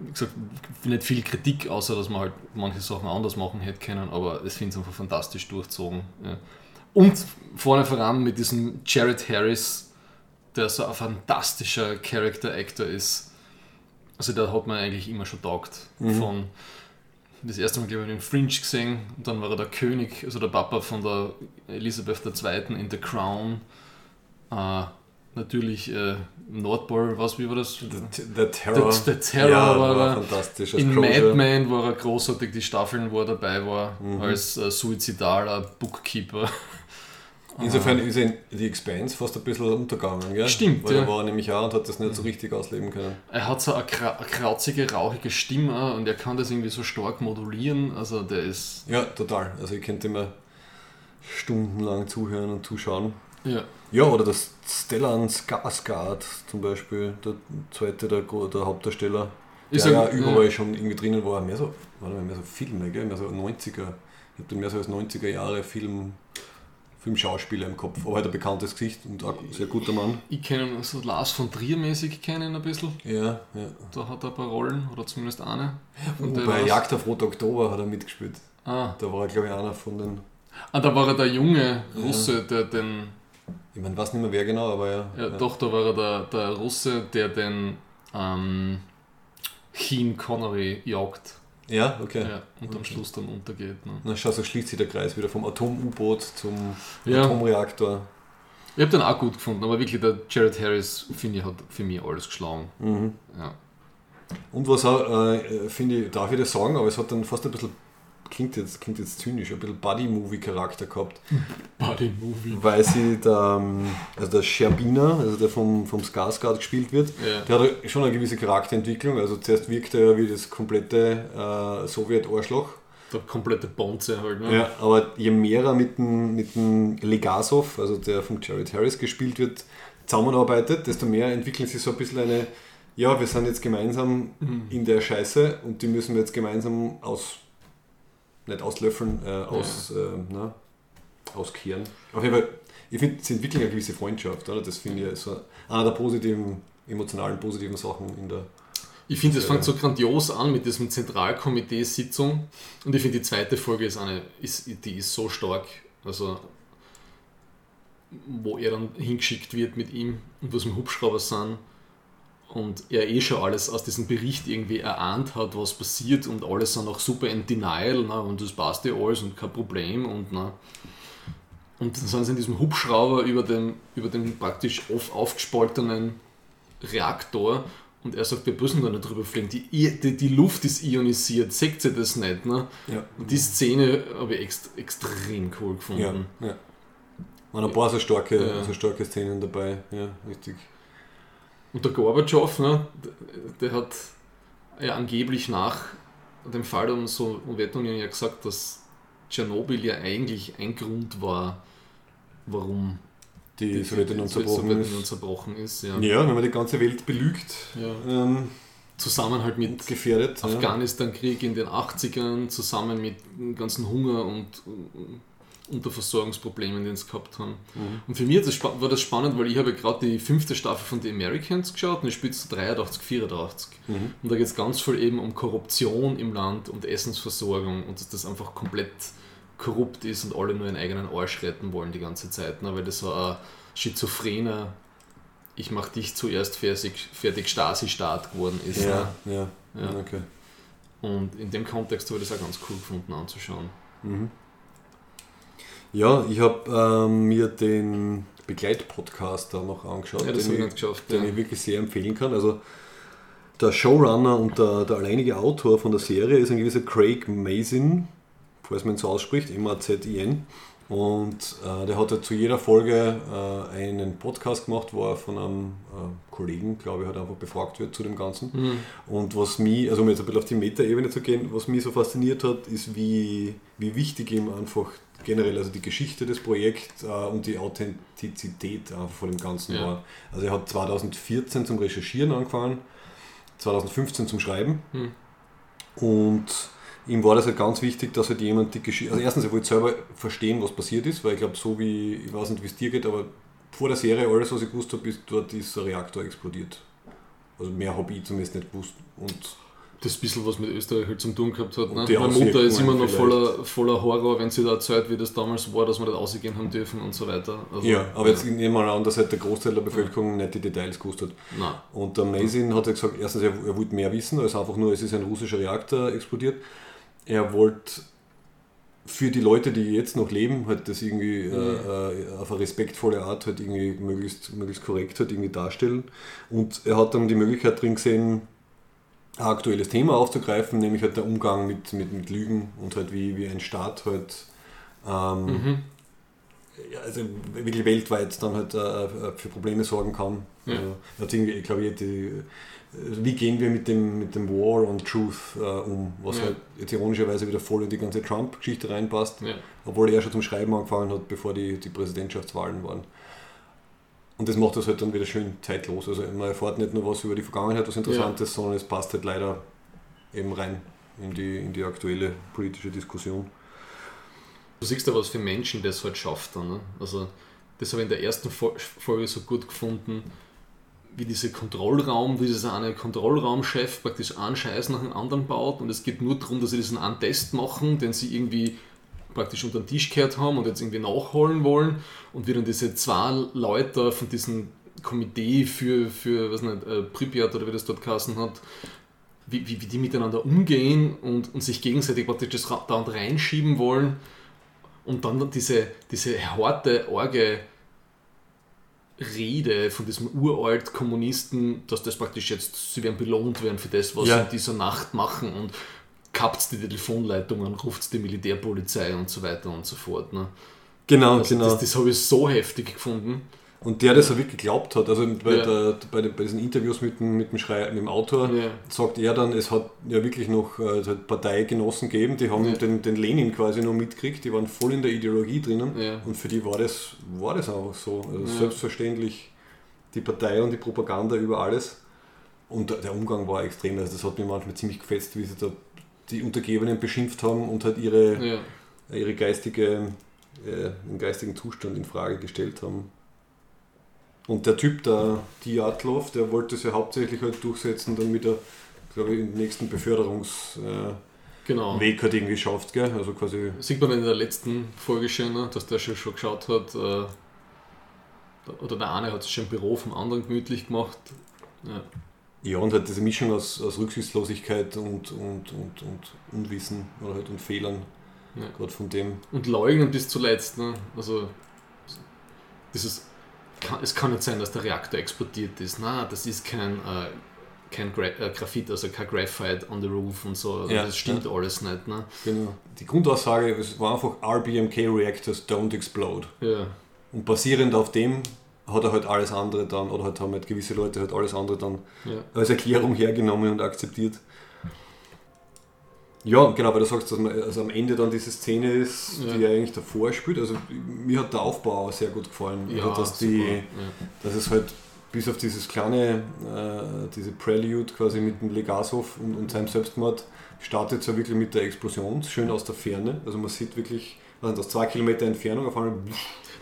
Wie gesagt, nicht viel Kritik, außer dass man halt manche Sachen anders machen hätte können, aber es finde ich einfach fantastisch durchzogen. Ja. Und vorne voran mit diesem Jared Harris, der so ein fantastischer Character Actor ist. Also der hat man eigentlich immer schon taugt. Von das erste Mal, glaube ich, in Fringe gesehen, und dann war er der König, also der Papa von der Elisabeth II. in The Crown. Äh, natürlich äh, Nordpol, was, wie war das? The, the Terror. Der- der Terror ja, war war fantastisch. In Closure. Mad Men war er großartig, die Staffeln, wo er dabei war, Mhm. als äh, suizidaler Bookkeeper. Insofern ist er in The Expanse fast ein bisschen untergegangen. Gell? Stimmt, Weil ja. er war nämlich auch und hat das nicht so richtig ausleben können. Er hat so eine, kra eine krauzige, rauchige Stimme und er kann das irgendwie so stark modulieren. Also der ist. Ja, total. Also ich könnte immer stundenlang zuhören und zuschauen. Ja. Ja, oder das Stellan Skarsgård zum Beispiel, der zweite, der, der Hauptdarsteller, der er- ja überall ja. schon irgendwie drinnen war. Mehr so, warte mal, mehr so Filme, gell? mehr so 90er. Ich habe den mehr so als 90er Jahre Film Filmschauspieler im Kopf, aber halt ein bekanntes Gesicht und auch ein sehr guter Mann. Ich kenne ihn so Lars von Trier mäßig kennen ein bisschen. Ja, ja. Da hat er ein paar Rollen, oder zumindest eine. Und der Bei. Jagd auf Rot Oktober hat er mitgespielt. Ah. Da war er, glaube ich, einer von den. ah, da war er der junge Russe, der den. Ich meine, weiß nicht mehr wer genau, aber ja. Ja, doch, da war er der, der Russe, der den ähm, Sean Connery jagt. Ja, okay. Ja, und am Schluss dann untergeht. Ne? Na, schau, so schließt sich der Kreis wieder vom Atom-U-Boot zum Ja. Atomreaktor. Ich habe den auch gut gefunden, aber wirklich der Jared Harris, finde ich, hat für mich alles geschlagen. Mhm. Ja. Und was auch, äh, finde ich, darf ich das sagen, aber es hat dann fast ein bisschen, klingt jetzt, klingt jetzt zynisch, ein bisschen Buddy-Movie-Charakter gehabt, Body Movie. weil sie der, ähm, also der Scherbiner, also der vom, vom Skarsgård gespielt wird, Ja. der hat schon eine gewisse Charakterentwicklung. Also zuerst wirkt er ja wie das komplette äh, Sowjet-Arschloch. Der komplette Bonze halt. Ne? Ja, aber je mehr er mit dem, mit dem Legasov, also der von Jared Harris gespielt wird, zusammenarbeitet, desto mehr entwickeln sie so ein bisschen eine, ja, wir sind jetzt gemeinsam in der Scheiße und die müssen wir jetzt gemeinsam aus, nicht auslöffeln, äh, aus, äh, na, auskehren. Auf jeden Fall, ich finde, sie entwickeln eine gewisse Freundschaft, oder? Das finde ich so einer der positiven, emotionalen, positiven Sachen in der. Ich finde, es fängt so grandios an mit diesem Zentralkomitee-Sitzung und ich finde, die zweite Folge ist eine, ist, die ist so stark. Also, wo er dann hingeschickt wird mit ihm und was mit Hubschrauber sind und er eh schon alles aus diesem Bericht irgendwie erahnt hat, was passiert und alles sind auch super in Denial na, und das passt ja alles und kein Problem und na. Und dann sind sie in diesem Hubschrauber über dem, über dem praktisch auf, aufgespaltenen Reaktor und er sagt, wir müssen da nicht drüber fliegen. Die, die, die Luft ist ionisiert, seht ihr das nicht? Ne? Ja. Und die Szene habe ich ext, extrem cool gefunden. Ja, ja. Waren ein paar so starke, Ja. so starke Szenen dabei, ja, richtig. Und der Gorbatschow, ne, der, hat ja angeblich nach dem Fall um so Sowjetunion ja gesagt, dass Tschernobyl ja eigentlich ein Grund war, warum Die Sowjetunion zerbrochen Sowjetunion ist. zerbrochen ist. Ja. Ja, wenn man die ganze Welt belügt, Ja. ähm, Zusammen halt mit gefährdet. Afghanistan-Krieg in den 80ern, zusammen mit dem ganzen Hunger und Unterversorgungsproblemen, die sie gehabt haben. Mhm. Und für mich das, war das spannend, weil ich habe gerade die fünfte Staffel von The Americans geschaut und ich spiele zu 83, 84. Mhm. Und da geht es ganz viel eben um Korruption im Land und Essensversorgung und dass das einfach komplett korrupt ist und alle nur ihren eigenen Arsch retten wollen die ganze Zeit, ne? weil das so ein schizophrener ich mach dich zuerst fertig, fertig Stasi-Staat geworden ist. Ja, Ne? ja, Ja. okay. Und in dem Kontext habe ich das auch ganz cool gefunden anzuschauen. Ja, ich habe ähm, mir den Begleitpodcast da noch angeschaut, Ja, den, ich ich, den Ja. ich wirklich sehr empfehlen kann. Also der Showrunner und der, der alleinige Autor von der Serie ist ein gewisser Craig Mazin, falls man ihn so ausspricht, M-A-Z-I-N. Und äh, der hat ja zu jeder Folge äh, einen Podcast gemacht, wo er von einem äh, Kollegen, glaube ich, halt einfach befragt wird zu dem Ganzen. Mhm. Und was mich, also um jetzt ein bisschen auf die Metaebene zu gehen, was mich so fasziniert hat, ist, wie, wie wichtig ihm einfach generell also die Geschichte des Projekts äh, und die Authentizität einfach von dem Ganzen Ja. war. Also er hat 2014 zum Recherchieren angefangen, 2015 zum Schreiben Hm. und ihm war das halt ganz wichtig, dass halt jemand die Geschichte, also erstens, er wollte selber verstehen, was passiert ist, weil ich glaube, so wie, ich weiß nicht, wie es dir geht, aber vor der Serie, alles, was ich gewusst habe, ist, dort ist ein Reaktor explodiert. Also mehr habe ich zumindest nicht gewusst. Und Das bisschen, was mit Österreich halt zum tun gehabt hat. Ne? Meine Mutter ist immer noch vielleicht. voller, voller Horror, wenn sie da erzählt, wie das damals war, dass wir nicht ausgehen haben dürfen und so weiter. Also, ja, aber jetzt nehmen wir mal an, dass halt der Großteil der Bevölkerung nicht die Details gewusst hat. Nein. Und der Mazin hat ja gesagt, erstens, er, er wollte mehr wissen, als einfach nur, es ist ein russischer Reaktor explodiert. Er wollte für die Leute, die jetzt noch leben, halt das irgendwie äh, äh, auf eine respektvolle Art halt irgendwie möglichst, möglichst korrekt halt irgendwie darstellen. Und er hat dann die Möglichkeit drin gesehen, aktuelles Thema aufzugreifen, nämlich halt der Umgang mit, mit, mit Lügen und halt wie, wie ein Staat halt ähm, Mhm. ja, also wirklich weltweit dann halt äh, für Probleme sorgen kann. Ja. Äh, hat irgendwie, ich glaube, die, äh, wie gehen wir mit dem, mit dem War on Truth äh, um, was Ja. halt jetzt ironischerweise wieder voll in die ganze Trump-Geschichte reinpasst, Ja. obwohl er schon zum Schreiben angefangen hat, bevor die, die Präsidentschaftswahlen waren. Und das macht das halt dann wieder schön zeitlos. Also man erfährt nicht nur was über die Vergangenheit, was Interessantes, sondern es passt halt leider eben rein in die, in die aktuelle politische Diskussion. Du siehst ja, was für Menschen das halt schafft. Dann, ne? Also, das habe ich in der ersten Folge so gut gefunden, wie dieser Kontrollraum, wie dieser eine Kontrollraumchef praktisch einen Scheiß nach dem anderen baut und es geht nur darum, dass sie diesen einen Test machen, den sie irgendwie praktisch unter den Tisch gehört haben und jetzt irgendwie nachholen wollen und wie dann diese zwei Leute von diesem Komitee für, für was nicht, äh, Pripyat oder wie das dort geheißen hat, wie, wie, wie die miteinander umgehen und, und sich gegenseitig praktisch das da und reinschieben wollen und dann diese, diese harte, arge Rede von diesem uralt Kommunisten, dass das praktisch jetzt, sie werden belohnt werden für das, was ja. sie in dieser Nacht machen und kappt die Telefonleitungen, ruft die Militärpolizei und so weiter und so fort. Ne? Genau, also genau. Das, das habe ich so heftig gefunden. Und der das auch wirklich geglaubt hat, also bei, ja. der, bei, den, bei, diesen Interviews mit dem, mit dem, Schrei, mit dem Autor, ja. sagt er dann, es hat ja wirklich noch äh, Parteigenossen gegeben, die haben ja. den, den Lenin quasi noch mitgekriegt, die waren voll in der Ideologie drinnen und für die war das, war das auch so. Also selbstverständlich die Partei und die Propaganda über alles. Und der Umgang war extrem, also das hat mir manchmal ziemlich gefetzt, wie sie da die Untergebenen beschimpft haben und halt ihre, ihre geistige, äh, den geistigen Zustand in Frage gestellt haben. Und der Typ, der Diatlov, der wollte es ja hauptsächlich halt durchsetzen, damit er, glaube ich, den nächsten Beförderungsweg genau. halt irgendwie schafft. Gell? Also quasi Sieht man in der letzten Folge schon, ne, dass der schon, schon geschaut hat, äh, oder der eine hat sich schon im Büro vom anderen gemütlich gemacht. Ja. Ja, und halt diese Mischung aus, aus Rücksichtslosigkeit und, und, und, und Unwissen oder halt und Fehlern, ja. gerade von dem. Und Leugnen bis zuletzt, ne? Also dieses kann, es kann nicht sein, dass der Reaktor explodiert ist. Na, das ist kein, äh, kein Gra äh, Graphit, also kein Graphite on the roof und so. Also ja, das stimmt ja. alles nicht. Ne? Genau. Die Grundaussage es war einfach RBMK Reactors don't explode. Ja. Und basierend auf dem hat er halt alles andere dann, oder halt haben halt gewisse Leute halt alles andere dann ja. als Erklärung hergenommen und akzeptiert. Ja, genau, weil du sagst, dass man, also am Ende dann diese Szene ist, ja. die eigentlich davor spielt. Also mir hat der Aufbau auch sehr gut gefallen. Ja, also, dass, die, ja. dass es halt bis auf dieses kleine, äh, diese Prelude quasi mit dem Legasov und, und seinem Selbstmord startet es ja wirklich mit der Explosion, schön aus der Ferne. Also man sieht wirklich, also aus zwei Kilometer Entfernung auf einmal.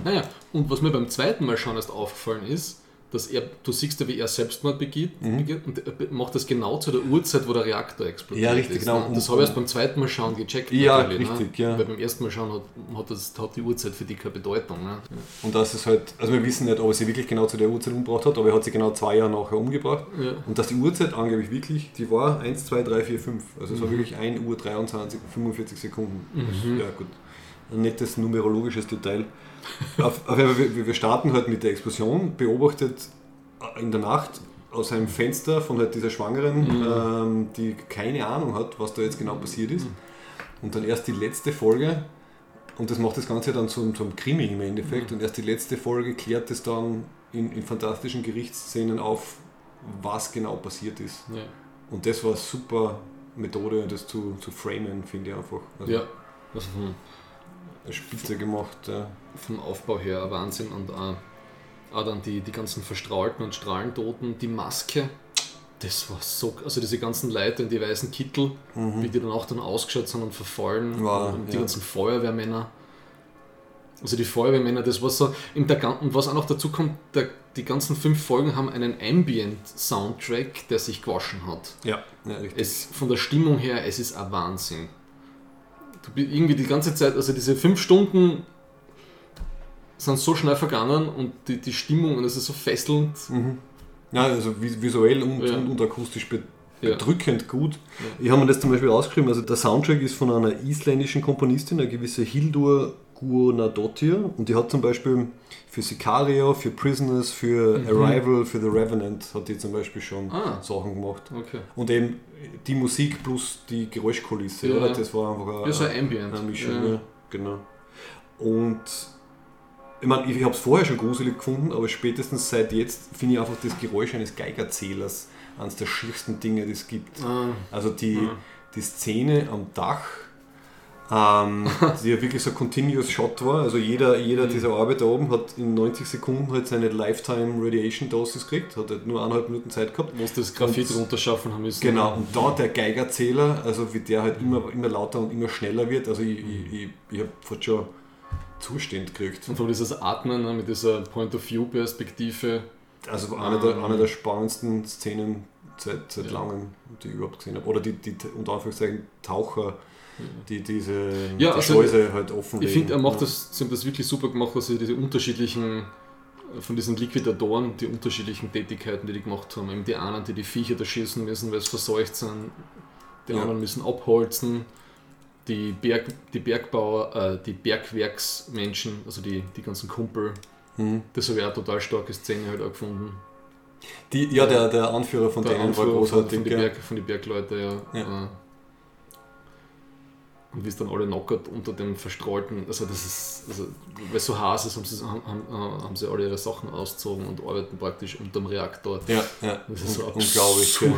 Naja, und was mir beim zweiten Mal schon erst aufgefallen ist, dass er, du siehst ja, wie er Selbstmord begeht mhm. und er macht das genau zu der Uhrzeit, wo der Reaktor explodiert. Ja, richtig, ist, genau. Ne? Das habe ich erst beim zweiten Mal schauen gecheckt. Ja, ne? richtig, ne? ja. Weil beim ersten Mal schauen hat, hat, das, hat die Uhrzeit für die keine Bedeutung. Ne? Und das ist halt, also wir wissen nicht, ob er sie wirklich genau zu der Uhrzeit umgebracht hat, aber er hat sie genau zwei Jahre nachher umgebracht. Ja. Und dass die Uhrzeit angeblich wirklich, die war 1, 2, 3, 4, 5. Also es war mhm. wirklich 1 Uhr 23, 45 Sekunden. Mhm. Ja, gut. Ein nettes numerologisches Detail. Auf, auf, wir, wir starten halt mit der Explosion, beobachtet in der Nacht aus einem Fenster von halt dieser Schwangeren, mhm. ähm, die keine Ahnung hat, was da jetzt genau passiert ist. Und dann erst die letzte Folge, und das macht das Ganze dann zum, zum Krimi im Endeffekt, mhm. und erst die letzte Folge klärt es dann in, in fantastischen Gerichtsszenen auf, was genau passiert ist. Ja. Und das war eine super Methode, das zu, zu framen, finde ich einfach. Also ja, also von, Spitze gemacht. Ja. Vom Aufbau her Wahnsinn und auch auch dann die, die ganzen Verstrahlten und Strahlentoten, die Maske, das war so, also diese ganzen Leute in die weißen Kittel, mhm. wie die dann auch dann ausgeschaut sind und verfallen, wow, und die ja. ganzen Feuerwehrmänner. Also die Feuerwehrmänner, das war so, in der, und was auch noch dazu kommt, der, die ganzen fünf Folgen haben einen Ambient-Soundtrack, der sich gewaschen hat. Ja, ja richtig. Es, von der Stimmung her, es ist ein Wahnsinn. Du irgendwie die ganze Zeit, also diese fünf Stunden sind so schnell vergangen und die, die Stimmung und es ist so fesselnd. Mhm. Ja, also visuell und, ja. und, und akustisch bedrückend ja. gut. Ja. Ich habe mir das zum Beispiel ausgeschrieben, also der Soundtrack ist von einer isländischen Komponistin, eine gewisse Hildur Guðnadóttir und die hat zum Beispiel für Sicario, für Prisoners, für mhm. Arrival, für The Revenant hat die zum Beispiel schon ah. Sachen gemacht. Okay. Und eben die Musik plus die Geräuschkulisse, ja. oder? das war einfach eine, ja, so Ambient. eine Mischung. Ja. Genau. Und ich meine, ich, ich habe es vorher schon gruselig gefunden, aber spätestens seit jetzt finde ich einfach das Geräusch eines Geigerzählers eines der schiersten Dinge, die es gibt. Ah. Also die, ah. die Szene am Dach, ähm, die ja wirklich so ein Continuous Shot war. Also jeder, jeder dieser Arbeiter oben hat in 90 Sekunden halt seine Lifetime Radiation Dosis gekriegt, hat halt nur eineinhalb Minuten Zeit gehabt. Sie das Graphit Und- runterschaffen haben müssen. Genau, und da der Geigerzähler, also wie der halt immer, immer lauter und immer schneller wird, also ich, ich, ich, ich habe fast schon Zustand gekriegt. Und vor allem dieses Atmen ne, mit dieser Point-of-View-Perspektive. Also eine der, Ähm. eine der spannendsten Szenen seit, seit Ja. langem, die ich überhaupt gesehen habe. Oder die, die unter Anführungszeichen Taucher, die diese Ja, die also Schleuse halt offen Ich finde, er macht das, sie haben das wirklich super gemacht, dass sie diese unterschiedlichen, von diesen Liquidatoren, die unterschiedlichen Tätigkeiten, die die gemacht haben. Eben die einen, die die Viecher da schießen müssen, weil sie verseucht sind. Die Ja. anderen müssen abholzen. Die, Berg, die Bergbauer, äh, die Bergwerksmenschen, also die, die ganzen Kumpel, Mhm. das habe ich auch total starke Szene halt auch gefunden. Die, ja, der, der Anführer von Der denen war Anführer von, großartig. von, die ja. Berg, von den Bergleuten, ja. Ja. Äh, und wie es dann alle knockert unter dem verstrahlten, also das ist, also, weil es so heiß ist, haben sie, haben, haben, haben sie alle ihre Sachen ausgezogen und arbeiten praktisch unter dem Reaktor. Ja, ja. Das ist so Un- unglaublich. Ja.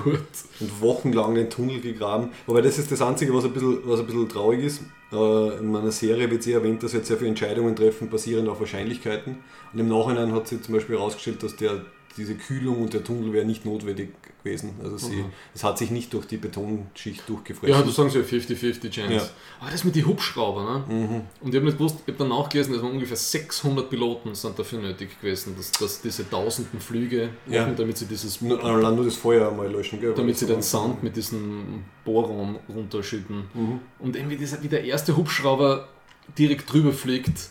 Und wochenlang den Tunnel gegraben. Wobei das ist das Einzige, was ein bisschen, was ein bisschen traurig ist. Äh, In meiner Serie wird sie erwähnt, dass jetzt sehr viele Entscheidungen treffen, basierend auf Wahrscheinlichkeiten. Und im Nachhinein hat sie zum Beispiel herausgestellt, dass der, diese Kühlung und der Tunnel wäre nicht notwendig gewesen. Also sie, Mhm. es hat sich nicht durch die Betonschicht durchgefressen. Ja, du sagen sie ja 50-50 Chance. Ja. Aber das mit den Hubschrauber, ne? Mhm. Und ich habe nicht gewusst, ich habe dann nachgelesen, es waren ungefähr 600 Piloten sind dafür nötig gewesen, dass, dass diese tausenden Flüge Ja. machen, damit sie dieses Nur, nur das Feuer mal löschen, gell? damit sie den Sand mit diesem Bohrraum runterschütten. Mhm. Und irgendwie dieser, wie der erste Hubschrauber direkt drüber fliegt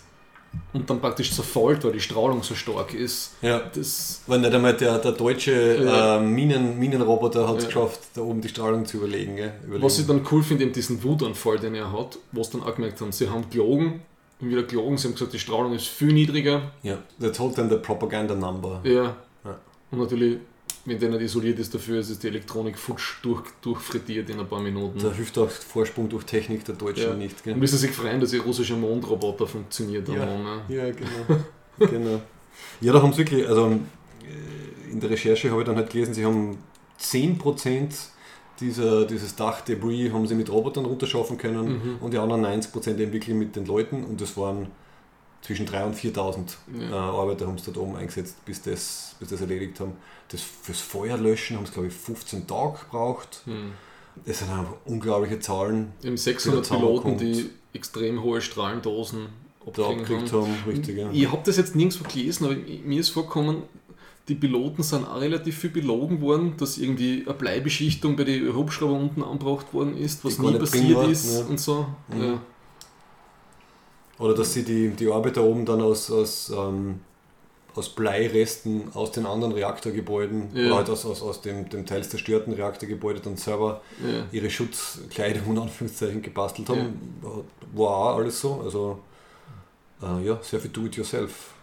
und dann praktisch zerfällt, weil die Strahlung so stark ist. Ja. Das, Weil nicht einmal der, der deutsche Ja. äh, Minen, Minenroboter hat es Ja. geschafft, da oben die Strahlung zu überlegen. Überlegen. was ich dann cool finde, eben diesen Wutanfall, den er hat, sie dann auch gemerkt haben, sie haben gelogen, und wieder gelogen, sie haben gesagt, die Strahlung ist viel niedriger. ja, they told them the propaganda number. Ja. Ja. Und natürlich, wenn der nicht isoliert ist dafür, ist es die Elektronik futsch durch, durchfrittiert in ein paar Minuten. Da hilft auch Vorsprung durch Technik der Deutschen Ja. nicht. Gell? Und müssen sich freuen, dass ihr russischer Mondroboter funktioniert. am Ja. Mond, ne? Ja, genau. genau. Ja, da haben sie wirklich, also äh, in der Recherche habe ich dann halt gelesen, sie haben 10% dieser, dieses Dachdebris haben sie mit Robotern runterschaffen können Mhm. und die anderen 90% eben wirklich mit den Leuten und das waren zwischen 3.000 und 4.000 Ja. äh, Arbeiter haben sie dort oben eingesetzt, bis das, bis das erledigt haben. Das fürs Feuerlöschen haben sie, glaube ich, 15 Tage gebraucht. Hm. Das sind einfach unglaubliche Zahlen, Eben 600 Die da Piloten, die extrem hohe Strahlendosen abgekriegt haben. haben. Richtig, ja. Ich habe das jetzt nirgendwo gelesen, aber mir ist vorgekommen, die Piloten sind auch relativ viel belogen worden, dass irgendwie eine Bleibeschichtung bei den Hubschraubern unten angebracht worden ist, was Die nie passiert ist ja. und so. Mhm. Ja. Oder dass sie die, die Arbeiter oben dann aus, aus, ähm, aus Bleiresten aus den anderen Reaktorgebäuden Ja. oder halt aus, aus, aus dem, dem teils zerstörten Reaktorgebäude dann selber Ja. ihre Schutzkleidung in Anführungszeichen gebastelt haben. War auch alles so. Also äh, ja, sehr viel Do-it-yourself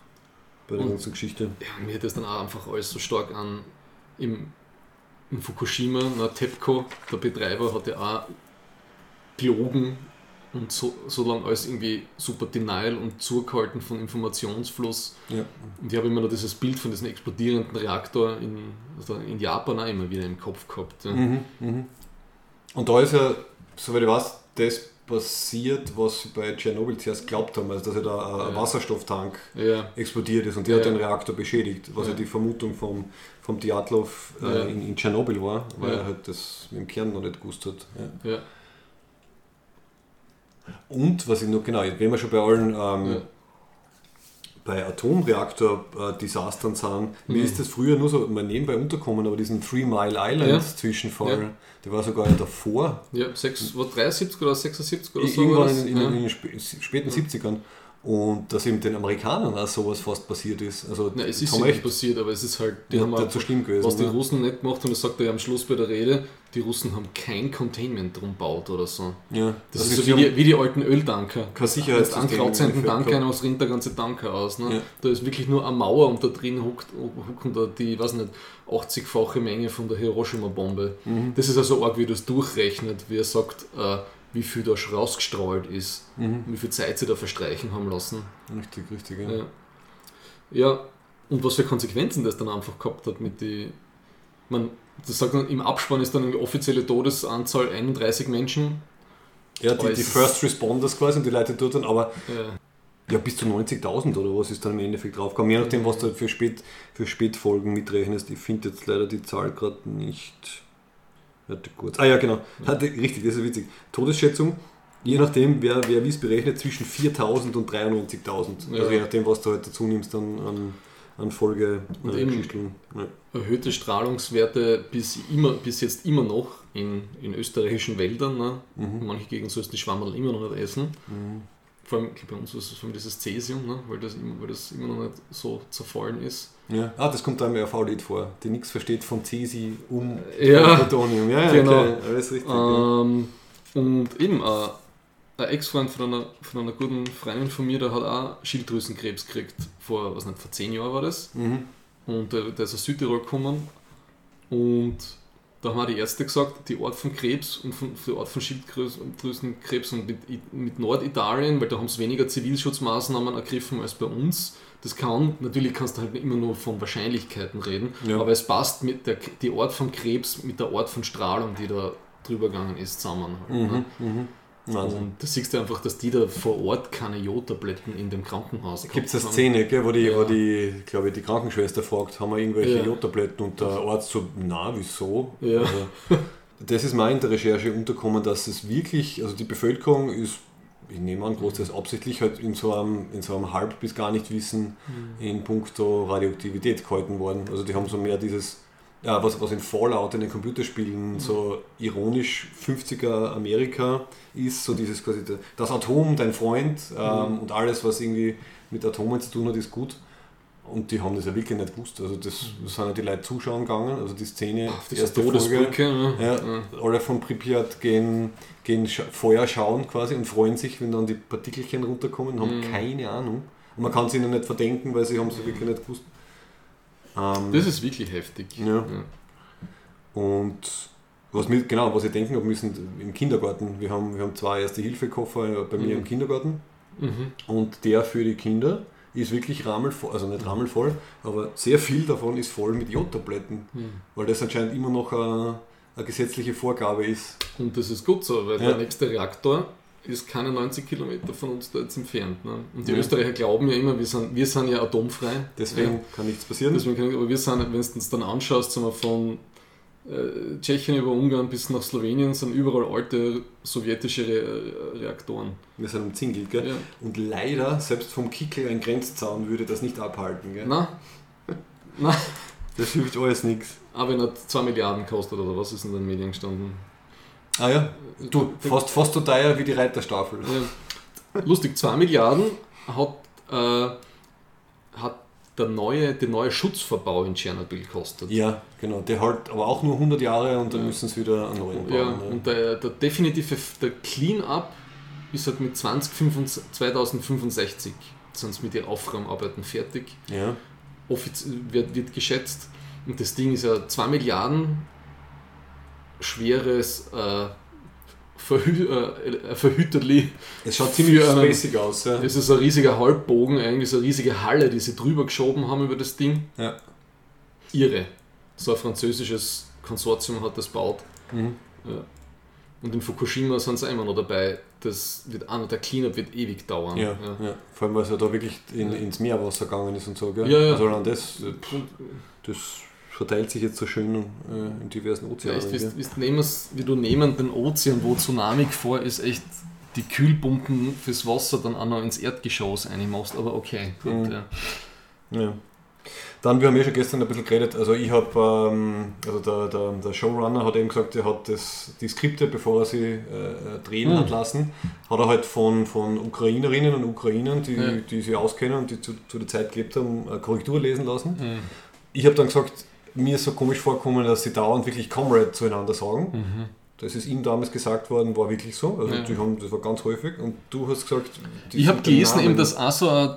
bei der Und- ganzen Geschichte. Ja, mir hat das dann auch einfach alles so stark an. Im, in Fukushima, na, TEPCO, der Betreiber, hat ja auch gelogen und so, so lange alles irgendwie super Denial und zurückhalten von Informationsfluss. Ja. Und ich habe immer noch dieses Bild von diesem explodierenden Reaktor in, also in Japan auch immer wieder im Kopf gehabt. Ja. Mhm, mhm. Und da ist ja, soweit ich weiß, das passiert, was sie bei Tschernobyl zuerst geglaubt haben, also dass ja da ein Ja. Wasserstofftank explodiert ist und der hat den Reaktor beschädigt, was ja, die Vermutung vom, vom Djatlov äh, in, in Tschernobyl war, weil er halt das mit dem Kern noch nicht gewusst hat. Ja. Ja, Und was ich noch, genau, wenn wir schon bei allen ähm, ja. bei Atomreaktor-Desastern sind, mir Mhm. ist das früher nur so mal nebenbei unterkommen, aber diesen Three Mile Island Ja. Zwischenfall, Ja. der war sogar davor. ja sechs, war 73 oder 76 oder so. Irgendwann in, in, ja. in den spä- späten 70ern. Und dass eben den Amerikanern auch sowas fast passiert ist. Also, Nein, es ist wir nicht passiert, aber es ist halt, die haben einfach, so schlimm gewesen, was die ne? Russen nicht gemacht haben, das sagt er ja am Schluss bei der Rede, die Russen haben kein Containment drum gebaut oder so. ja, Das, also ist so sie wie die, wie die alten Öltanker. kein Wenn du Sicherheitssystem. ankrauzenden ungefähr Tanker rein, was rinnt der ganze Tanker aus. Ne? Ja. Da ist wirklich nur eine Mauer und da drin huckt, hucken da die, weiß nicht, 80-fache Menge von der Hiroshima-Bombe. Mhm. Das ist also arg, wie das durchrechnet, wie er sagt, äh, wie viel da schon rausgestrahlt ist, Mhm. wie viel Zeit sie da verstreichen haben lassen. Richtig, richtig. Ja. Ja. ja, und was für Konsequenzen das dann einfach gehabt hat mit die. Man, das sagt man, im Abspann ist dann die offizielle Todesanzahl 31 Menschen. Ja, die, die First Responders quasi und die Leute dort dann, aber Ja. ja, bis zu 90.000 oder was ist dann im Endeffekt draufgekommen. Je nachdem, was du halt für, Spät, für Spätfolgen mitrechnest. Ich finde jetzt leider die Zahl gerade nicht. Warte kurz. Ah ja, genau. Hatte, richtig, das ist witzig. Todesschätzung, je nachdem, wer, wer wie es berechnet, zwischen 4.000 und 93.000. Ja. Also je nachdem, was du halt dazu nimmst an, an, an Folge Und äh, eben-. Ja. erhöhte Strahlungswerte bis, immer, bis jetzt immer noch in, in österreichischen Wäldern. Ne? In manchen Gegenden sollst du die Schwammerl immer noch nicht essen. Vor allem bei uns ist es vor allem dieses Cäsium, ne? weil, das, immer- weil das immer noch nicht so zerfallen ist. Ja. Ah, das kommt im RV-Lied vor, die nichts versteht von Cäsi um Ja, Plutonium. Ja, ja, genau. okay, alles richtig. ja. Ähm, und eben, äh, ein Ex-Freund von einer, von einer guten Freundin von mir, der hat auch Schilddrüsenkrebs gekriegt. Vor, was nicht, vor zehn Jahren war das. Mhm. Und der, der ist aus Südtirol gekommen. Und da haben auch die Ärzte gesagt, die Art von Krebs und von, die Art von Schilddrüsenkrebs und mit, mit Norditalien, weil da haben sie weniger Zivilschutzmaßnahmen ergriffen als bei uns. Das kann, natürlich kannst du halt immer nur von Wahrscheinlichkeiten reden, Ja. aber es passt mit der, die Art von Krebs mit der Art von Strahlung, die da drüber gegangen ist, zusammen. Halt, ne? Mhm. Wahnsinn. Und da siehst du einfach, dass die da vor Ort keine Jodtabletten in dem Krankenhaus Gibt es eine Szene, gell, wo die, Ja. wo die, glaube ich, die Krankenschwester fragt, haben wir irgendwelche Ja. Jodtabletten und der Arzt so, na, wieso? Ja. Also, das ist mir in der Recherche untergekommen, dass es wirklich, also die Bevölkerung ist, ich nehme an, großteils absichtlich halt in so einem, in so einem Halb- bis gar nicht Wissen Mhm. in puncto Radioaktivität gehalten worden. Also die haben so mehr dieses, ja, was, was in Fallout in den Computerspielen so ironisch 50er Amerika ist, so dieses quasi das Atom, dein Freund ähm, und alles, was irgendwie mit Atomen zu tun hat, ist gut. Und die haben das ja wirklich nicht gewusst. Also das, das sind ja die Leute zuschauen gegangen, also die Szene, Auf dieser Todesbrücke. Ne? ja, alle von Pripyat gehen, gehen Feuer schauen quasi und freuen sich, wenn dann die Partikelchen runterkommen, haben Mhm. keine Ahnung. Und man kann es ihnen nicht verdenken, weil sie haben es wirklich nicht gewusst. Ähm, Das ist wirklich heftig. Ja. und was mir, genau, was ich denken habe müssen, im Kindergarten, wir haben, wir haben zwei Erste-Hilfe-Koffer bei mir Mhm. im Kindergarten Mhm. und der für die Kinder ist wirklich rammelvoll, also nicht rammelvoll, aber sehr viel davon ist voll mit Jodtabletten, Mhm. weil das anscheinend immer noch eine, eine gesetzliche Vorgabe ist. Und das ist gut so, weil Ja. der nächste Reaktor ist keine 90 Kilometer von uns da jetzt entfernt. Ne? Und die Ja. Österreicher glauben ja immer, wir sind, wir sind ja atomfrei. Deswegen Ja. kann nichts passieren. Deswegen kann aber wir sind, wenn du uns dann anschaust, sagen wir von äh, Tschechien über Ungarn bis nach Slowenien, sind überall alte sowjetische Re Reaktoren. Wir sind umzingelt, gell? Ja. Und leider, selbst vom Kickel ein Grenzzaun würde das nicht abhalten, gell? Na, na, Das hilft alles nichts. aber wenn er 2 Milliarden kostet oder was ist in den Medien gestanden? Ah ja, du, fast, fast so teuer wie die Reiterstaffel. Ja. Lustig, 2 Milliarden hat, äh, hat der neue, der neue Schutzverbau in Tschernobyl gekostet. Ja, genau. Der halt aber auch nur 100 Jahre und dann Ja. müssen sie wieder einen neuen bauen. Ja, ne? und der, der definitive der Clean-up ist halt mit 2065 2065 sind mit ihren Aufräumarbeiten fertig. ja. Offiz wird, wird geschätzt. Und das Ding ist ja 2 Milliarden schweres äh, Verhü äh, Verhüterli. Es schaut ziemlich spacig aus. Ja. Es ist ein riesiger Halbbogen, eigentlich so eine riesige Halle, die sie drüber geschoben haben über das Ding. Ja. Irre. So ein französisches Konsortium hat das gebaut. Mhm. Ja. Und in Fukushima sind sie immer noch dabei. Das wird auch noch, der Cleanup wird ewig dauern. Ja, ja. Vor allem, weil es ja da wirklich in, ins Meerwasser gegangen ist und so. Gell? Ja, ja. Also das, äh, das verteilt sich jetzt so schön äh, in diversen Ja, Ozeanen. gell? wie, wie, nehmen, wie du neben den Ozean, wo Tsunami vor ist, echt die Kühlpumpen fürs Wasser dann auch noch ins Erdgeschoss einmachst. Aber okay, gut, Mhm. ja. Ja. Dann, wir haben ja schon gestern ein bisschen geredet, also ich habe, ähm, also der, der, der Showrunner hat eben gesagt, er hat das, die Skripte, bevor er sie äh, drehen Mhm. hat lassen, hat er halt von, von Ukrainerinnen und Ukrainern, die, Ja. die sie auskennen und die zu, zu der Zeit gelebt haben, eine Korrektur lesen lassen. Mhm. Ich habe dann gesagt, mir ist so komisch vorgekommen, dass sie dauernd wirklich Comrade zueinander sagen. Mhm. Das ist ihm damals gesagt worden, war wirklich so. Also Ja. haben, das war ganz häufig. Und du hast gesagt, die Ich habe gelesen, Namen- eben, dass auch so,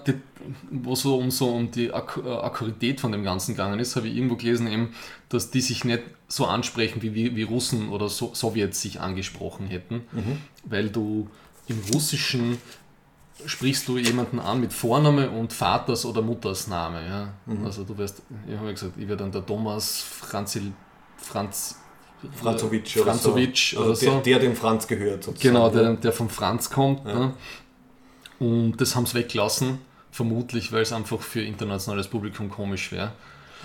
wo so um, so um die Ak äh, Akkuratität von dem Ganzen gegangen ist, habe ich irgendwo gelesen, eben, dass die sich nicht so ansprechen, wie, wie, wie Russen oder so Sowjets sich angesprochen hätten, Mhm. weil du im Russischen sprichst du jemanden an mit Vorname und Vaters- oder Muttersname. Ja? Mhm. Also du wirst, ich habe ja gesagt, ich werde dann der Thomas Franzil, Franz Franzovic oder so. Also oder der, so. der dem Franz gehört. Sozusagen. Genau, der, der vom Franz kommt. Ja. Ne? Und das haben sie weggelassen, vermutlich, weil es einfach für internationales Publikum komisch wäre.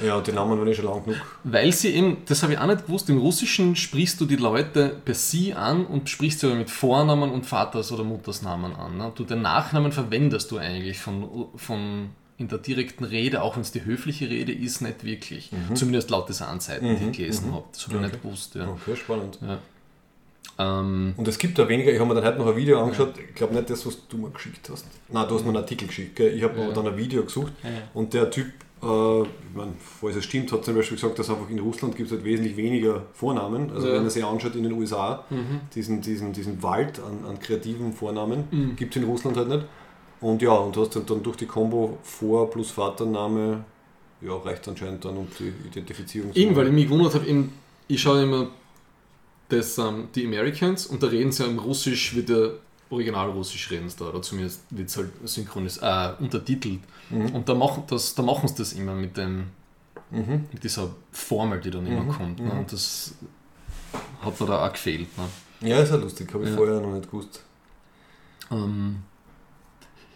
Ja, die Namen waren ja schon lang genug. Weil sie eben, das habe ich auch nicht gewusst, im Russischen sprichst du die Leute per Sie an und sprichst sie aber mit Vornamen und Vaters- oder Muttersnamen an. Ne? Du, den Nachnamen verwendest du eigentlich von, von in der direkten Rede, auch wenn es die höfliche Rede ist, nicht wirklich. Mhm. Zumindest laut dieser Anseiten, mhm. die ich gelesen mhm. habe. Das habe ich okay. nicht gewusst. Ja. Okay, spannend. Ja. Ähm, und es gibt da weniger, ich habe mir dann heute noch ein Video angeschaut, ja. ich glaube nicht das, was du mir geschickt hast. Nein, du hast mir einen Artikel geschickt, gell? ich habe mir dann ein Video gesucht und der Typ, äh, ich meine, falls es stimmt, hat zum Beispiel gesagt, dass einfach in Russland gibt es halt wesentlich weniger Vornamen. Also wenn er sich anschaut in den USA, mhm. diesen, diesen, diesen Wald an, an kreativen Vornamen mhm. gibt es in Russland halt nicht. Und ja, und du hast dann durch die Combo Vor- plus Vatername, ja, reicht anscheinend dann um die Identifizierung. Eben, weil ich mich gewundert habe, ich schaue immer das, ähm, die Americans und da reden sie ja im Russisch, wie der Original Russisch reden da, oder zumindest wird es halt synchronis äh, untertitelt. Mhm. Und da machen, das, da machen sie das immer mit, dem, mhm. mit dieser Formel, die dann immer mhm. kommt. Ne? Mhm. Und das hat mir da auch gefehlt. Ne? Ja, ist ja lustig, habe ich ja. vorher noch nicht gewusst. Ähm,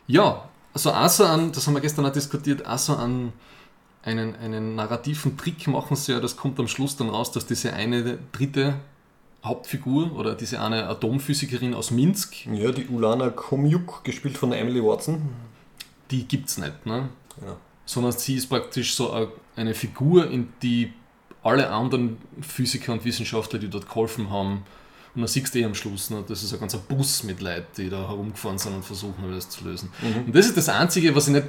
ja, also auch so an, das haben wir gestern auch diskutiert, auch so an einen, einen narrativen Trick machen sie ja, das kommt am Schluss dann raus, dass diese eine dritte Hauptfigur oder diese eine Atomphysikerin aus Minsk. Ja, die Ulana Komjuk, gespielt von Emily Watson. Die gibt es nicht, ne? Ja. Sondern sie ist praktisch so eine Figur, in die alle anderen Physiker und Wissenschaftler, die dort geholfen haben, und dann siehst du eh am Schluss, ne, das ist ein ganzer Bus mit Leuten, die da herumgefahren sind und versuchen, das zu lösen. Mhm. Und das ist das Einzige, was ich nicht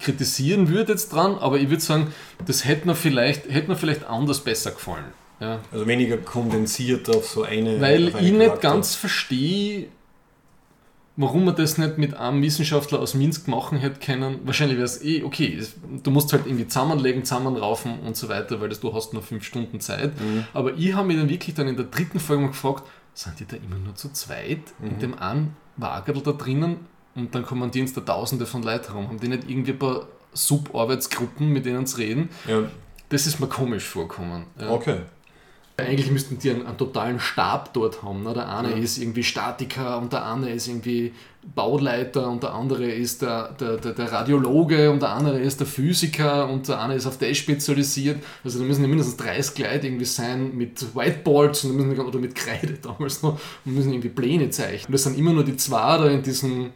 kritisieren würde jetzt dran, aber ich würde sagen, das hätte mir vielleicht, hätte mir vielleicht anders besser gefallen. Ja. Also weniger kondensiert auf so eine. Weil eine ich nicht ganz verstehe, warum man das nicht mit einem Wissenschaftler aus Minsk machen hätte können. Wahrscheinlich wäre es eh okay. Du musst halt irgendwie zusammenlegen, zusammenraufen und so weiter, weil das, du hast nur fünf Stunden Zeit. Mhm. Aber ich habe mich dann wirklich dann in der dritten Folge mal gefragt, sind die da immer nur zu zweit mhm. in dem einen Wagerl da drinnen und dann kommandieren da Tausende von Leuten herum. Haben die nicht irgendwie ein paar Subarbeitsgruppen, mit denen zu reden? Ja. Das ist mir komisch vorkommen. Ja. Okay. Eigentlich müssten die einen, einen, totalen Stab dort haben. Ne? Der eine ja. ist irgendwie Statiker und der andere ist irgendwie Bauleiter und der andere ist der, der, der, der, Radiologe und der andere ist der Physiker und der eine ist auf das spezialisiert. Also da müssen ja mindestens 30 Leute irgendwie sein mit Whiteboards und müssen, oder mit Kreide damals noch und müssen irgendwie Pläne zeichnen. Das sind immer nur die zwei da in diesem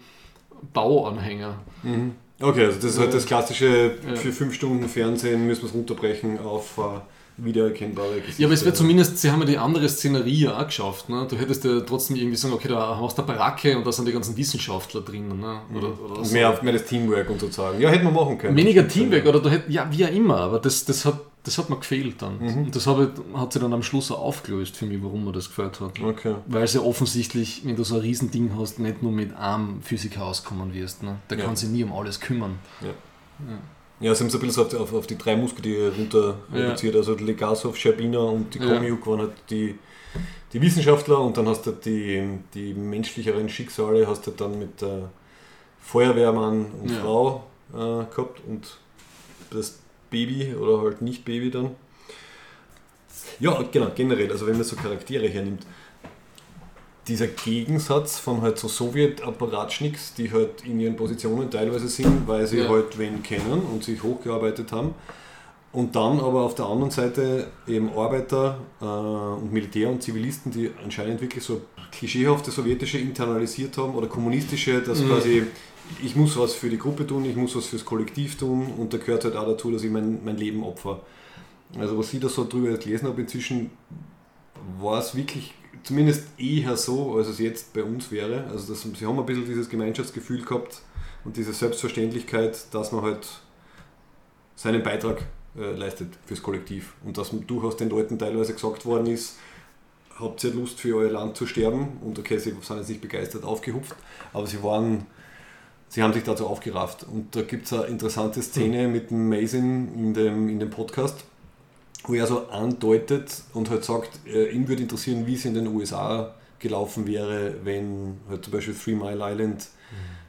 Bauanhänger. Mhm. Okay, also das ist halt das klassische für fünf Stunden Fernsehen müssen wir es runterbrechen auf uh, wiedererkennbare Gesichter. Ja, aber es wird zumindest, sie haben ja die andere Szenerie ja auch geschafft. Ne? Du hättest ja trotzdem irgendwie sagen, okay, da hast du eine Baracke und da sind die ganzen Wissenschaftler drinnen. Ne? Oder, mhm. oder so. mehr, mehr das Teamwork und sozusagen. Ja, hätten wir machen können. Weniger Teamwork oder du hättest, ja, wie auch immer, aber das, das, hat, das hat mir gefehlt dann. Mhm. Und das habe, hat sich dann am Schluss auch aufgelöst für mich, warum mir das gefällt hat. Okay. Weil es ja offensichtlich, wenn du so ein Riesending hast, nicht nur mit einem Physiker auskommen wirst. Ne? Der ja. kann sich nie um alles kümmern. Ja. ja. Ja, sie haben es ein bisschen auf die, auf, auf die drei Musketiere runter reduziert. Ja. Also Legasov, Scherbina und die Komiuk ja. waren halt die, die Wissenschaftler und dann hast du die, die menschlicheren Schicksale hast du dann mit äh, Feuerwehrmann und ja. Frau äh, gehabt und das Baby oder halt nicht Baby dann. Ja, genau, generell, also wenn man so Charaktere hernimmt, dieser Gegensatz von halt so Sowjet-Apparatschnicks, die halt in ihren Positionen teilweise sind, weil sie ja. halt wen kennen und sich hochgearbeitet haben. Und dann aber auf der anderen Seite eben Arbeiter äh, und Militär und Zivilisten, die anscheinend wirklich so klischeehafte sowjetische internalisiert haben oder kommunistische, dass mhm. quasi ich muss was für die Gruppe tun, ich muss was fürs Kollektiv tun und da gehört halt auch dazu, dass ich mein, mein Leben opfer. Also was ich da so drüber gelesen habe inzwischen, war es wirklich zumindest eher so, als es jetzt bei uns wäre. Also das, sie haben ein bisschen dieses Gemeinschaftsgefühl gehabt und diese Selbstverständlichkeit, dass man halt seinen Beitrag äh, leistet fürs Kollektiv. Und dass durchaus den Leuten teilweise gesagt worden ist, habt ihr Lust für euer Land zu sterben? Und okay, sie sind jetzt nicht begeistert aufgehupft, aber sie waren, sie haben sich dazu aufgerafft. Und da gibt es eine interessante Szene mit dem Mason in dem, in dem Podcast wo er so andeutet und halt sagt, äh, ihn würde interessieren, wie es in den USA gelaufen wäre, wenn halt zum Beispiel Three Mile Island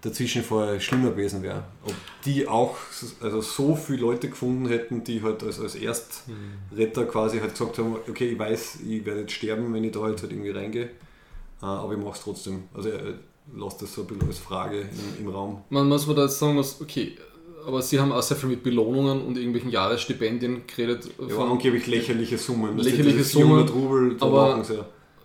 dazwischen vorher schlimmer gewesen wäre. Ob die auch also so viele Leute gefunden hätten, die halt als, als Erstretter quasi halt gesagt haben, okay, ich weiß, ich werde jetzt sterben, wenn ich da jetzt halt irgendwie reingehe, äh, aber ich mache es trotzdem. Also er lässt das so ein bisschen als Frage im, im Raum. Man muss man da jetzt sagen, was, okay, aber sie haben auch sehr viel mit Belohnungen und irgendwelchen Jahresstipendien geredet. Ja, angeblich lächerliche Summen. Lächerliche Summen, Rubel, aber sie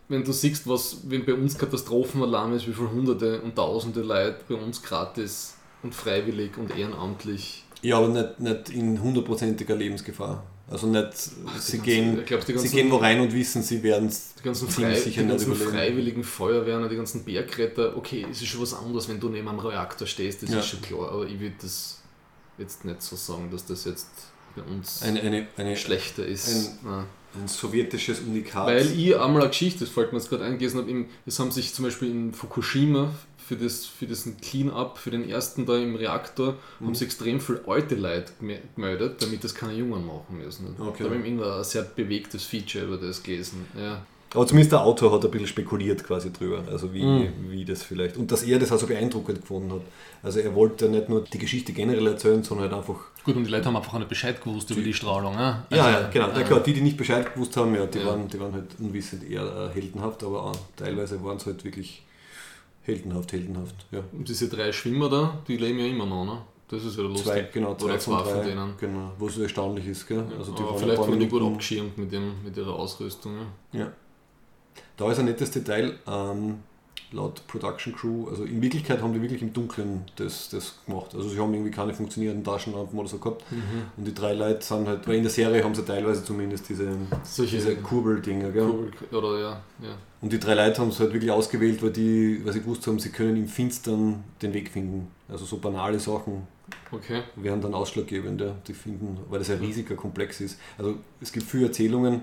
wenn du siehst, was wenn bei uns Katastrophenalarm ist, wie viele Hunderte und Tausende Leute bei uns gratis und freiwillig und ehrenamtlich. Ja, aber nicht, nicht in hundertprozentiger Lebensgefahr. Also nicht, Ach, sie, ganzen, gehen, glaub, ganzen, sie gehen wo rein und wissen, sie werden es die ganzen, frei, sicher die ganzen freiwilligen Feuerwehren, die ganzen Bergretter, okay, es ist schon was anderes, wenn du neben einem Reaktor stehst, das ja. ist schon klar, aber ich würde das jetzt nicht so sagen, dass das jetzt bei uns eine, eine, eine, schlechter ist. Ein, ein sowjetisches Unikat. Weil ich einmal eine Geschichte, das fällt mir jetzt gerade eingelesen habe, es haben sich zum Beispiel in Fukushima für, das, für diesen Clean-up, für den ersten da im Reaktor, mhm. haben sich extrem viele alte Leute gemeldet, damit das keine Jungen machen müssen. Okay. Da habe ich irgendwann ein sehr bewegtes Feature über das gelesen. Ja. Aber zumindest der Autor hat ein bisschen spekuliert quasi drüber, also wie, mhm. wie das vielleicht. Und dass er das also beeindruckend gefunden hat. Also er wollte nicht nur die Geschichte generell erzählen, sondern halt einfach. Gut, und die Leute haben einfach nicht Bescheid gewusst über die Strahlung. Also, ja, ja, genau. Ja, klar, die, die nicht Bescheid gewusst haben, ja, die, ja. Waren, die waren halt unwissend eher äh, heldenhaft, aber auch, teilweise waren es halt wirklich heldenhaft, heldenhaft. Ja. Und diese drei Schwimmer da, die leben ja immer noch, ne? Das ist ja lustig. Zwei, genau, zwei, Oder zwei von, von denen. Genau, wo es erstaunlich ist. Gell? Also die aber vielleicht waren die gut abgeschirmt mit, dem, mit ihrer Ausrüstung. Ja. ja. Da ist ein nettes Detail. Ähm, laut Production Crew, also in Wirklichkeit haben die wirklich im Dunkeln das, das gemacht. Also sie haben irgendwie keine funktionierenden Taschenlampen oder so gehabt. Mhm. Und die drei Leute sind halt, weil in der Serie haben sie teilweise zumindest diese, Solche diese Kurbeldinger. Kurbel, oder ja, ja. Und die drei Leute haben es halt wirklich ausgewählt, weil, die, weil sie gewusst haben, sie können im Finstern den Weg finden. Also so banale Sachen okay. wären dann ausschlaggebend, ja, die finden, weil das ein riesiger Komplex ist. Also es gibt viele Erzählungen,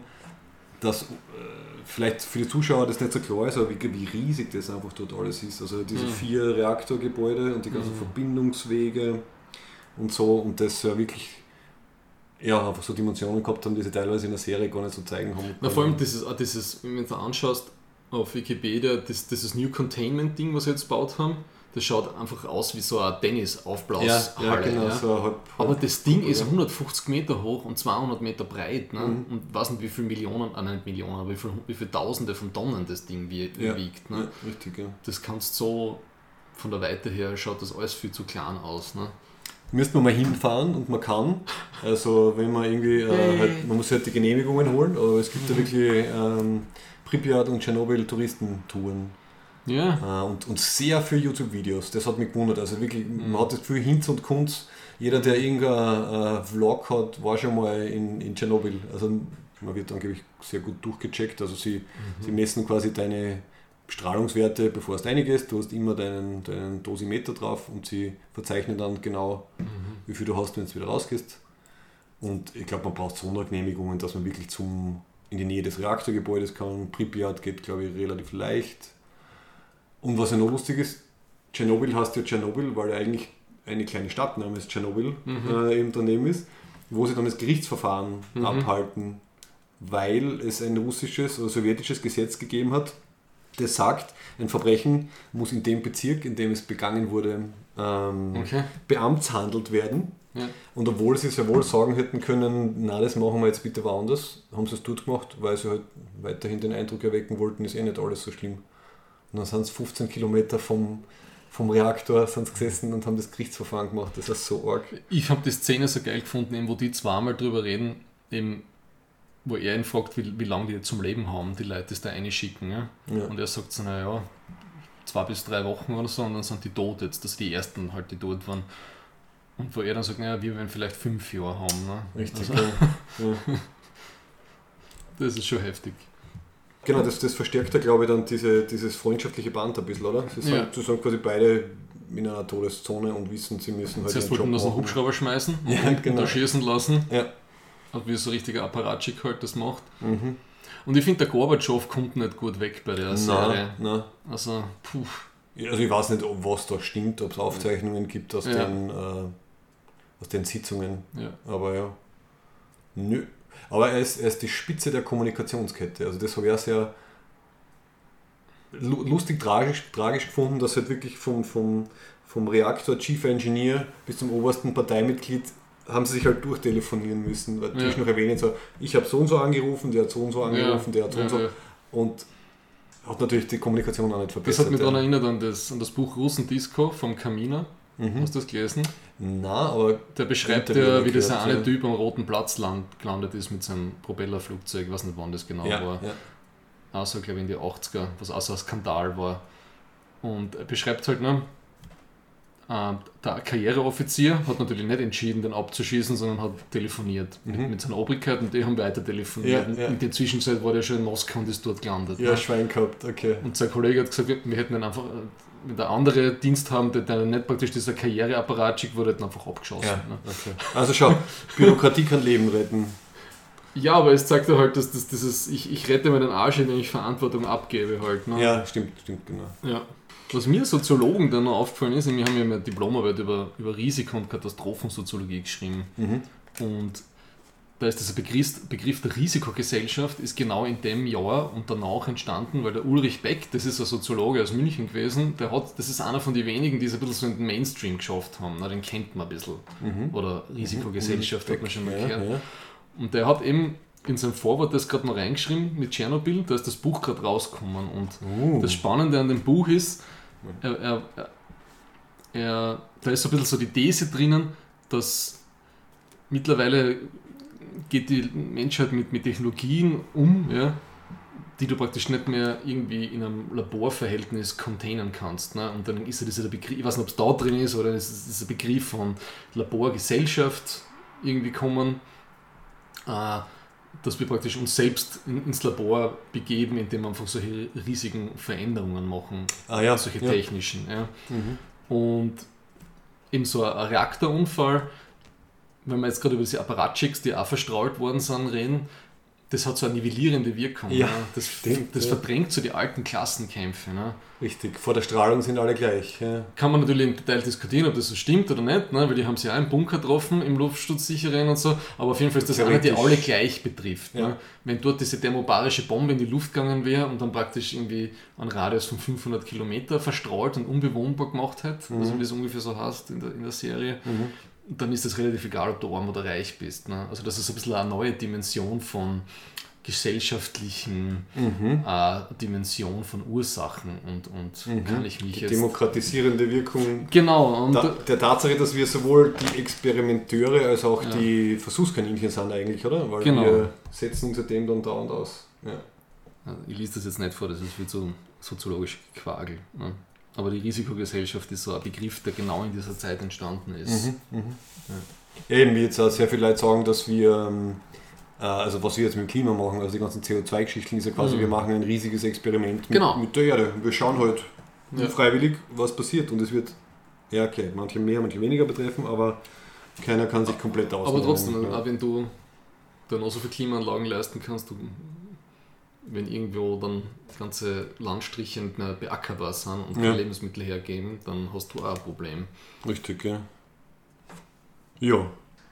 dass äh, vielleicht für die Zuschauer das nicht so klar ist, aber wie, wie riesig das einfach dort alles ist. Also diese mhm. vier Reaktorgebäude und die ganzen mhm. Verbindungswege und so und das ja wirklich ja, einfach so Dimensionen gehabt haben, die sie teilweise in der Serie gar nicht so zeigen haben. Na, vor allem dieses, dieses wenn du anschaust auf Wikipedia, das, dieses New Containment Ding, was sie jetzt gebaut haben, das schaut einfach aus wie so eine Tennisaufblashalle. Ja, ja, genau, ja. So halb, Aber das Ding ist 150 Meter hoch und 200 Meter breit. Ne? Mhm. Und weiß nicht, wie viele Millionen, äh, nicht Millionen, aber wie viele, wie viele Tausende von Tonnen das Ding wie, wiegt. Ne? richtig, ja. Das kannst so, von der Weite her schaut das alles viel zu klein aus. Ne? Müsste man mal hinfahren und man kann. Also wenn man irgendwie, äh, halt, man muss halt die Genehmigungen holen, aber es gibt mhm. ja wirklich ähm, Pripyat und Tschernobyl Touristentouren. Ja. Äh, und, und sehr viele YouTube-Videos. Das hat mich gewundert. Also wirklich, mhm. man hat das Gefühl, Hinz und Kunz, jeder, der irgendein äh, Vlog hat, war schon mal in, in Tschernobyl. Also man wird angeblich sehr gut durchgecheckt. Also sie, mhm. sie messen quasi deine Strahlungswerte, bevor du reingehst. Du hast immer deinen, deinen Dosimeter drauf und sie verzeichnen dann genau, mhm. wie viel du hast, wenn du wieder rausgehst. Und ich glaube, man braucht Sondergenehmigungen, dass man wirklich zum, in die Nähe des Reaktorgebäudes kann. Pripyat geht, glaube ich, relativ leicht. Und was ja noch lustig ist, Tschernobyl heißt ja Tschernobyl, weil ja eigentlich eine kleine Stadt namens Tschernobyl mhm. äh, eben daneben ist, wo sie dann das Gerichtsverfahren mhm. abhalten, weil es ein russisches oder sowjetisches Gesetz gegeben hat, das sagt, ein Verbrechen muss in dem Bezirk, in dem es begangen wurde, ähm, okay. beamtshandelt werden. Ja. Und obwohl sie sehr wohl sagen hätten können, na, das machen wir jetzt bitte woanders, haben sie es dort gemacht, weil sie halt weiterhin den Eindruck erwecken wollten, ist eh nicht alles so schlimm. Und dann sind sie 15 Kilometer vom, vom Reaktor sind gesessen und haben das Gerichtsverfahren gemacht. Das ist so arg. Ich habe die Szene so geil gefunden, wo die zweimal drüber reden, eben, wo er ihn fragt, wie, wie lange die zum Leben haben, die Leute, das da reinschicken. Ja? ja. Und er sagt so, naja, zwei bis drei Wochen oder so und dann sind die tot jetzt, dass die ersten halt die tot waren. Und wo er dann sagt, naja, wir werden vielleicht fünf Jahre haben. Ne? Richtig, also, ja. Das ist schon heftig. Genau, das, das verstärkt ja, glaube ich, dann diese, dieses freundschaftliche Band ein bisschen, oder? Sie ja. sind, sind quasi beide in einer Todeszone und wissen, sie müssen halt Zuerst wollten das einen Hubschrauber schmeißen ja, und genau. da schießen lassen. Ja. Und wie so ein richtiger Apparatschik halt das macht. Mhm. Und ich finde, der Gorbatschow kommt nicht gut weg bei der Serie. Nein. Also, puh. Also ich weiß nicht, ob was da stimmt, ob es Aufzeichnungen gibt aus, ja. den, äh, aus den Sitzungen. Ja. Aber ja. Nö, aber er ist, er ist die Spitze der Kommunikationskette. Also das habe ich auch sehr, lu- lustig tragisch, tragisch gefunden, dass halt wirklich vom, vom, vom Reaktor Chief Engineer bis zum obersten Parteimitglied haben sie sich halt durchtelefonieren müssen, weil Ja. ja. noch erwähnen so, ich habe so und so angerufen, der hat so und so angerufen, der hat so ja, und so ja. und hat natürlich die Kommunikation auch nicht Das verbessert. hat mich ja. daran erinnert an das, an das Buch Russen-Disco vom Kaminer. Mhm. Hast du das gelesen? Na, aber Der beschreibt ja, wie dieser eine. Typ am Roten Platz land, gelandet ist mit seinem Propellerflugzeug. Ich weiß nicht, wann das genau ja, war. ja. Also, glaube ich, in die 80er, was auch so ein Skandal war. Und er beschreibt halt, ne, der Karriereoffizier hat natürlich nicht entschieden, den abzuschießen, sondern hat telefoniert mit, Mhm. mit seiner Obrigkeit und die haben weiter telefoniert. Ja, ja. In der Zwischenzeit war der schon in Moskau und ist dort gelandet. ja, ne? Schwein gehabt, okay. Und sein Kollege hat gesagt, wir- wir hätten ihn einfach, äh, wenn der andere Dienst haben, der, der nicht praktisch dieser Karriereapparat schickt, wurde hätten einfach abgeschossen. Ja, Ne? okay. Also schau, Bürokratie kann Leben retten. Ja, aber es zeigt ja halt, dass das, dieses, ich, ich rette meinen Arsch, indem ich Verantwortung abgebe halt. Ne? Ja, stimmt, stimmt, genau. Ja. Was mir Soziologen dann noch aufgefallen ist, wir haben ja eine Diplomarbeit über, über Risiko- und Katastrophensoziologie geschrieben. Mhm. Und da ist dieser Begriff, Begriff der Risikogesellschaft ist genau in dem Jahr und danach entstanden, weil der Ulrich Beck, das ist ein Soziologe aus München gewesen, der hat, das ist einer von den wenigen, die es ein bisschen so in den Mainstream geschafft haben. Na, den kennt man ein bisschen. Oder Risikogesellschaft hat man schon mal gehört. ja. Und der hat eben in seinem Vorwort das gerade noch reingeschrieben mit Tschernobyl, da ist das Buch gerade rausgekommen. Und Uh. das Spannende an dem Buch ist, er, er, er, er, da ist so ein bisschen so die These drinnen, dass mittlerweile geht die Menschheit mit, mit Technologien um, ja, die du praktisch nicht mehr irgendwie in einem Laborverhältnis containen kannst. Ne? Und dann ist ja dieser Begriff, ich weiß nicht, ob es da drin ist oder ist es dieser Begriff von Laborgesellschaft irgendwie kommen, äh, dass wir praktisch uns selbst in, ins Labor begeben, indem wir einfach solche riesigen Veränderungen machen, Ah ja, solche ja. technischen. Ja. Mhm. Und eben so ein Reaktorunfall, wenn wir jetzt gerade über diese Apparatschicks, die auch verstrahlt worden sind, reden, das hat so eine nivellierende Wirkung. Ja, ne? Das, stimmt, das ja. verdrängt so die alten Klassenkämpfe. Ne? Richtig, vor der Strahlung sind alle gleich. Ja. Kann man natürlich im Detail diskutieren, ob das so stimmt oder nicht, ne? weil die haben sie ja im Bunker getroffen, im Luftschutzsicheren und so, aber auf jeden Fall ist das eine, die alle gleich betrifft. Ja. Ne? Wenn dort diese thermobarische Bombe in die Luft gegangen wäre und dann praktisch irgendwie einen Radius von 500 Kilometer verstrahlt und unbewohnbar gemacht hätte, also wie das ungefähr so heißt in der, in der Serie, dann ist das relativ egal, ob du arm oder reich bist. Ne? Also das ist ein bisschen eine neue Dimension von gesellschaftlichen äh, Dimension von Ursachen und, und kann ich mich Die jetzt... demokratisierende Wirkung Genau, und da, der Tatsache, dass wir sowohl die Experimenteure als auch Ja. die Versuchskaninchen sind eigentlich, oder? Weil Genau. wir setzen uns dem dann dauernd aus. Ja. Ich lese das jetzt nicht vor, das ist viel zu soziologisch Quagel. Ne? Aber die Risikogesellschaft ist so ein Begriff, der genau in dieser Zeit entstanden ist. Ja, eben wie jetzt auch sehr viele Leute sagen, dass wir, ähm, äh, also was wir jetzt mit dem Klima machen, also die ganzen CO2-Geschichten, ist ja quasi, Mhm. wir machen ein riesiges Experiment mit, Genau. mit der Erde. Wir schauen halt Ja. freiwillig, was passiert und es wird, ja okay, manche mehr, manche weniger betreffen, aber keiner kann sich komplett ausnehmen. Aber trotzdem, ja. auch wenn du da noch so viele Klimaanlagen leisten kannst, du, wenn irgendwo dann ganze Landstriche nicht mehr beackerbar sind und keine Ja. Lebensmittel hergeben, dann hast du auch ein Problem. Richtig, ja. Ja,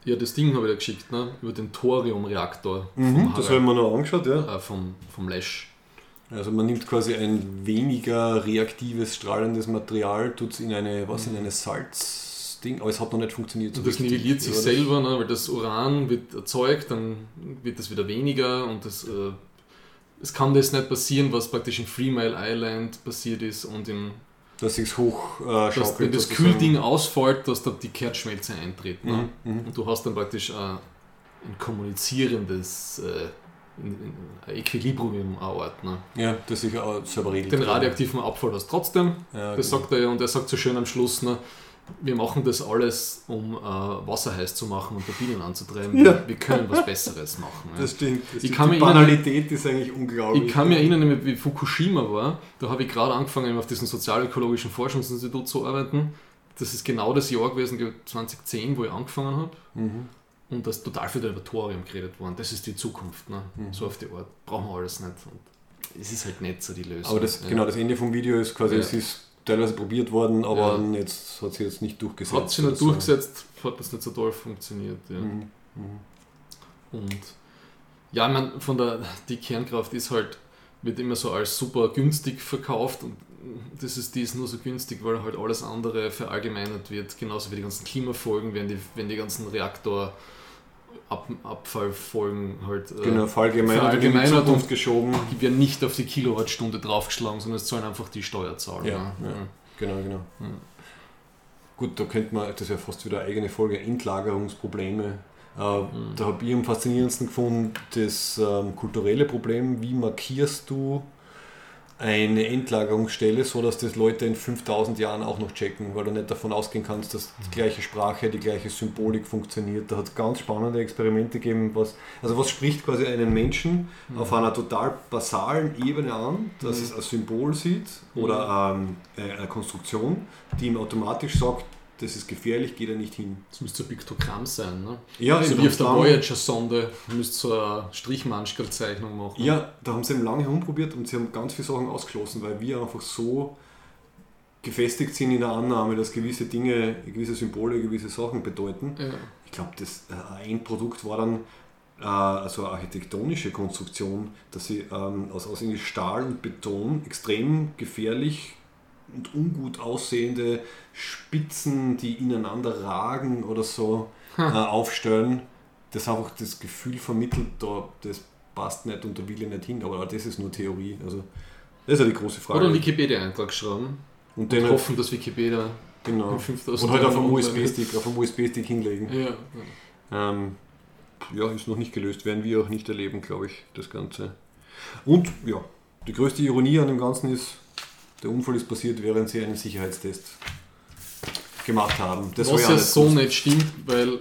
Ja, das Ding habe ich dir geschickt, ne? über den Thoriumreaktor mhm, das haben wir noch angeschaut, ja. äh, vom, vom Lesch. Also man nimmt quasi ein weniger reaktives, strahlendes Material, tut es in eine, was, in eine Salzding, aber es hat noch nicht funktioniert. so Und das nivelliert sich selber, ne? weil das Uran wird erzeugt, dann wird das wieder weniger und das, äh, es kann das nicht passieren, was praktisch in Three Mile Island passiert ist und in, Dass sich hoch äh, dass, wenn das. Kühlding ausfällt, dass da die Kerzschmelze eintritt. Ne? Mhm, mhm. Und du hast dann praktisch äh, ein kommunizierendes äh, in, in, ein Equilibrium an Ort. Ne? Ja, das sich auch selber regelt. Den radioaktiven Abfall hast du trotzdem, Ja, das genau. sagt er ja, und er sagt so schön am Schluss, ne, wir machen das alles, um äh, Wasser heiß zu machen und Turbinen anzutreiben. Ja. Wir können was Besseres machen. Ja. Das stimmt. Das Ich kann die Banalität ist eigentlich unglaublich. Ich kann mich erinnern, wie Fukushima war, da habe ich gerade angefangen, auf diesem sozialökologischen Forschungsinstitut zu arbeiten. Das ist genau das Jahr gewesen, glaub ich, 2010, wo ich angefangen habe. Mhm. Und da ist total über Thorium geredet worden. Das ist die Zukunft. Ne? Mhm. So auf die Art. Brauchen wir alles nicht. Und es ist halt nicht so die Lösung. Aber das, ja. genau, das Ende vom Video ist quasi, es ist teilweise probiert worden, aber Ja. jetzt hat sich jetzt nicht durchgesetzt. Hat sich nicht oder so. durchgesetzt, hat das nicht so toll funktioniert. Ja. Mhm. Mhm. Und ja, ich meine, von der, die Kernkraft ist halt wird immer so als super günstig verkauft und das ist, die ist nur so günstig, weil halt alles andere verallgemeinert wird, genauso wie die ganzen Klimafolgen, wenn die, wenn die ganzen Reaktor Ab Abfallfolgen halt äh, genau, verallgemeinert, Zukunft geschoben. Die werden nicht auf die Kilowattstunde draufgeschlagen, sondern es zahlen einfach die Steuerzahler. Ja, ja. ja, genau, genau. Ja. Gut, da könnte man, das ist ja fast wieder eine eigene Folge, Endlagerungsprobleme. Äh, mhm. Da habe ich am faszinierendsten gefunden das ähm, kulturelle Problem. Wie markierst du eine Endlagerungsstelle, so dass das Leute in 5000 Jahren auch noch checken, weil du nicht davon ausgehen kannst, dass die gleiche Sprache, die gleiche Symbolik funktioniert. Da hat es ganz spannende Experimente gegeben, was, also was spricht quasi einen Menschen mhm. auf einer total basalen Ebene an, dass mhm. es ein Symbol sieht oder mhm. ähm, eine Konstruktion, die ihm automatisch sagt, das ist gefährlich, geht er nicht hin. Das müsste so ein Piktogramm sein, ne? Ja, so wie auf der Voyager-Sonde, müsste so eine Strichmanschkel-Zeichnung machen. Ja, da haben sie eben lange herumprobiert und sie haben ganz viele Sachen ausgeschlossen, weil wir einfach so gefestigt sind in der Annahme, dass gewisse Dinge, gewisse Symbole, gewisse Sachen bedeuten. Ja. Ich glaube, das äh, Endprodukt war dann äh, also eine architektonische Konstruktion, dass sie ähm, aus, aus Stahl und Beton extrem gefährlich und ungut aussehende Spitzen, die ineinander ragen oder so äh, aufstellen, das einfach das Gefühl vermittelt, da, das passt nicht und da will ich nicht hin. Aber das ist nur Theorie. Also, das ist ja die große Frage. Oder einen Wikipedia-Eintrag schreiben und, und hoffen, dass Wikipedia genau. und halt auf einem USB-Stick USB hinlegen. Ja, ja. Ähm, ja, ist noch nicht gelöst, werden wir auch nicht erleben, glaube ich, das Ganze. Und ja, die größte Ironie an dem Ganzen ist, der Unfall ist passiert, während sie einen Sicherheitstest gemacht haben. Das Was ja so nicht stimmt, weil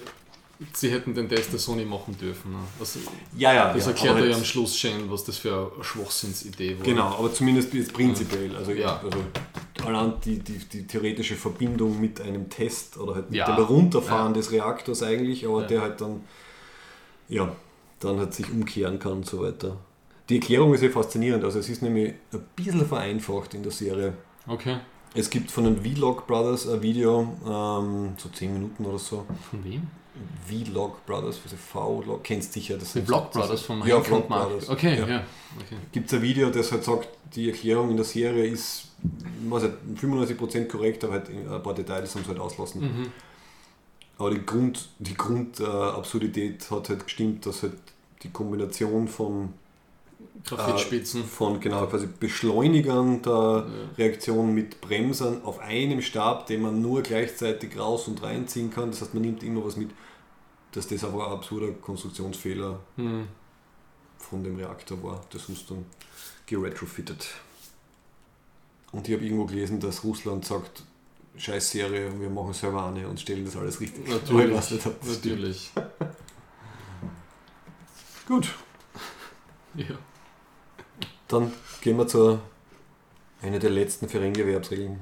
sie hätten den Test der Sony machen dürfen. Also, ja, ja, das erklärt ja am Schluss schon, was das für eine Schwachsinnsidee war. Genau, aber zumindest prinzipiell. Also, ja. also allein die, die, die theoretische Verbindung mit einem Test oder halt mit ja. dem Herunterfahren ja. des Reaktors eigentlich, aber der halt dann, ja, dann halt sich umkehren kann und so weiter. Die Erklärung ist ja faszinierend. Also es ist nämlich ein bisschen vereinfacht in der Serie. Okay. Es gibt von den Vlog Brothers ein Video, ähm, so 10 Minuten oder so. Von wem? Vlog Brothers, also V-Log, kennst sicher. Das die Vlog Brothers von ja, Vlog Brothers. Okay, ja. ja. Okay. Gibt es ein Video, das halt sagt, die Erklärung in der Serie ist was halt 95% korrekt, aber halt ein paar Details haben sie halt auslassen. Mhm. Aber die Grund, die Grundabsurdität äh, hat halt gestimmt, dass halt die Kombination von Graphitspitzen. Äh, von genau quasi Beschleunigern der ja. Reaktion mit Bremsern auf einem Stab, den man nur gleichzeitig raus und reinziehen kann. Das heißt, man nimmt immer was mit, dass das aber ein absurder Konstruktionsfehler hm. von dem Reaktor war. Das ist dann geretrofitted. Und ich habe irgendwo gelesen, dass Russland sagt, scheiß Serie, wir machen selber eine und stellen das alles richtig. Natürlich. Natürlich. Gut. Ja. Dann gehen wir zu einer der letzten Ferengi-Erwerbsregeln.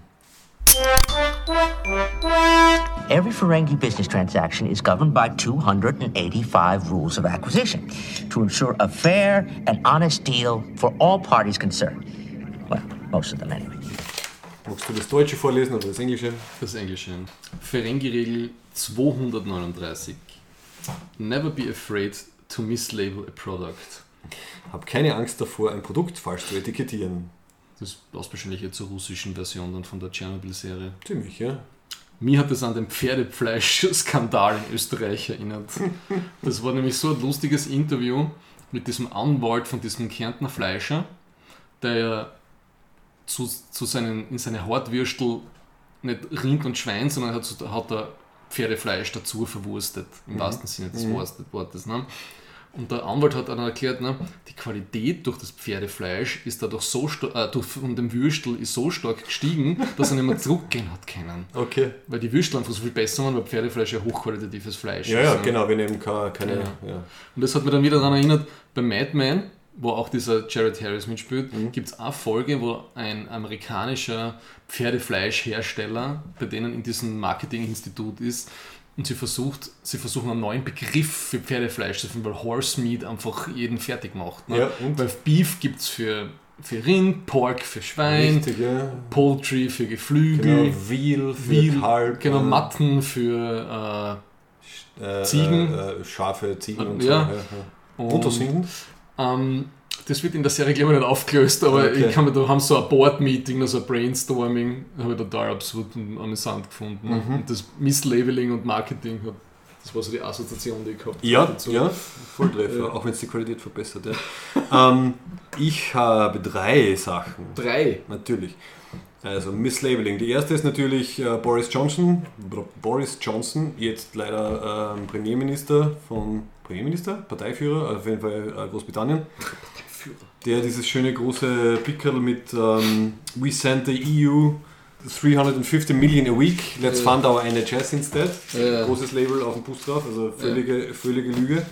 Every Ferengi business transaction is governed by 285 rules of acquisition to ensure a fair and honest deal for all parties concerned. Well, most of them anyway. Magst du das Deutsche vorlesen oder das Englische? Das Englische. Ferengi-Regel 239. Never be afraid to mislabel a product. Hab keine Angst davor, ein Produkt falsch zu etikettieren. Das passt wahrscheinlich jetzt zur russischen Version dann von der Tschernobyl-Serie. Ziemlich, ja. Mir hat das an den Pferdefleisch-Skandal in Österreich erinnert. Das war nämlich so ein lustiges Interview mit diesem Anwalt von diesem Kärntner Fleischer, der ja zu, zu seinen, in seine Hartwürstel nicht Rind und Schwein, sondern hat, hat er Pferdefleisch dazu verwurstet, im mhm. wahrsten Sinne des mhm. Wortes. Ne? Und der Anwalt hat dann erklärt, ne, die Qualität durch das Pferdefleisch ist dadurch so äh, durch, von dem Würstel ist so stark gestiegen, dass er nicht mehr zurückgehen hat können. Okay. Weil die Würstel einfach so viel besser waren, weil Pferdefleisch ja hochqualitatives Fleisch ja, ist. Ja, ne? genau, wir nehmen keine. keine ja. Ja. Und das hat mir dann wieder daran erinnert, bei Madman, wo auch dieser Jared Harris mitspielt, mhm. gibt es eine Folge, wo ein amerikanischer Pferdefleischhersteller, bei denen in diesem Marketinginstitut ist, und sie versucht, sie versuchen einen neuen Begriff für Pferdefleisch zu finden, weil Horse Meat einfach jeden fertig macht. Ne? Ja, weil Beef gibt es für, für Rind, Pork für Schwein, Richtig, ja. Poultry für Geflügel, genau, Veal für Veal, Kalb, genau, Matten für äh, äh, Ziegen, äh, äh, Schafe, Ziegen und, und ja. so. Ja, Und, und hinten? Ähm, Das wird in der Serie, glaube ich, nicht aufgelöst, aber Okay. ich kann mir, da haben so ein Board-Meeting, also ein Brainstorming, habe ich total absurd und amüsant gefunden. Mhm. Und das Misslabeling und Marketing, hat, das war so die Assoziation, die ich gehabt habe. Ja, dazu. ja, Volltreffer, Ja. auch wenn es die Qualität verbessert. Ja. ähm, ich habe drei Sachen. Drei. Natürlich. Also Misslabeling. Die erste ist natürlich äh, Boris Johnson. Boris Johnson, jetzt leider ähm, Premierminister von Premierminister, Parteiführer, auf jeden Fall äh, Großbritannien. Der dieses schöne große Pickel mit ähm, We send the EU 350 million a week, let's Ja. fund our NHS instead. Ja. Großes Label auf dem Bus drauf, also völlige, völlige Lüge.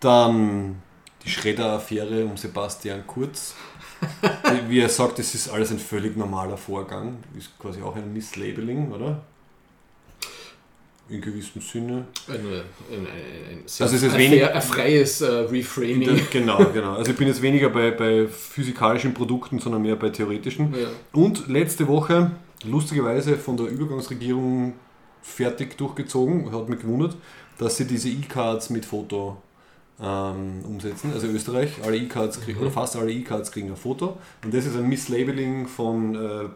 Dann die Schredder-Affäre um Sebastian Kurz. Wie er sagt, das ist alles ein völlig normaler Vorgang. Ist quasi auch ein Misslabeling, oder? In gewissem Sinne. Ein, ein, ein, ein, Also es ist ein, wenig- fair- ein freies äh, Reframing. Genau, genau. Also ich bin jetzt weniger bei, bei physikalischen Produkten, sondern mehr bei theoretischen. Ja. Und letzte Woche, lustigerweise von der Übergangsregierung fertig durchgezogen, hat mich gewundert, dass sie diese E-Cards mit Foto ähm, umsetzen. Also Österreich, alle E-Cards kriegen, oder fast alle E-Cards kriegen ein Foto. Und das ist ein Misslabeling von äh,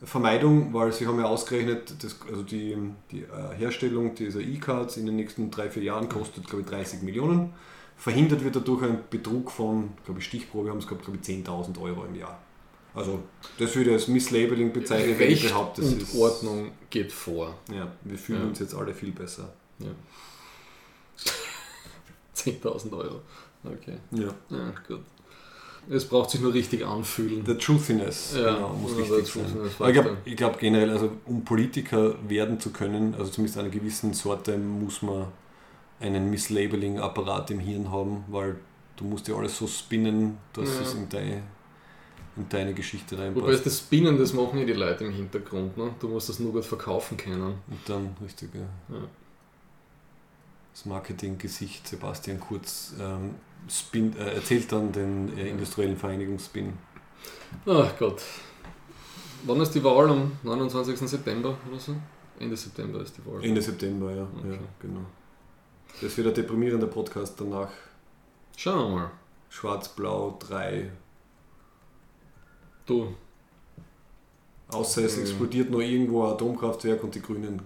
Betrugsvermeidung, weil sie haben ja ausgerechnet, das, also die, die äh, Herstellung dieser E-Cards in den nächsten drei, vier Jahren kostet, glaube ich, 30 Millionen. Verhindert wird dadurch ein Betrug von, glaube ich, Stichprobe haben es gehabt, glaube ich, 10.000 Euro im Jahr. Also das würde ich als Misslabeling bezeichnen, wenn ich behaupte, es und ist... Ordnung geht vor. Ja, wir fühlen Ja. uns jetzt alle viel besser. Ja. 10.000 Euro. Okay. Ja. Ja, gut. Es braucht sich nur richtig anfühlen. Der Truthiness Ja, genau, muss wichtig der sein. Ich glaube glaub generell, also um Politiker werden zu können, also zumindest einer gewissen Sorte, muss man einen Mislabeling-Apparat im Hirn haben, weil du musst ja alles so spinnen, dass Ja. es in deine, in deine Geschichte Wobei reinpasst. das Spinnen, das machen ja die Leute im Hintergrund. Ne? Du musst das nur gut verkaufen können. Und dann, richtig, ja. Ja. Das Marketinggesicht Sebastian Kurz ähm, spin, äh, erzählt dann den äh, industriellen Vereinigungsspin. Ach Gott. Wann ist die Wahl? Am 29. September oder so? Ende September ist die Wahl. Ende September, ja. Okay. ja genau. Das wird ein deprimierender Podcast danach. Schauen wir mal. Schwarz-Blau 3. Du, Außer es explodiert noch irgendwo ein Atomkraftwerk und die Grünen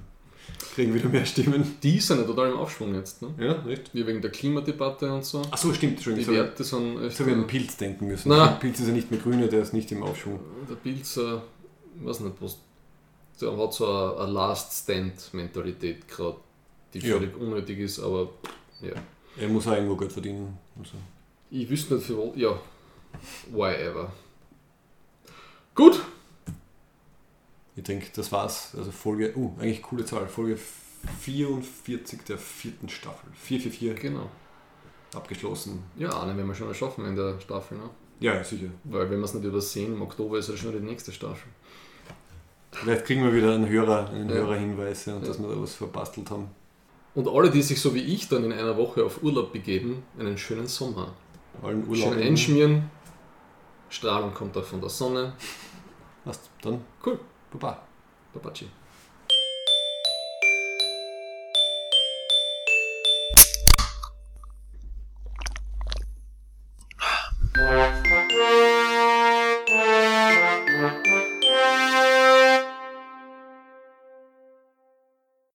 kriegen wieder mehr Stimmen. die sind ja total im Aufschwung jetzt. Ne? Ja, nicht? Ja, wegen der Klimadebatte und so. Achso, stimmt. Die Entschuldigung. Jetzt Werte sind echt. habe ich an den Pilz denken müssen. Na. Pilz ist ja nicht mehr Grüne, der ist nicht im Aufschwung. Der Pilz, äh, ich weiß nicht, was. Der hat so eine, eine Last-Stand-Mentalität gerade, die Ja. völlig unnötig ist, aber ja. Er muss auch irgendwo Geld verdienen. Also. Ich wüsste nicht für was. Ja, why ever. Gut, Ich denke, das war's. Also Folge, uh, eigentlich coole Zahl. Folge 44 der vierten Staffel. 444 genau. abgeschlossen. Ja, eine werden wir schon mal schaffen in der Staffel, ne? Ja, sicher. Weil wenn wir es nicht übersehen, im Oktober ist ja schon die nächste Staffel. Vielleicht kriegen wir wieder einen Hörer, einen Ja. Hörerhinweis, ja, Ja. dass wir da was verbastelt haben. Und alle, die sich so wie ich dann in einer Woche auf Urlaub begeben, einen schönen Sommer. Allen Schön Urlaub. einschmieren. Strahlung kommt auch von der Sonne. Passt, dann Cool. Pa, pa. Popatrzcie.